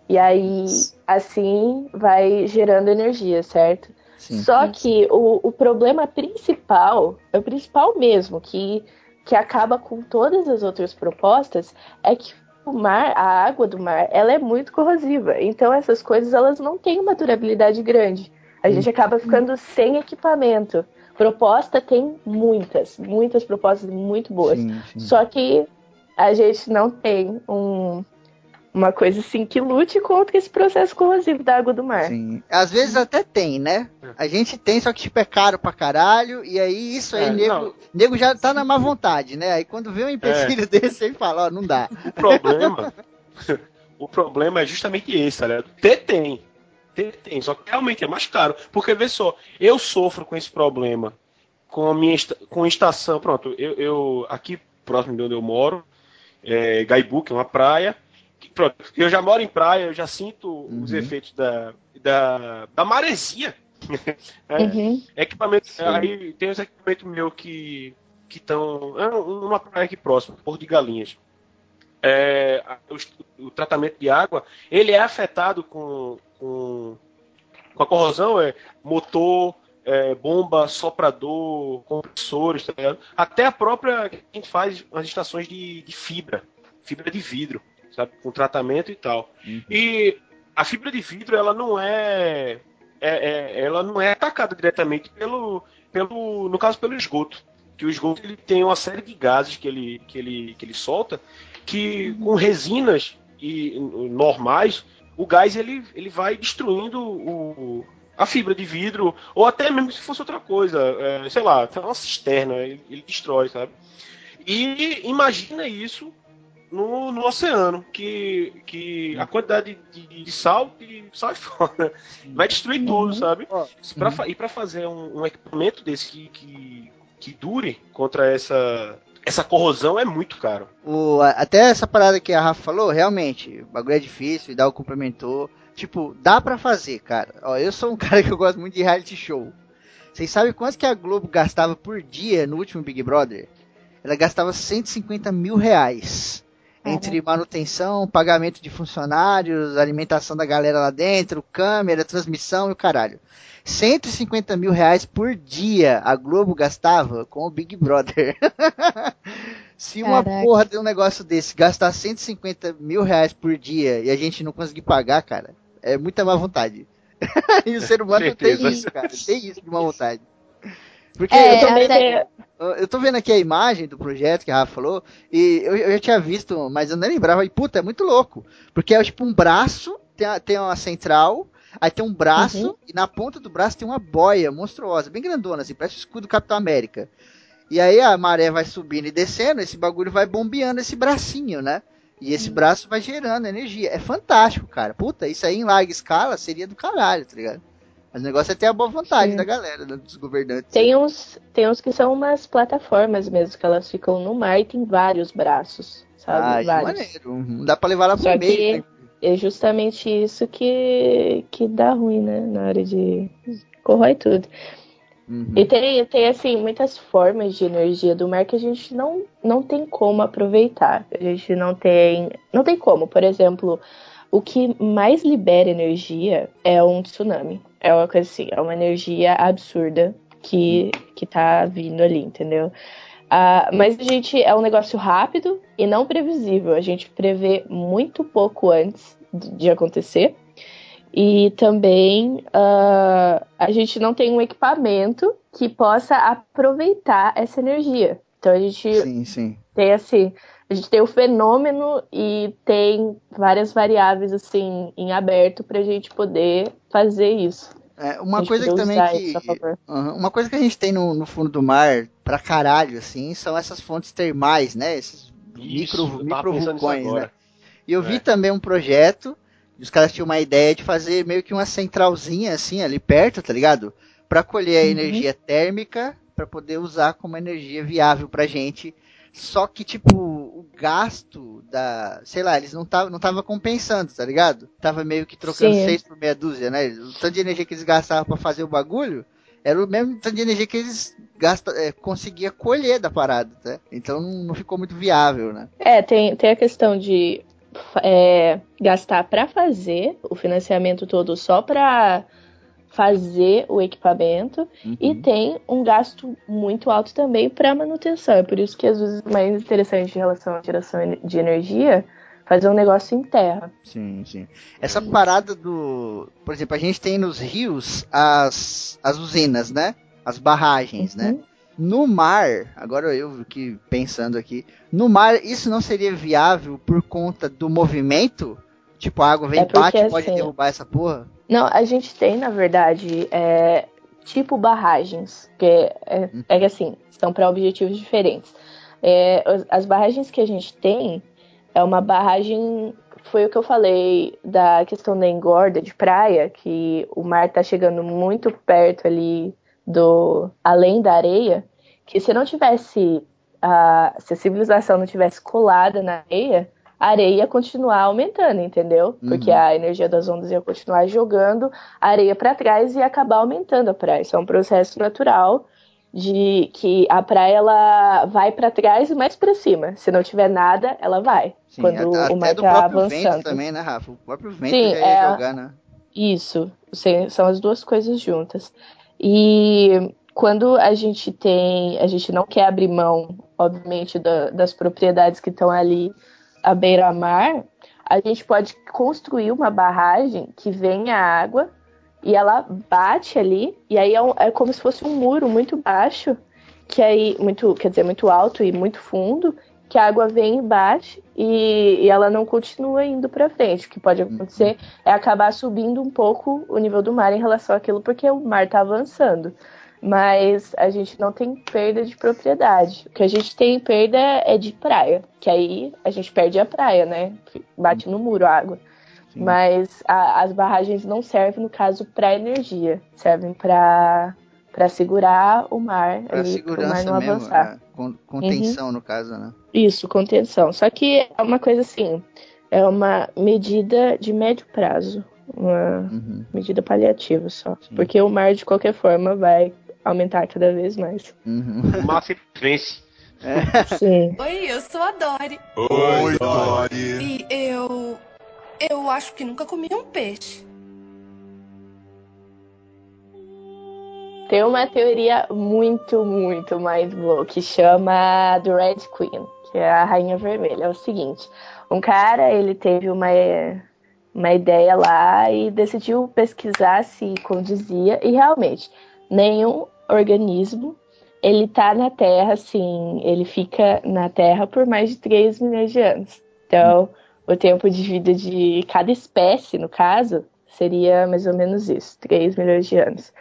e aí assim vai gerando energia, certo? Sim. Só que o, o problema principal, é o principal mesmo, que, que acaba com todas as outras propostas, é que o mar, a água do mar, ela é muito corrosiva. Então essas coisas elas não têm uma durabilidade grande. A gente acaba ficando sem equipamento. Proposta tem muitas, muitas propostas muito boas. Sim, sim. Só que a gente não tem um, uma coisa assim que lute contra esse processo corrosivo da água do mar. Sim. Às vezes até tem, né? A gente tem, só que tipo é caro pra caralho, e aí isso aí, é, nego, nego já tá na má vontade, né? Aí quando vê um empecilho é. <laughs> desse, ele fala, ó, não dá. O problema, <laughs> o problema é justamente esse, né? Ter tem. Ter tem, só que realmente é mais caro. Porque, vê só, eu sofro com esse problema com a minha com a estação, pronto, eu, eu aqui próximo de onde eu moro, é, Gaibu, que é uma praia, pronto, eu já moro em praia, eu já sinto uhum. os efeitos da, da, da maresia. <laughs> é, uhum. Equipamento, aí tem os equipamentos meus que que estão é, numa praia aqui próxima, Porto de Galinhas. É, o, o, tratamento de água ele é afetado com, com, com a corrosão, é motor, é, bomba, soprador, compressores, tá até a própria que a gente faz as estações de, de fibra, fibra de vidro sabe? Com tratamento e tal. Uhum. E a fibra de vidro, ela não é, é, é, ela não é atacada diretamente pelo, pelo, no caso, pelo esgoto. Que o esgoto ele tem uma série de gases que ele, que ele, que ele solta, que com resinas e normais, o gás ele, ele vai destruindo o, a fibra de vidro, ou até mesmo se fosse outra coisa, é, sei lá, uma cisterna, ele, ele destrói, sabe? E imagina isso no, no oceano, que, que a quantidade de, de sal que sai <laughs> fora vai destruir tudo, uhum. sabe? Pra, e para fazer um, um, equipamento desse que, que, que dure contra essa, essa corrosão é muito caro. O, até essa parada que a Rafa falou, realmente, o bagulho é difícil, e dá o complementou. Tipo, dá para fazer, cara. Ó, eu sou um <laughs> cara que eu gosto muito de reality show. Vocês sabem quanto que a Globo gastava por dia no último Big Brother? Ela gastava 150 mil reais entre manutenção, pagamento de funcionários, alimentação da galera lá dentro, câmera, transmissão e o caralho. 150 mil reais por dia a Globo gastava com o Big Brother. <laughs> Se uma Caraca. porra de um negócio desse gastar 150 mil reais por dia e a gente não conseguir pagar, cara, é muita má vontade. <laughs> e o ser humano tem isso, cara. Tem isso de má vontade. Porque é, eu, também até... eu tô vendo aqui a imagem do projeto que a Rafa falou, e eu, eu já tinha visto, mas eu nem lembrava, e puta, é muito louco. Porque é tipo um braço, tem, a, tem uma central, aí tem um braço, uhum. e na ponta do braço tem uma boia monstruosa, bem grandona, assim, parece o escudo do Capitão América. E aí a maré vai subindo e descendo, esse bagulho vai bombeando esse bracinho, né? E esse uhum. braço vai gerando energia. É fantástico, cara. Puta, isso aí em larga escala seria do caralho, tá ligado? Mas o negócio é ter a boa vontade Sim. da galera, né, dos governantes. Tem uns, tem uns que são umas plataformas mesmo, que elas ficam no mar e tem vários braços, sabe? Ah, vários. maneiro. Não dá pra levar lá pro meio. Né? É justamente isso que, que dá ruim, né? Na hora de corrói tudo. Uhum. E tem, tem, assim, muitas formas de energia do mar que a gente não, não tem como aproveitar. A gente não tem. Não tem como. Por exemplo, o que mais libera energia é um tsunami. É uma coisa assim, é uma energia absurda que, que tá vindo ali, entendeu? Uh, mas a gente é um negócio rápido e não previsível. A gente prevê muito pouco antes de acontecer. E também uh, a gente não tem um equipamento que possa aproveitar essa energia. Então a gente sim, sim. tem assim, a gente tem o fenômeno e tem várias variáveis assim em aberto para a gente poder fazer isso. É, uma coisa que também que. isso. Uma coisa que a gente tem no, no fundo do mar, pra caralho, assim, são essas fontes termais, né? Esses Isso, micro, micro-vulcões, agora. né? E eu vi É. também um projeto, e os caras tinham uma ideia de fazer meio que uma centralzinha, assim, ali perto, tá ligado? Pra colher a Uhum. energia térmica, pra poder usar como energia viável pra gente. Só que, tipo, o gasto da. Sei lá, eles não estavam não tava compensando, tá ligado? Tava meio que trocando Sim. seis por meia dúzia, né? O tanto de energia que eles gastavam pra fazer o bagulho era o mesmo tanto de energia que eles gasta, é, conseguia colher da parada, tá? Então não, não ficou muito viável, né? É, tem, tem a questão de é, gastar para fazer o financiamento todo só para fazer o equipamento e Uhum. tem um gasto muito alto também para manutenção. É por isso que às vezes é mais interessante em relação à geração de energia fazer um negócio em terra. Sim, sim. Essa parada do. Por exemplo, a gente tem nos rios as, as usinas, né? As barragens, né? Uhum. No mar, agora eu que pensando aqui, no mar isso não seria viável por conta do movimento? Tipo, a água vem É porque, bate e pode assim, derrubar essa porra? Não, a gente tem, na verdade, é, tipo barragens, que é, é que assim, são para objetivos diferentes. É, as- barragens que a gente tem é uma barragem, foi o que eu falei da questão da engorda de praia, que o mar tá chegando muito perto ali do além da areia, que se não tivesse a, se a civilização não tivesse colada na areia, a areia ia continuar aumentando, entendeu? Porque Uhum. a energia das ondas ia continuar jogando a areia para trás e ia acabar aumentando a praia. Isso é um processo natural de que a praia ela vai para trás e mais para cima. Se não tiver nada, ela vai. Sim, quando o mar tá próprio vento avançando. também, né, Rafa? O próprio vento Sim, já ia é- jogar, né? Isso, são as duas coisas juntas. E quando a gente tem, a gente não quer abrir mão, obviamente, da- das propriedades que estão ali à beira-mar, a gente pode construir uma barragem que venha água e ela bate ali, e aí é, um- é como se fosse um muro muito baixo, que aí, muito, quer dizer, muito alto e muito fundo, que a água vem e bate e, e ela não continua indo para frente. O que pode acontecer é acabar subindo um pouco o nível do mar em relação àquilo, porque o mar está avançando. Mas a gente não tem perda de propriedade. O que a gente tem perda é de praia, que aí a gente perde a praia, né? Bate no muro a água. Sim. Mas a- as barragens não servem, no caso, para energia. Servem para para segurar o mar Pra ali, para o mar não mesmo, avançar. né? Con- contenção no caso, né? Isso, contenção. Só que é uma coisa assim, é uma medida de médio prazo, uma Uhum. medida paliativa só. Sim. Porque o mar, de qualquer forma, vai aumentar cada vez mais. Uhum. O sempre vence. Sim. Oi, eu sou a Dori. Oi, Dory. E eu. Eu acho que nunca comi um peixe. Tem uma teoria muito, muito mind blow que chama do Red Queen, que é a Rainha Vermelha. É o seguinte: um cara ele teve uma, uma ideia lá e decidiu pesquisar se condizia, e realmente, nenhum organismo ele tá na Terra, assim, ele fica na Terra por mais de 3 milhões de anos. Então, o tempo de vida de cada espécie, no caso, seria mais ou menos isso, 3 milhões de anos.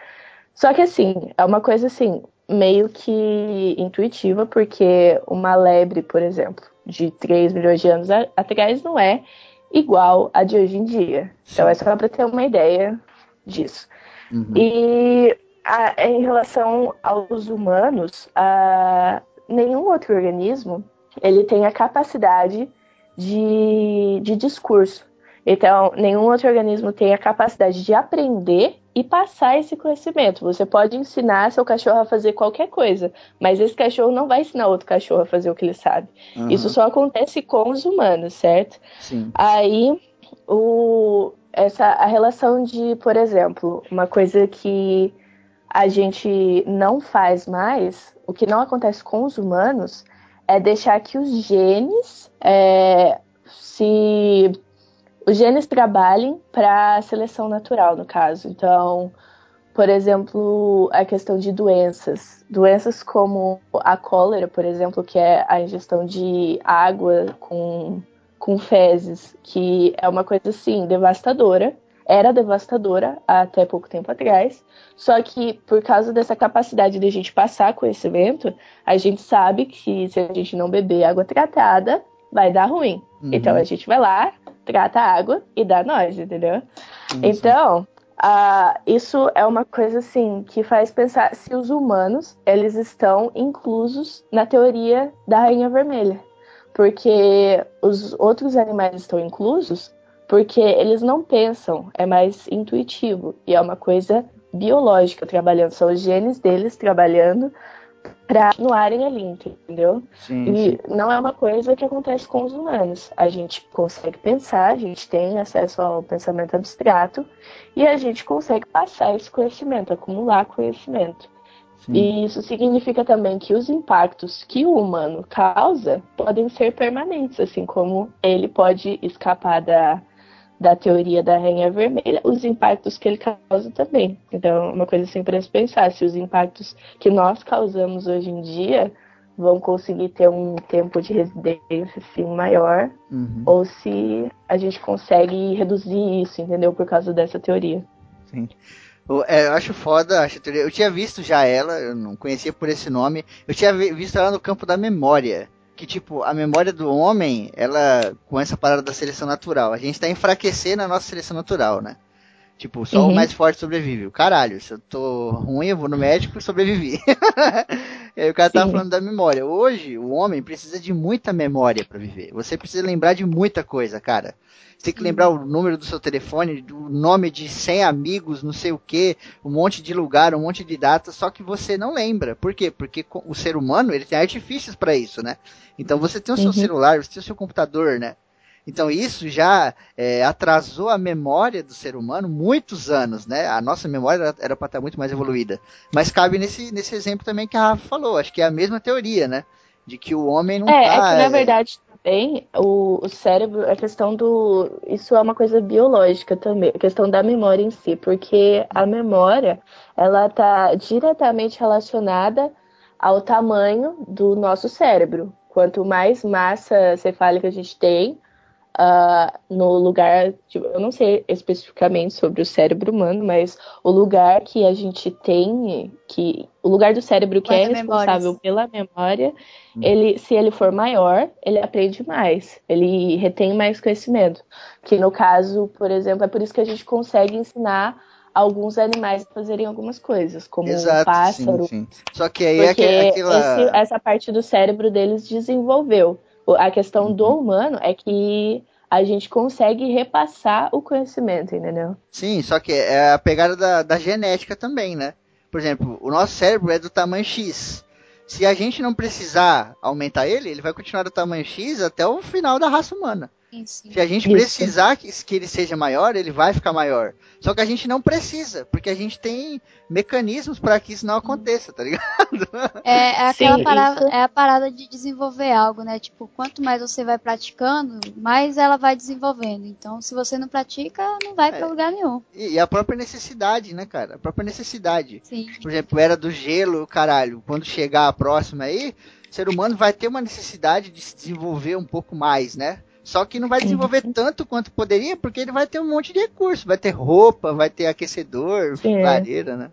Só que assim, é uma coisa assim, meio que intuitiva, porque uma lebre, por exemplo, de 3 milhões de anos atrás não é igual a de hoje em dia. Então é só para ter uma ideia disso. Uhum. E a- em relação aos humanos, a- nenhum outro organismo ele tem a capacidade de, de discurso. Então, nenhum outro organismo tem a capacidade de aprender e passar esse conhecimento. Você pode ensinar seu cachorro a fazer qualquer coisa, mas esse cachorro não vai ensinar outro cachorro a fazer o que ele sabe. Uhum. Isso só acontece com os humanos, certo? Sim. Aí, o, essa, a relação de, por exemplo, uma coisa que a gente não faz mais, o que não acontece com os humanos, é deixar que os genes é, se os genes trabalhem para a seleção natural, no caso. Então, por exemplo, a questão de doenças. Doenças como a cólera, por exemplo, que é a ingestão de água com, com fezes, que é uma coisa assim devastadora. Era devastadora até pouco tempo atrás. Só que por causa dessa capacidade de a gente passar conhecimento, a gente sabe que se a gente não beber água tratada, vai dar ruim. Uhum. Então a gente vai lá, trata a água e dá nós, entendeu? Então, ah, isso é uma coisa assim que faz pensar se os humanos eles estão inclusos na teoria da rainha vermelha, porque os outros animais estão inclusos porque eles não pensam, é mais intuitivo e é uma coisa biológica trabalhando, são os genes deles trabalhando para anuarem ali, entendeu? Sim, E sim. não é uma coisa que acontece com os humanos. A gente consegue pensar, a gente tem acesso ao pensamento abstrato e a gente consegue passar esse conhecimento, acumular conhecimento. Sim. E isso significa também que os impactos que o humano causa podem ser permanentes, assim como ele pode escapar da, da teoria da rainha vermelha, os impactos que ele causa também. Então, é uma coisa sempre a se pensar, se os impactos que nós causamos hoje em dia vão conseguir ter um tempo de residência assim, maior, Uhum. ou se a gente consegue reduzir isso, entendeu? Por causa dessa teoria. Eu, é, eu acho foda, acho a teoria. Eu tinha visto já ela, eu não conhecia por esse nome. Eu tinha vi- visto ela no campo da memória. Que, tipo, a memória do homem, ela, com essa parada da seleção natural, a gente tá enfraquecendo a nossa seleção natural, né? Tipo, só o Uhum. mais forte sobrevive. Caralho, se eu tô ruim, eu vou no médico e sobrevivi. <laughs> e aí o cara tava Sim. falando da memória. Hoje, o homem precisa de muita memória pra viver. Você precisa lembrar de muita coisa, cara. Você tem que lembrar o número do seu telefone, o nome de 100 amigos, não sei o que, um monte de lugar, um monte de data, só que você não lembra. Por quê? Porque o ser humano, ele tem artifícios pra isso, né? Então você tem o seu Uhum. celular, você tem o seu computador, né? Então isso já é, atrasou a memória do ser humano muitos anos, né? A nossa memória era- para estar muito mais evoluída. Mas cabe nesse, nesse exemplo também que a Rafa falou, acho que é a mesma teoria, né? De que o homem não É, tá... é que na é, verdade também o, o cérebro, a questão do. Isso é uma coisa biológica também, a questão da memória em si, porque a memória ela está diretamente relacionada ao tamanho do nosso cérebro. Quanto mais massa cefálica a gente tem, ah, no lugar, tipo, eu não sei especificamente sobre o cérebro humano, mas o lugar que a gente tem, que o lugar do cérebro que é responsável memórias. pela memória, ele, se ele for maior, ele aprende mais, ele retém mais conhecimento. Que no caso, por exemplo, é por isso que a gente consegue ensinar alguns animais a fazerem algumas coisas, como um Exato, pássaro, sim, sim. Só que aí é aquela... esse- essa parte do cérebro deles desenvolveu. A questão do Uhum. humano é que a gente consegue repassar o conhecimento, entendeu? Sim, só que é a pegada da, da genética também, né? Por exemplo, o nosso cérebro é do tamanho X. Se a gente não precisar aumentar ele, ele vai continuar do tamanho X até o final da raça humana. Sim, sim. Se a gente Isso. precisar que, que ele seja maior, ele vai ficar maior. Só que a gente não precisa, porque a gente tem mecanismos para que isso não aconteça, tá ligado? É, é aquela Sim, parada, é a parada de desenvolver algo, né? Tipo, quanto mais você vai praticando, mais ela vai desenvolvendo. Então, se você não pratica, não vai pra É. lugar nenhum. E, e a própria necessidade, né, cara? A própria necessidade. Sim. Por exemplo, era do gelo, caralho. Quando chegar a próxima aí, o ser humano vai ter uma necessidade de se desenvolver um pouco mais, né? Só que não vai desenvolver tanto quanto poderia, porque ele vai ter um monte de recurso. Vai ter roupa, vai ter aquecedor, Sim. lareira, né?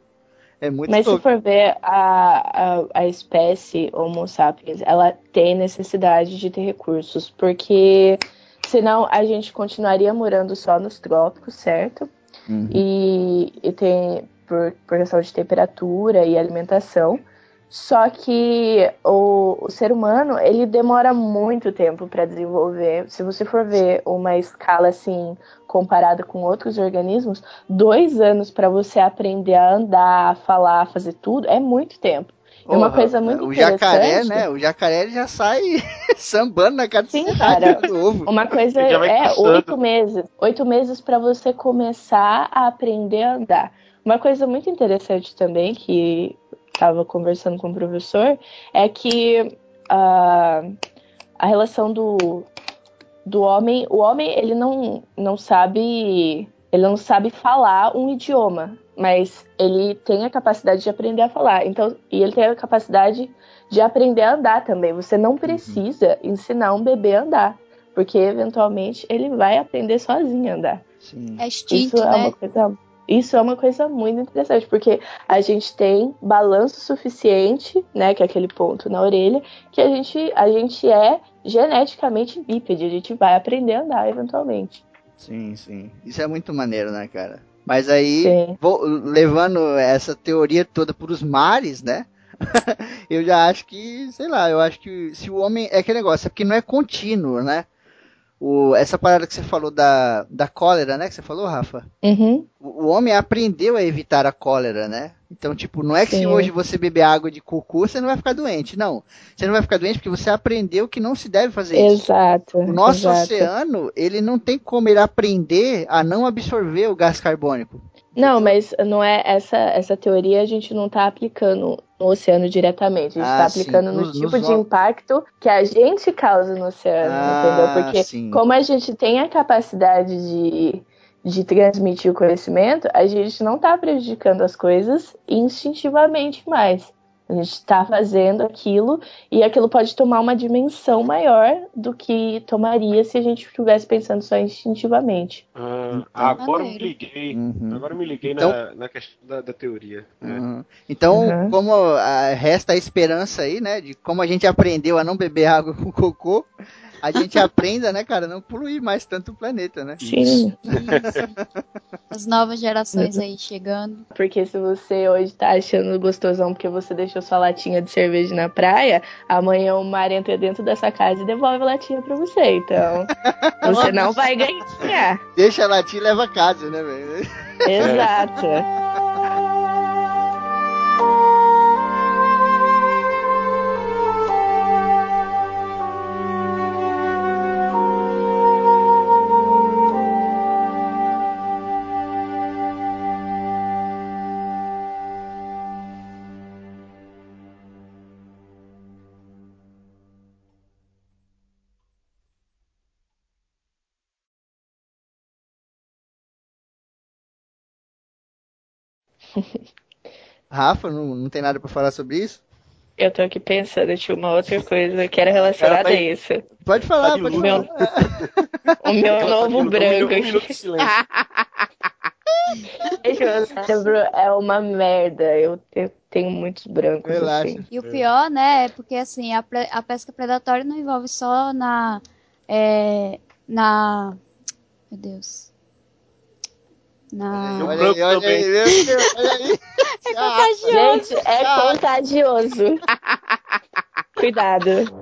É muito Mas se for ver a, a, a espécie Homo sapiens, ela tem necessidade de ter recursos, porque senão a gente continuaria morando só nos trópicos, certo? Uhum. E, e tem por, por questão de temperatura e alimentação. Só que o, o ser humano ele demora muito tempo para desenvolver. Se você for ver uma escala assim comparada com outros organismos, dois anos para você aprender a andar, a falar, a fazer tudo é muito tempo. É uma coisa muito O jacaré, né? O jacaré já sai <laughs> sambando na cara do Sim, cara. Uma coisa é oito meses. Oito meses para você começar a aprender a andar. Uma coisa muito interessante também, que estava conversando com o professor, é que a, a relação do, do homem. O homem, ele não, não sabe. Ele não sabe falar um idioma, mas ele tem a capacidade de aprender a falar. Então, e ele tem a capacidade de aprender a andar também. Você não precisa ensinar um bebê a andar, porque eventualmente ele vai aprender sozinho a andar. Sim. É extinto, Isso é né? uma coisa. Isso é uma coisa muito interessante, porque a gente tem balanço suficiente, né, que é aquele ponto na orelha, que a gente, a gente é geneticamente bípede, a gente vai aprender a andar eventualmente. Sim, sim. Isso é muito maneiro, né, cara? Mas aí, vou- levando essa teoria toda pros mares, né? <laughs> eu já acho que, sei lá, eu acho que se o homem. É aquele negócio, é porque não é contínuo, né? O, essa parada que você falou da, da cólera, né? Que você falou, Rafa? Uhum. O, o homem aprendeu a evitar a cólera, né? Então, tipo, não é que se Sim. hoje você beber água de cocô, você não vai ficar doente. Não. Você não vai ficar doente porque você aprendeu que não se deve fazer isso. Exato. O nosso exato. oceano, ele não tem como ele aprender a não absorver o gás carbônico. Não, mas não é essa essa teoria a gente não está aplicando no oceano diretamente. A gente Ah, está sim. aplicando no Nos- tipo nos de impacto que a gente causa no oceano, Ah, entendeu? Porque sim. como a gente tem a capacidade de, de transmitir o conhecimento, a gente não está prejudicando as coisas instintivamente mais. A gente está fazendo aquilo e aquilo pode tomar uma dimensão maior do que tomaria se a gente estivesse pensando só instintivamente. Ah, agora me liguei. Uhum. Agora me liguei Então- na, na questão da, da teoria. É. Uhum. Então, Uhum. como ah, resta a esperança aí, né, de como a gente aprendeu a não beber água com cocô, a gente aprenda, né, cara, não poluir mais tanto o planeta, né? Sim. <laughs> As novas gerações aí chegando. Porque se você hoje tá achando gostosão porque você deixou sua latinha de cerveja na praia, amanhã o mar entra dentro dessa casa e devolve a latinha pra você. Então, <laughs> você não vai ganhar. Deixa a latinha e leva a casa, né, velho? Exato. <laughs> <laughs> Rafa, não, não tem nada pra falar sobre isso? Eu tô aqui pensando, tinha uma outra coisa que era relacionada tá a isso. Pode falar, Tá de pode falar. <laughs> O meu Ela tá novo pedindo um branco um aqui. minuto de silêncio. Gente, meu cérebro é uma merda. Eu, eu tenho muitos brancos. Relaxa. Assim. E o pior, né, é porque assim, a, pre- a pesca predatória não envolve só na. é, na. Meu Deus. Eu- Olha aí, branco olha também. aí, meu Deus, olha aí. <laughs> É contagioso. Gente, é contagioso. <laughs> Cuidado.